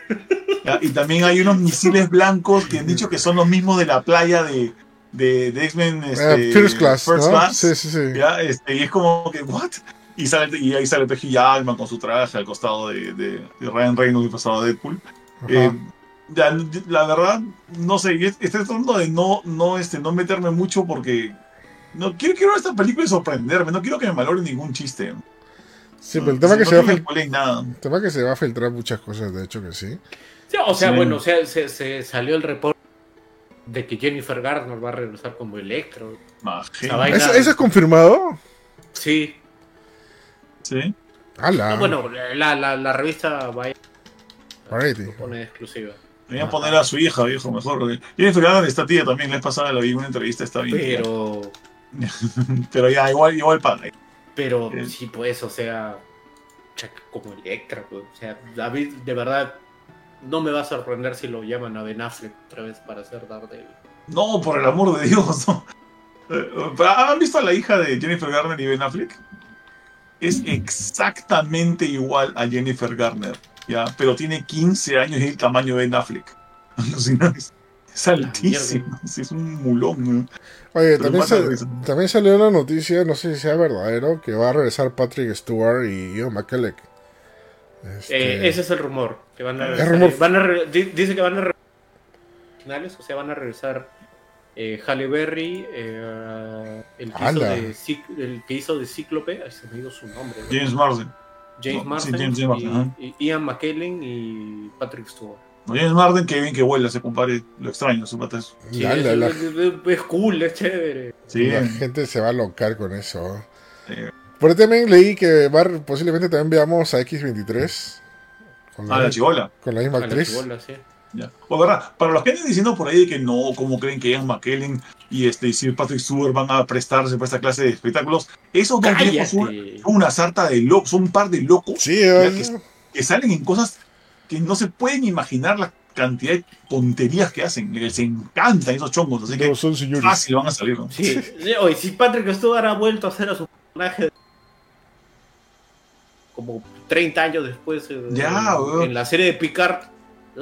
¿ya? Y también hay unos misiles blancos que han dicho que son los mismos de la playa de, de, de X-Men este,
Eh, First Class,
First
¿no?
Class,
Sí, sí, sí.
¿ya? Este, y es como que, ¿what? Y, sale, y ahí sale Peji Jackman con su traje al costado de, de, de Ryan Reynolds disfrazado de Deadpool.
Ajá.
Eh, ya, la verdad, no sé, y es- estoy tratando de no, no, este, no meterme mucho porque no quiero, quiero ver esta película y sorprenderme, no quiero que me malore ningún chiste.
sí, pero el tema,
No
que se va a
quiero
fil-
spoileen nada.
el tema que se va a filtrar muchas cosas, de hecho que sí.
Sí, o sea,
Sí.
bueno, o sea, se, se salió el reporte de que Jennifer Garner va a regresar como Electro.
¿Eso, eso es confirmado?
Sí.
Sí.
¡Hala!
No, bueno, la, la, la revista va
Variety.
a poner exclusiva.
Voy a poner a su hija, viejo, mejor. porque Jennifer Garner está tía también, la vez pasada la vi en una entrevista, está bien.
Pero,
Pero ya, igual, igual paga.
pero
Eh.
sí, pues, o sea, como Electra, pues. O sea, David, de verdad, no me va a sorprender si lo llaman a Ben Affleck otra vez para hacer Daredevil.
No, por el amor de Dios, no. ¿Han visto a la hija de Jennifer Garner y Ben Affleck? Es exactamente igual a Jennifer Garner, ¿ya? Pero tiene 15 años y el tamaño de Ben Affleck. Alucinante. Es altísimo, sí, es un mulón. ¿no?
Oye, también, también salió una noticia, no sé si sea verdadero, que va a regresar Patrick Stewart y Ian McKellen. Este,
Eh, ese es el rumor. Que van a
Es
regresar,
rumor.
van a re- di- dice que van a regresar o sea, van a regresar eh, Halle Berry, eh, el, que hizo de, el que hizo de Cíclope, ay, se me ha ido su nombre. ¿no?
James Marsden.
James
no,
Marsden,
sí, James
y, y Ian McKellen y Patrick Stewart.
No James Marden, que bien que vuela ese compadre, lo extraño, su pata es.
Sí,
La-
es,
la- la-
es- es- es cool, es chévere.
Sí,
la gente se va a locar con eso.
Sí.
Por ahí también leí que Bar, posiblemente también veamos a X23 con
Ah, la chivola.
con la misma
A la
actriz.
chibola, sí.
Ya. O verdad, para los que andan diciendo por ahí de que no, como creen que Ian McKellen y este y Sir Patrick Stewart van a prestarse para esta clase de espectáculos, esos dos son, una sarta de locos, son un par de locos
Sí,
Ya
eh,
que- que salen en cosas que no se pueden imaginar la cantidad de tonterías que hacen. Les encantan esos chongos, así que
no son señores.
fácil van a salir. ¿no?
Sí. Oye, si Patrick Stewart ha vuelto a hacer a su personaje como 30 años después eh,
Ya,
en, la serie de Picard,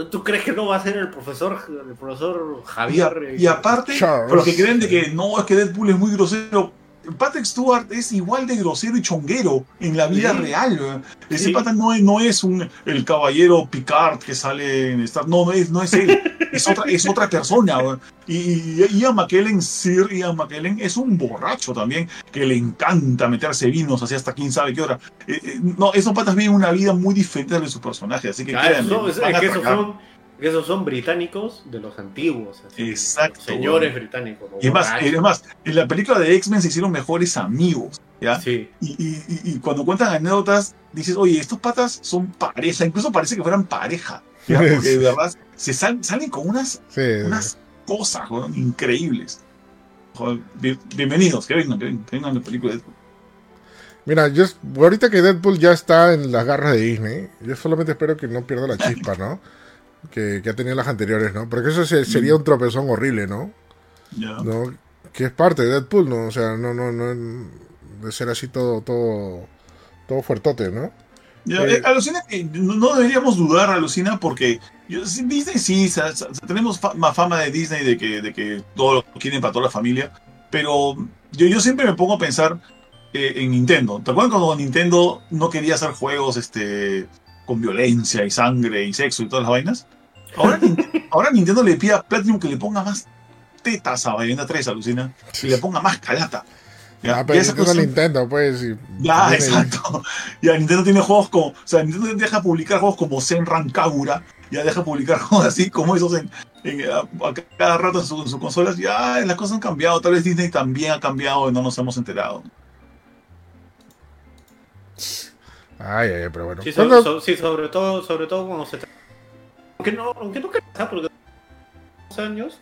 ¿tú crees que no va a ser el profesor el profesor
Y, a-
Javier? eh,
y aparte,
Charles.
por los que creen de que no, es que Deadpool es muy grosero. Patrick Stewart es igual de grosero y chonguero en la vida
Sí.
real. weón. Ese
Sí.
pata no es, no es un, el caballero Picard que sale en Star No, no es, no es él. Es otra, es otra persona. weón. Y, y Ian McKellen, Sir Ian McKellen, es un borracho también que le encanta meterse vinos así hasta quién sabe qué hora. Eh, eh, no, esos patas viven una vida muy diferente de sus personajes. Así que
Ah,
créanme,
eso- es-
van
es
a
que esos son, que esos son británicos de los antiguos. así,
Exacto,
los Señores británicos.
Y es más,
borrachos.
y es más, en la película de X-Men se hicieron mejores amigos, ¿ya?
Sí.
Y, y- y- y cuando cuentan anécdotas, dices, oye, estos patas son pareja, incluso parece que fueran pareja, ¿ya? Porque de verdad se sal- salen con unas,
Sí,
unas cosas increíbles. Joder, bien- bienvenidos, que vengan, que vengan, que vengan a la película. de-
Mira, yo ahorita que Deadpool ya está en las garras de Disney, yo solamente espero que no pierda la chispa, ¿no? Que, que ha tenido las anteriores, ¿no? Porque eso se- sería un tropezón horrible, ¿no?
Ya.
¿no? Que es parte de Deadpool, ¿no? O sea, no, no, no, de ser así todo, todo, todo fuertote, ¿no? Eh,
eh, alucina que no, deberíamos dudar, alucina, porque yo- sí, Disney sí, sa- sa- tenemos fa- más fama de Disney de que, de que todo lo quieren para toda la familia, pero yo, yo siempre me pongo a pensar eh, en Nintendo. ¿Te acuerdas cuando Nintendo no quería hacer juegos este, con violencia y sangre y sexo y todas las vainas? Ahora, Nin- ahora Nintendo le pide a Platinum que le ponga más tetas a Bayonetta 3, alucina, y le ponga más calata. Ya,
Ah, pero
esa cosa-
Nintendo, pues. y-
ya,
tiene-
exacto. Ya, Nintendo tiene juegos como. O sea, Nintendo deja publicar juegos como Senran Kagura. Ya deja publicar juegos así como esos en, en- a, a cada rato en, su- en sus consolas. Ya las cosas han cambiado. Tal vez Disney también ha cambiado y no nos hemos enterado.
Ay, ay, ay, pero bueno.
So- sí, sobre todo, sobre todo cuando se trata. Aunque no, aunque no creas, ¿ah? porque los años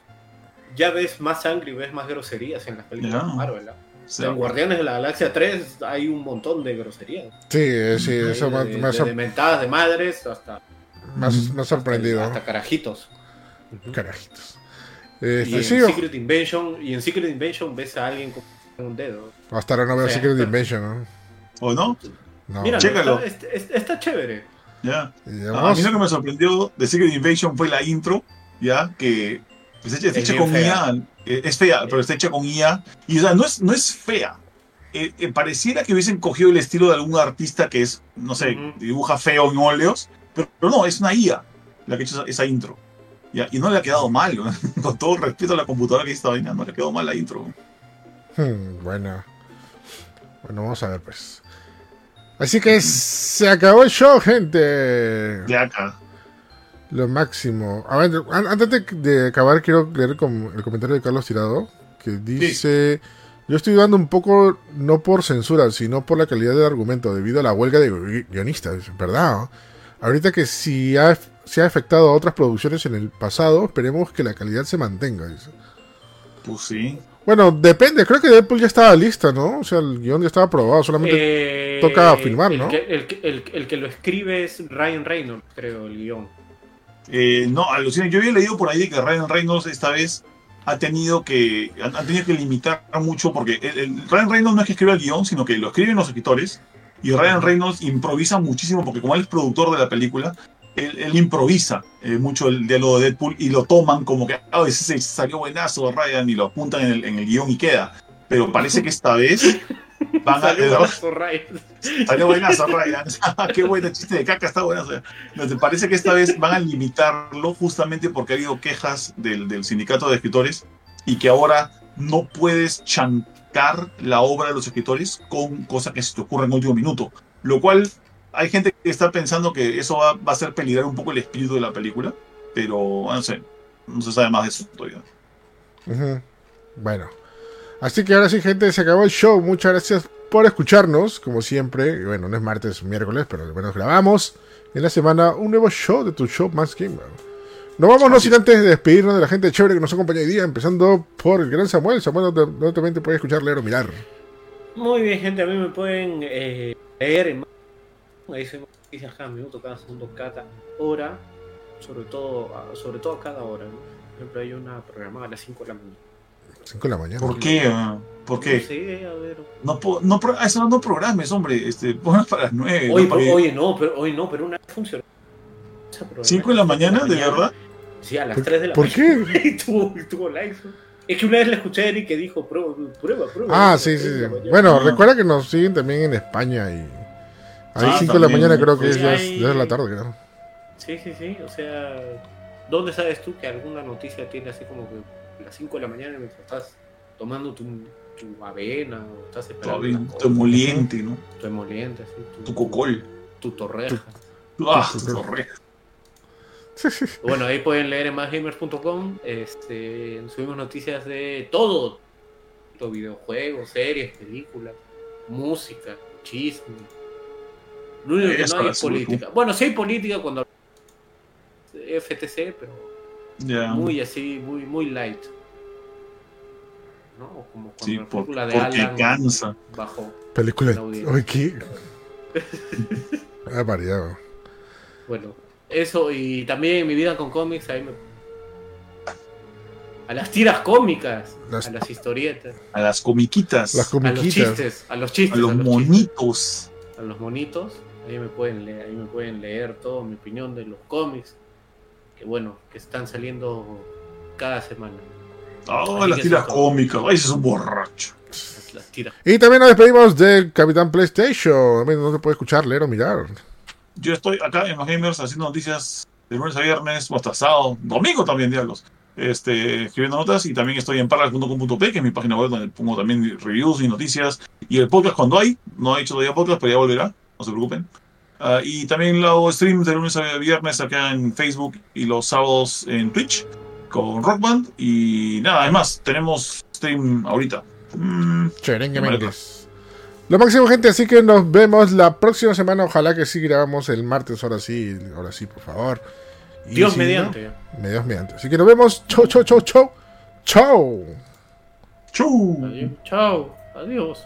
ya ves más sangre y ves más groserías en las películas de Marvel. ¿ah?
O sea,
en Guardianes de la Galaxia 3 hay un montón de groserías.
Sí, eh, sí,
Hay
eso
de,
me ha
de- mentadas madres hasta,
me ha- me ha sorprendido.
hasta carajitos.
Carajitos.
Y
Este,
en
sí, o-
Secret Invasion, y en Secret Invasion ves a alguien con un dedo.
hasta ahora no veo Secret Invasion, ¿no?
¿O no?
No.
Mira,
Chécalo.
está, está- está chévere.
Ya. A mí lo que me sorprendió de Secret Invasion fue la intro. Ya, que pues, está hecha,
Es
con
fea.
IA. eh, Es fea, pero está hecha con IA. Y o sea, no es, no es fea. Eh, eh, pareciera que hubiesen cogido el estilo de algún artista que es, no sé, dibuja feo en óleos, pero, pero no, es una IA la que ha hecho esa, esa intro. Ya, y no le ha quedado mal, ¿no? con todo respeto a la computadora que hizo esta vaina, no le ha quedado mal la intro.
Hmm, bueno. Bueno, vamos a ver, pues. Así que se acabó el show, gente.
De acá.
Lo máximo. A ver, an- antes de, de acabar, quiero leer el comentario de Carlos Tirado, que dice... Yo estoy dudando un poco, no por censura, sino por la calidad del argumento, debido a la huelga de gui- guionistas, ¿verdad? Ahorita que si ha, se ha afectado a otras producciones en el pasado, esperemos que la calidad se mantenga.
Pues sí.
Bueno, depende, creo que Deadpool ya estaba lista, ¿no? O sea, el guion ya estaba aprobado, solamente...
Eh,
toca filmar,
el
¿no?
Que, el, que- el- el que lo escribe es Ryan Reynolds, creo, el guion.
Eh, no, alucina. Yo había leído por ahí que Ryan Reynolds esta vez ha tenido que han tenido que limitar mucho porque el- el- Ryan Reynolds no es que escriba el guion, sino que lo escriben los escritores y Ryan Reynolds improvisa muchísimo porque como él es productor de la película, él, él improvisa eh, mucho el diálogo de Deadpool y lo toman como que, ah, ese se salió buenazo Ryan y lo apuntan en el, en el guion y queda. Pero parece que esta vez van a...
Salió buenazo Ryan.
Salió buenazo, Ryan. Qué bueno chiste de caca, está buenazo. ¿te parece que esta vez van a limitarlo justamente porque ha habido quejas del, del sindicato de escritores y que ahora no puedes chancar la obra de los escritores con cosas que se te ocurren en último minuto? Lo cual hay gente que está pensando que eso va, va a hacer peligrar un poco el espíritu de la película. pero no sé, no se sabe más de eso todavía.
Bueno. Así que ahora sí, gente, se acabó el show. Muchas gracias por escucharnos, como siempre. Bueno, no es martes, es miércoles, pero al menos grabamos en la semana un nuevo show de tu show más gamer. No vamos, no sin antes de despedirnos de la gente chévere que nos acompaña hoy día, empezando por el gran Samuel. Samuel, donde también te puede escuchar, leer o mirar.
Muy bien, gente. A mí me pueden eh, leer en. Ahí se noticias cada minuto, cada segundo, cada hora. Sobre todo, a- sobre todo cada hora. ¿no? Por ejemplo, hay una programada a las 5 de la mañana.
5 de la mañana.
¿Por qué? ah? ¿Por
No
qué?
sé, a ver.
No, no, a eso no programes, hombre. Este, ponlas para las 9.
Oye, pero- oye, no, pero, oye, no, pero una vez funcionó. Esa programa-
5 de la mañana, ¿de verdad?
Sí, a las
¿Por-
3 de la
por
mañana.
qué?
Y tuvo, tuvo likes. ¿no? Es que una vez le escuché a Eric que dijo, prueba, prueba, prueba.
Ah, sí,
3
sí, sí.
la.
Bueno,
Ah.
recuerda que nos siguen también en España y. Ahí
Ah,
5 de la mañana
¿no?
creo que es
Sí,
ya, es ya es la tarde, creo.
Sí, sí, sí. O sea, ¿dónde sabes tú que alguna noticia tiene así como que a las 5 de la mañana mientras estás tomando tu, tu avena o estás esperando
tu emoliente, ¿no?
tu emoliente, así, tu,
Tu cocol.
tu torreja?
Ah,
tu-
tu torre.
Bueno, ahí pueden leer en másgamers.com. Este, subimos noticias de todo: todo videojuegos, series, películas, música, chisme. Lo único que
Eso
no hay es
tú.
política. Bueno, sí hay política cuando FTC, pero muy así, muy, muy light. ¿No? Como cuando
Sí,
la
por-
película de
porque
Alan
cansa.
bajó.
Película. Oye, ¿qué? Ah, variado.
Bueno, eso y también mi vida con cómics, ahí me... A las tiras cómicas,
Las-
a las historietas,
A las comiquitas.
Las
a los chistes, a los chistes,
a los monitos.
a los monitos. Ahí me pueden leer, ahí me pueden leer toda mi opinión de los cómics. Que bueno, que están saliendo cada semana.
Ah,
Así
las tiras
todo.
cómicas. Ay, ese es un borracho.
Las, las tiras.
Y también nos despedimos del Capitán PlayStation. También no se puede escuchar, leer o mirar.
Yo estoy acá en los gamers haciendo noticias de lunes a viernes, o hasta sábado, domingo también, diablos. Este, escribiendo notas y también estoy en parlas.com.p, que es mi página web donde pongo también reviews y noticias. Y el podcast cuando hay, no he hecho todavía podcast, pero ya volverá, no se preocupen. Ah, y también hago streams de lunes a viernes acá en Facebook y los sábados en Twitch con Rock Band. Y nada, además, tenemos stream ahorita. Mm,
Cherengue
Vale.
Méndez. Lo máximo, gente. Así que nos vemos la próxima semana. Ojalá que sí grabamos el martes. Ahora sí, ahora sí, por favor. Y
Dios
si
mediante.
no, Dios mediante. Así que nos vemos. Chau, chau, chau, chau. Chau.
¡Chu!
Adiós. Chao. Adiós.